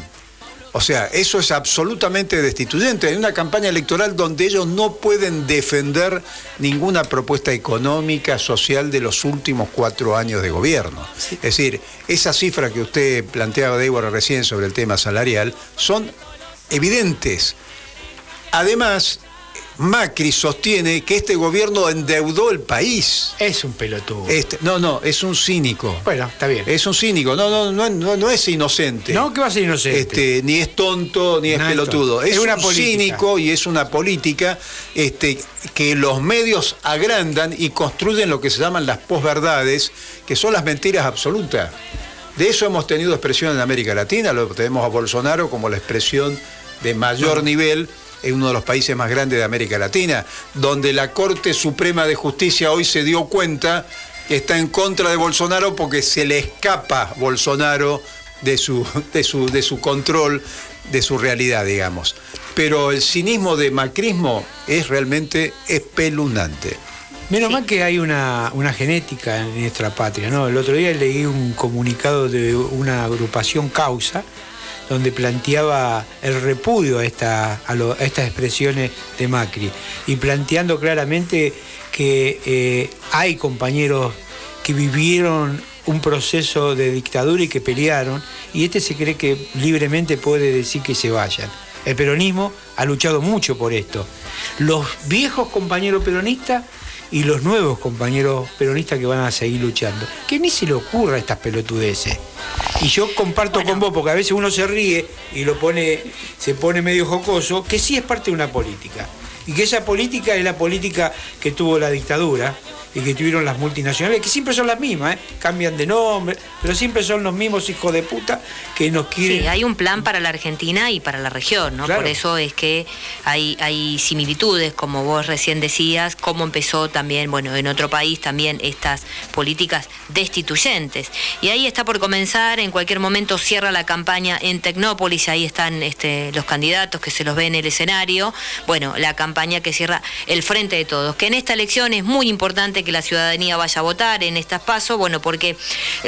S3: O sea, eso es absolutamente destituyente. En una campaña electoral donde ellos no pueden defender ninguna propuesta económica, social de los últimos cuatro años de gobierno. Es decir, esas cifras que usted planteaba, Débora, recién sobre el tema salarial, son evidentes. Además, Macri sostiene que este gobierno endeudó el país.
S5: Es un pelotudo.
S3: Este, no, no, es un cínico.
S5: Bueno, está bien.
S3: Es un cínico, no, no, no, no, no es inocente.
S5: No, ¿qué va a ser inocente?
S3: Este, ni es tonto, ni es
S5: No
S3: pelotudo. Es,
S5: Es una
S3: un
S5: política.
S3: cínico y es una política este, que los medios agrandan y construyen lo que se llaman las posverdades, que son las mentiras absolutas. De eso hemos tenido expresión en América Latina, lo tenemos a Bolsonaro como la expresión de mayor nivel en uno de los países más grandes de América Latina, donde la Corte Suprema de Justicia hoy se dio cuenta que está en contra de Bolsonaro porque se le escapa Bolsonaro de su, de su, de su control, de su realidad, digamos. Pero el cinismo de macrismo es realmente espeluznante.
S5: Menos mal que hay una, una genética en nuestra patria, ¿no? El otro día leí un comunicado de una agrupación Causa, donde planteaba el repudio a, estas expresiones de Macri, y planteando claramente que eh, hay compañeros que vivieron un proceso de dictadura y que pelearon, y este se cree que libremente puede decir que se vayan. El peronismo ha luchado mucho por esto. Los viejos compañeros peronistas y los nuevos compañeros peronistas que van a seguir luchando. Que ni se le ocurra estas pelotudeces. Y yo comparto con vos, porque a veces uno se ríe y lo pone, se pone medio jocoso, que sí es parte de una política. Y que esa política es la política que tuvo la dictadura y que tuvieron las multinacionales, que siempre son las mismas, ¿eh? cambian de nombre, pero siempre son los mismos hijos de puta que nos quieren.
S2: Sí, hay un plan para la Argentina y para la región, ¿no?
S5: Claro.
S2: Por eso es que hay, hay similitudes, como vos recién decías, cómo empezó también, bueno, en otro país también estas políticas destituyentes. Y ahí está por comenzar, en cualquier momento cierra la campaña en Tecnópolis, ahí están este, los candidatos que se los ve en el escenario. Bueno, la campaña que cierra el Frente de Todos, que en esta elección es muy importante que la ciudadanía vaya a votar en estas pasos, bueno, porque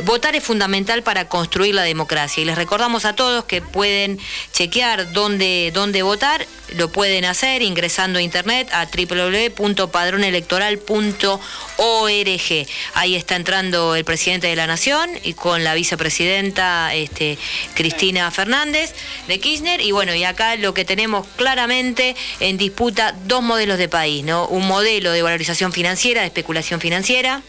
S2: votar es fundamental para construir la democracia. Y les recordamos a todos que pueden chequear dónde, dónde votar, lo pueden hacer ingresando a internet a www.padronelectoral.org. Ahí está entrando el presidente de la Nación y con la vicepresidenta este, Cristina Fernández de Kirchner. Y bueno, y acá lo que tenemos claramente en disputa dos modelos de país, ¿no? Un modelo de valorización financiera, de especulación financiera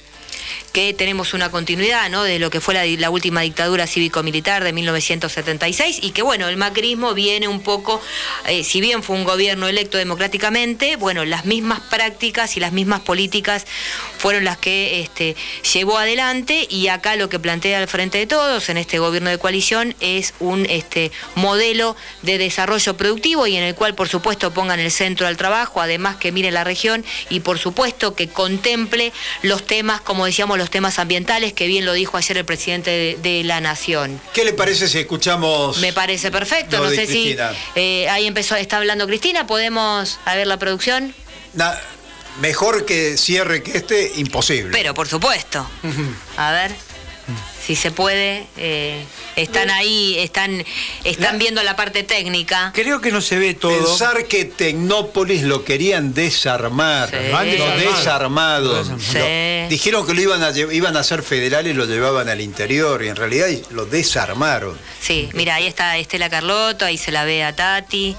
S2: que tenemos una continuidad de lo que fue la, la última dictadura cívico-militar de 1976 y que bueno, el macrismo viene un poco, eh, si bien fue un gobierno electo democráticamente, bueno, las mismas prácticas y las mismas políticas fueron las que este, llevó adelante y acá lo que plantea el Frente de Todos en este gobierno de coalición es un este, modelo de desarrollo productivo y en el cual por supuesto pongan el centro al trabajo, además que mire la región y por supuesto que contemple los temas, como decíamos, los temas ambientales, que bien lo dijo ayer el presidente de, de la Nación.
S3: ¿Qué le parece si escuchamos?
S2: Me parece perfecto, no sé
S3: Cristina.
S2: si eh, ahí empezó, está hablando Cristina, podemos a ver la producción,
S3: Na- mejor que cierre que este, imposible.
S2: pero por supuesto. A ver si se puede. eh, están ahí, están, están viendo la parte técnica.
S5: Creo que no se ve todo.
S3: Pensar que Tecnópolis lo querían desarmar,
S2: Sí.
S3: lo han desarmado.
S2: Sí.
S3: Lo- dijeron que lo iban a, iban a hacer federal y lo llevaban al interior y en realidad lo desarmaron.
S2: Sí, mira, ahí está Estela Carlotto, ahí se la ve a Tati.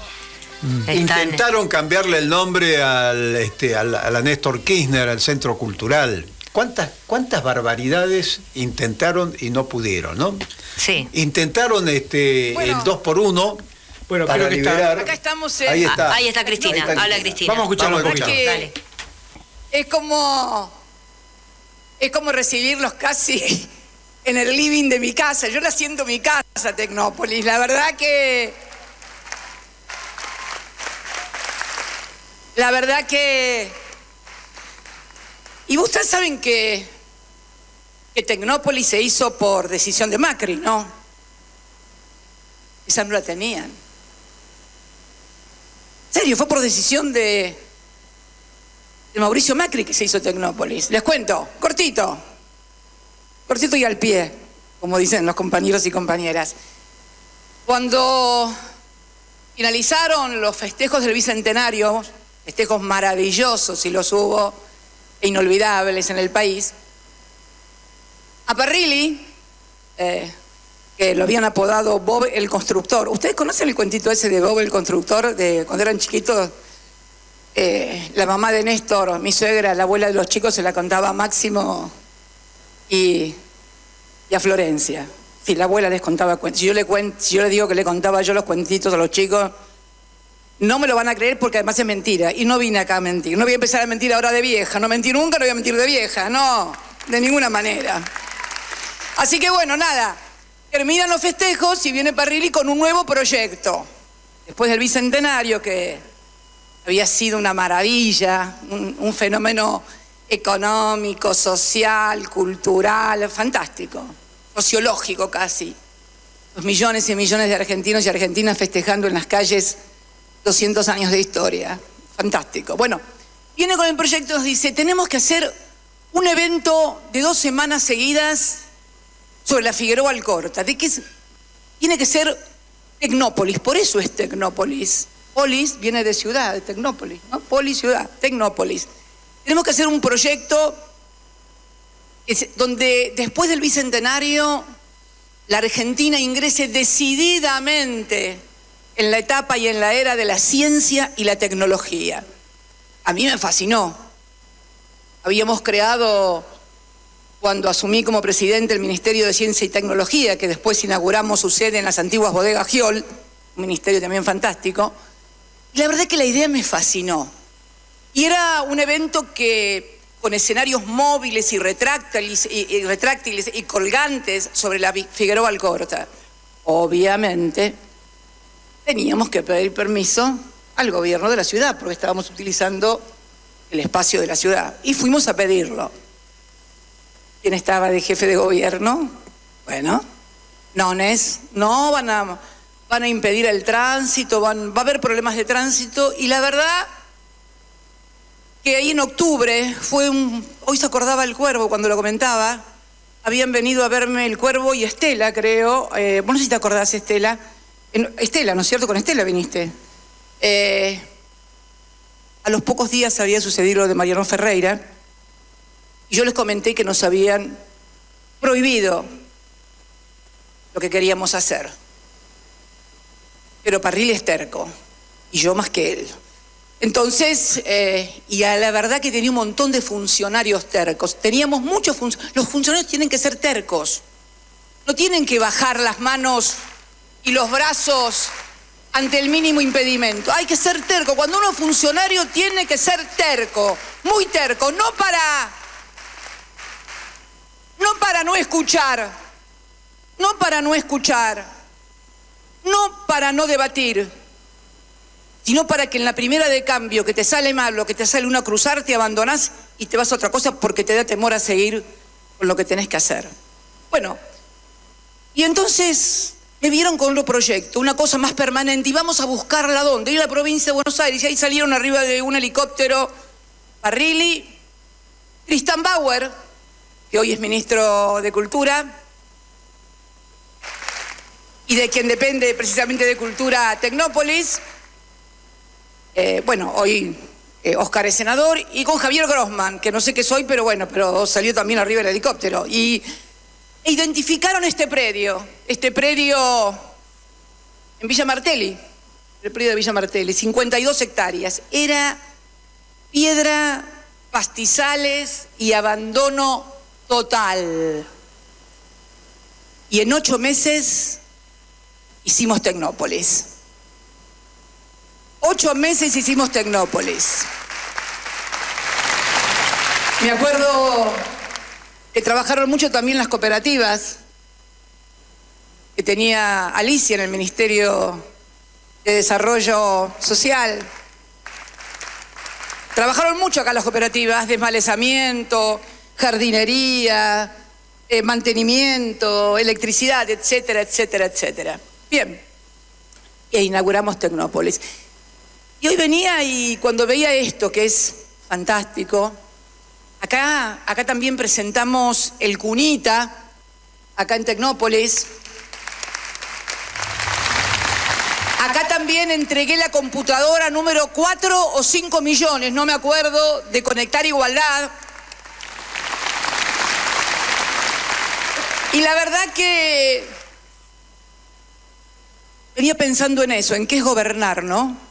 S2: Están-
S3: Intentaron cambiarle el nombre al, este, al- a la Néstor Kirchner, al Centro Cultural. ¿Cuántas, ¿Cuántas barbaridades intentaron y no pudieron, no?
S2: Sí.
S3: Intentaron este,
S23: Bueno.
S3: el 2 por 1
S5: Bueno,
S3: para
S5: creo que está-
S3: liberar.
S23: Acá estamos en-
S3: Ahí está.
S2: Ah, ahí está Cristina,
S3: Ahí está
S2: habla Cristina.
S5: Vamos a escucharlo
S3: Vamos a escuchar.
S2: Dale.
S23: es como es como recibirlos casi en el living de mi casa. Yo la siento mi casa, Tecnópolis. La verdad que la verdad que y ustedes saben que Tecnópolis se hizo por decisión de Macri, ¿no? Esa no la tenían. En serio, fue por decisión de de Mauricio Macri que se hizo Tecnópolis. Les cuento, cortito, cortito y al pie, como dicen los compañeros y compañeras. Cuando finalizaron los festejos del Bicentenario, festejos maravillosos y los hubo, inolvidables en el país, a Parrilli, eh, que lo habían apodado Bob el Constructor. ¿Ustedes conocen el cuentito ese de Bob el Constructor, de cuando eran chiquitos? Eh, la mamá de Néstor, mi suegra, la abuela de los chicos, se la contaba a Máximo y, a Florencia. Si la abuela les contaba cuentos. Si yo, le si yo le digo que le contaba yo los cuentitos a los chicos, no me lo van a creer porque además es mentira. Y no vine acá a mentir. No voy a empezar a mentir ahora de vieja. No mentí nunca, no voy a mentir de vieja. No, de ninguna manera. Así que bueno, nada. Terminan los festejos y viene Parrilli con un nuevo proyecto. Después del bicentenario, que había sido una maravilla, un, un fenómeno económico, social, cultural, fantástico, sociológico casi. Los millones y millones de argentinos y argentinas festejando en las calles 200 años de historia. Fantástico. Bueno, viene con el proyecto nos dice, tenemos que hacer un evento de dos semanas seguidas sobre la Figueroa Alcorta. ¿De qué es? Tiene que ser Tecnópolis, por eso es Tecnópolis. Polis viene de ciudad, de Tecnópolis, ¿no? Polis, ciudad, Tecnópolis. Tenemos que hacer un proyecto que donde después del bicentenario la Argentina ingrese decididamente en la etapa y en la era de la ciencia y la tecnología. A mí me fascinó. Habíamos creado, cuando asumí como presidente el Ministerio de Ciencia y Tecnología, que después inauguramos su sede en las antiguas bodegas Giol, un ministerio también fantástico, y la verdad que la idea me fascinó. Y era un evento que con escenarios móviles y retráctiles y, y retráctiles y colgantes sobre la Figueroa Alcorta. Obviamente, teníamos que pedir permiso al gobierno de la ciudad, porque estábamos utilizando el espacio de la ciudad. Y fuimos a pedirlo. ¿Quién estaba de jefe de gobierno? Bueno, nones, no van a, van a impedir el tránsito, van, va a haber problemas de tránsito, y la verdad que ahí en octubre fue un. Hoy se acordaba el cuervo cuando lo comentaba. Habían venido a verme el cuervo y Estela, creo. Eh, vos no sé si te acordás, Estela. Estela, ¿no es cierto? Con Estela viniste. Eh, a los pocos días había sucedido lo de Mariano Ferreira. Y yo les comenté que nos habían prohibido lo que queríamos hacer. Pero Parril es terco. Y yo más que él. Entonces, eh, y a la verdad que tenía un montón de funcionarios tercos. Teníamos muchos funcionarios. Los funcionarios tienen que ser tercos. No tienen que bajar las manos y los brazos ante el mínimo impedimento. Hay que ser terco. Cuando uno funcionario tiene que ser terco, muy terco, no para no para no escuchar, no para no escuchar, no para no debatir, sino para que en la primera de cambio que te sale mal o que te sale una cruzar, te abandonás y te vas a otra cosa porque te da temor a seguir con lo que tenés que hacer. Bueno, y entonces me vieron con otro proyecto, una cosa más permanente, y vamos a buscarla dónde, a la provincia de Buenos Aires, y ahí salieron arriba de un helicóptero Parrilli, Tristan Bauer, que hoy es ministro de Cultura, y de quien depende precisamente de Cultura Tecnópolis, eh, bueno, hoy eh, Oscar es senador, y con Javier Grossman, que no sé qué soy, pero bueno, pero salió también arriba del helicóptero, y e identificaron este predio, este predio en Villa Martelli, el predio de Villa Martelli, 52 hectáreas. Era piedra, pastizales y abandono total. Y en ocho meses hicimos Tecnópolis. Ocho meses hicimos Tecnópolis. Me acuerdo trabajaron mucho también las cooperativas, que tenía Alicia en el Ministerio de Desarrollo Social. Trabajaron mucho acá las cooperativas, desmalezamiento, jardinería, eh, mantenimiento, electricidad, etcétera, etcétera, etcétera. Bien, e inauguramos Tecnópolis. Y hoy venía y cuando veía esto, que es fantástico, acá, acá también presentamos el Cunita, acá en Tecnópolis. Acá también entregué la computadora número 4 o 5 millones, no me acuerdo, de Conectar Igualdad. Y la verdad que venía pensando en eso, en qué es gobernar, ¿no?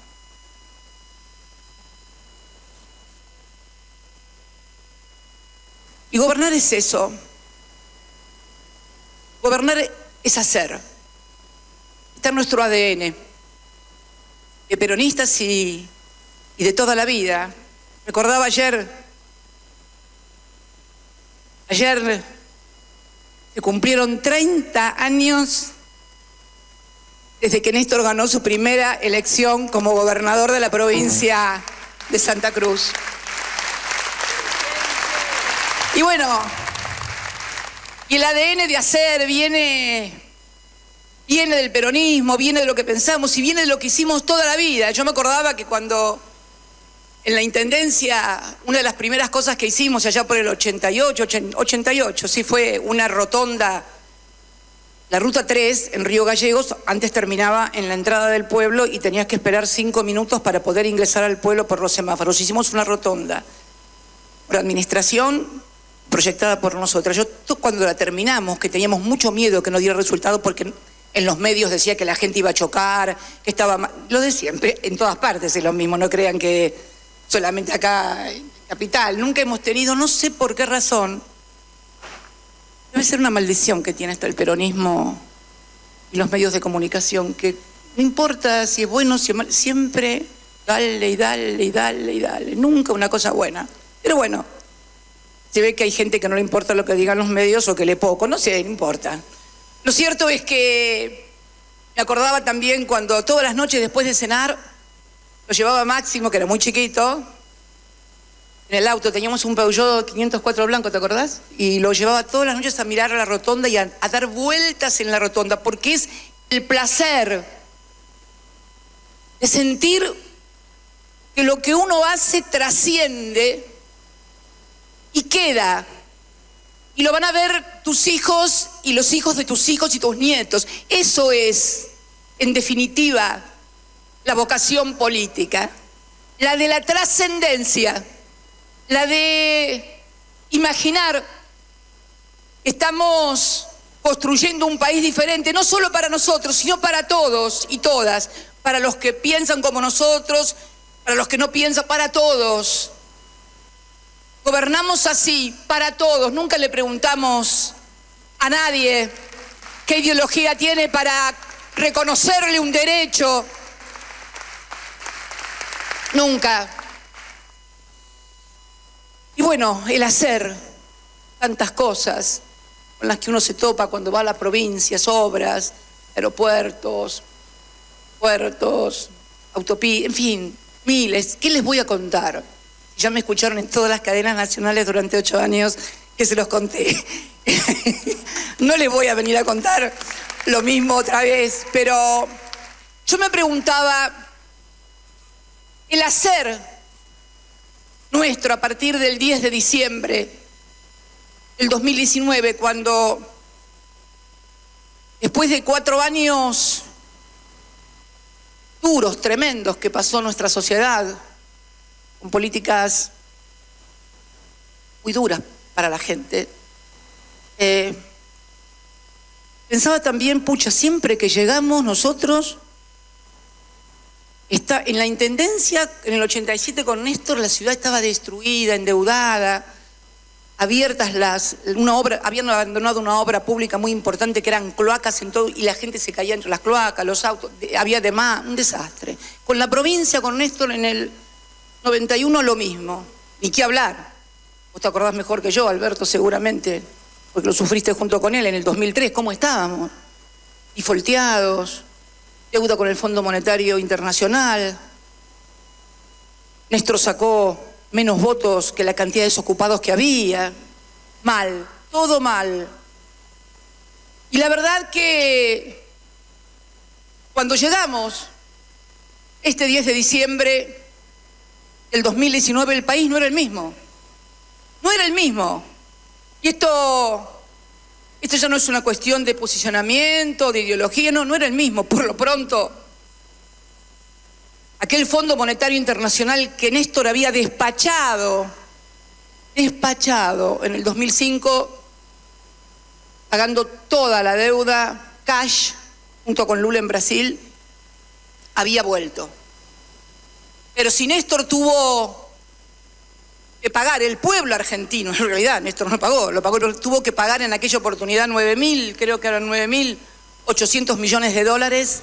S23: Y gobernar es eso. Gobernar es hacer. Está en nuestro ADN. De peronistas y, y de toda la vida. Recordaba ayer, ayer se cumplieron 30 años desde que Néstor ganó su primera elección como gobernador de la provincia de Santa Cruz. Y bueno, y el ADN de hacer viene, viene del peronismo, viene de lo que pensamos y viene de lo que hicimos toda la vida. Yo me acordaba que cuando en la Intendencia, una de las primeras cosas que hicimos allá por el 88, 88, sí fue una rotonda, la ruta 3 en Río Gallegos, antes terminaba en la entrada del pueblo y tenías que esperar cinco minutos para poder ingresar al pueblo por los semáforos. Hicimos una rotonda por administración proyectada por nosotras. Yo cuando la terminamos, que teníamos mucho miedo que no diera resultado porque en los medios decía que la gente iba a chocar, que estaba mal. Lo de siempre, en todas partes es lo mismo, no crean que solamente acá en Capital. Nunca hemos tenido, no sé por qué razón, debe ser una maldición que tiene esto el peronismo y los medios de comunicación, que no importa si es bueno, si es malo, siempre dale y dale y dale y dale, nunca una cosa buena. Pero bueno, se ve que hay gente que no le importa lo que digan los medios o que le poco, no sé, no importa. Lo cierto es que me acordaba también cuando todas las noches después de cenar lo llevaba Máximo, que era muy chiquito, en el auto, teníamos un Peugeot 504 blanco, ¿te acordás? Y lo llevaba todas las noches a mirar a la rotonda y a, a dar vueltas en la rotonda, porque es el placer de sentir que lo que uno hace trasciende y queda. Y lo van a ver tus hijos y los hijos de tus hijos y tus nietos. Eso es, en definitiva, la vocación política. La de la trascendencia. La de imaginar que estamos construyendo un país diferente, no solo para nosotros, sino para todos y todas, para los que piensan como nosotros para los que no piensan, para todos. Gobernamos así, para todos. Nunca le preguntamos a nadie qué ideología tiene para reconocerle un derecho. Nunca. Y bueno, el hacer tantas cosas con las que uno se topa cuando va a las provincias, obras, aeropuertos, puertos, autopistas, en fin, miles. ¿Qué les voy a contar? Ya me escucharon en todas las cadenas nacionales durante ocho años que se los conté. no les voy a venir a contar lo mismo otra vez, pero yo me preguntaba, el hacer nuestro a partir del 10 de diciembre del 2019, cuando después de cuatro años duros, tremendos que pasó nuestra sociedad, políticas muy duras para la gente, eh, pensaba también, pucha, siempre que llegamos nosotros, está, en la Intendencia, en el 87 con Néstor, la ciudad estaba destruida, endeudada, abiertas las, una obra, habían abandonado una obra pública muy importante que eran cloacas en todo, y la gente se caía entre las cloacas, los autos, había demás, un desastre. Con la provincia, con Néstor en el 91 lo mismo, ni qué hablar. Vos te acordás mejor que yo, Alberto, seguramente, porque lo sufriste junto con él en el 2003, ¿cómo estábamos? Y folteados, deuda con el Fondo Monetario Internacional. Néstor sacó menos votos que la cantidad de desocupados que había. Mal, todo mal. Y la verdad que cuando llegamos este 10 de diciembre del 2019, el país no era el mismo. No era el mismo. Y esto, esto ya no es una cuestión de posicionamiento, de ideología, no, no era el mismo. Por lo pronto, aquel Fondo Monetario Internacional que Néstor había despachado, despachado en el 2005, pagando toda la deuda cash junto con Lula en Brasil, había vuelto. Pero si Néstor tuvo que pagar, el pueblo argentino, en realidad Néstor no pagó, lo pagó, tuvo que pagar en aquella oportunidad 9 mil, creo que eran 9 mil 800 millones de dólares.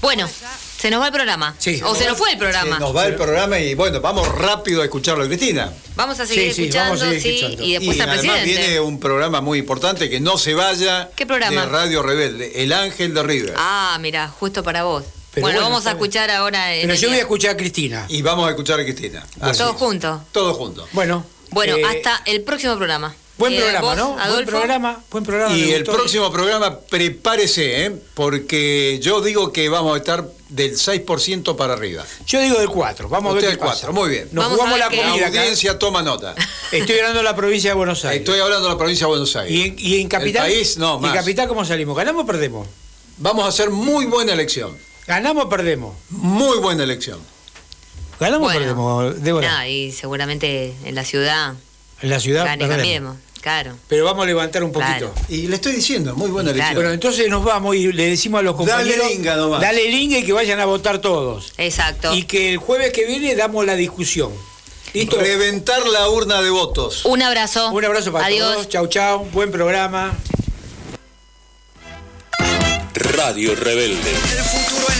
S2: Bueno, se nos va el programa. o se nos fue el programa.
S3: Se nos va el programa y bueno, vamos rápido a escucharlo, Cristina.
S2: Vamos a seguir
S3: Sí, sí,
S2: escuchando,
S3: vamos a seguir
S2: sí,
S3: escuchando.
S2: y después
S3: Y
S2: al
S3: además
S2: presidente.
S3: viene un programa muy importante que no se vaya
S2: ¿Qué programa?
S3: de Radio Rebelde, El Ángel de River.
S2: Ah, mira, justo para vos.
S3: Pero
S2: bueno,
S3: bueno,
S2: vamos a escuchar ahora. en
S3: Pero
S2: el
S3: yo voy a
S5: escuchar a Cristina.
S3: Y vamos a escuchar a Cristina. Así
S2: Todos juntos.
S3: Todos juntos.
S5: Bueno.
S2: Bueno,
S3: Eh,
S2: hasta el próximo programa.
S5: Buen
S2: Eh,
S5: programa,
S2: vos,
S5: ¿no? Buen
S2: Adolfo.
S5: programa, buen programa.
S3: Y el próximo programa, prepárese, ¿eh? porque yo digo que vamos a estar del 6% para arriba.
S5: Yo digo del 4, vamos a ver
S3: Usted
S5: qué
S3: el 4,
S5: pasa.
S3: muy bien.
S5: Nos Vamos jugamos la comida
S3: La
S5: acá.
S3: audiencia toma nota.
S5: Estoy hablando de la provincia de Buenos Aires.
S3: Estoy hablando de la provincia de Buenos Aires.
S5: ¿Y en, y en capital?
S3: El país, no,
S5: ¿Y
S3: más.
S5: en capital cómo salimos? ¿Ganamos o perdemos?
S3: Vamos a hacer muy buena elección.
S5: ¿Ganamos o perdemos?
S3: Muy buena elección.
S5: ¿Ganamos
S2: Bueno.
S5: o perdemos, Débora?
S2: No, y seguramente en la ciudad
S5: En la ciudad
S2: gane, cambiemos. Claro.
S5: Pero vamos a levantar un poquito.
S2: Claro.
S3: Y le estoy diciendo, muy buena elección.
S5: Bueno, entonces nos vamos y le decimos a los
S3: Dale
S5: compañeros.
S3: linga nomás.
S5: Dale linga y que vayan a votar todos.
S2: Exacto.
S5: Y que el jueves que viene damos la discusión. ¿Listo?
S3: Reventar la urna de votos.
S2: Un abrazo.
S5: Un abrazo para
S2: Adiós.
S5: todos. Chau, chau. Buen programa.
S10: Radio Rebelde.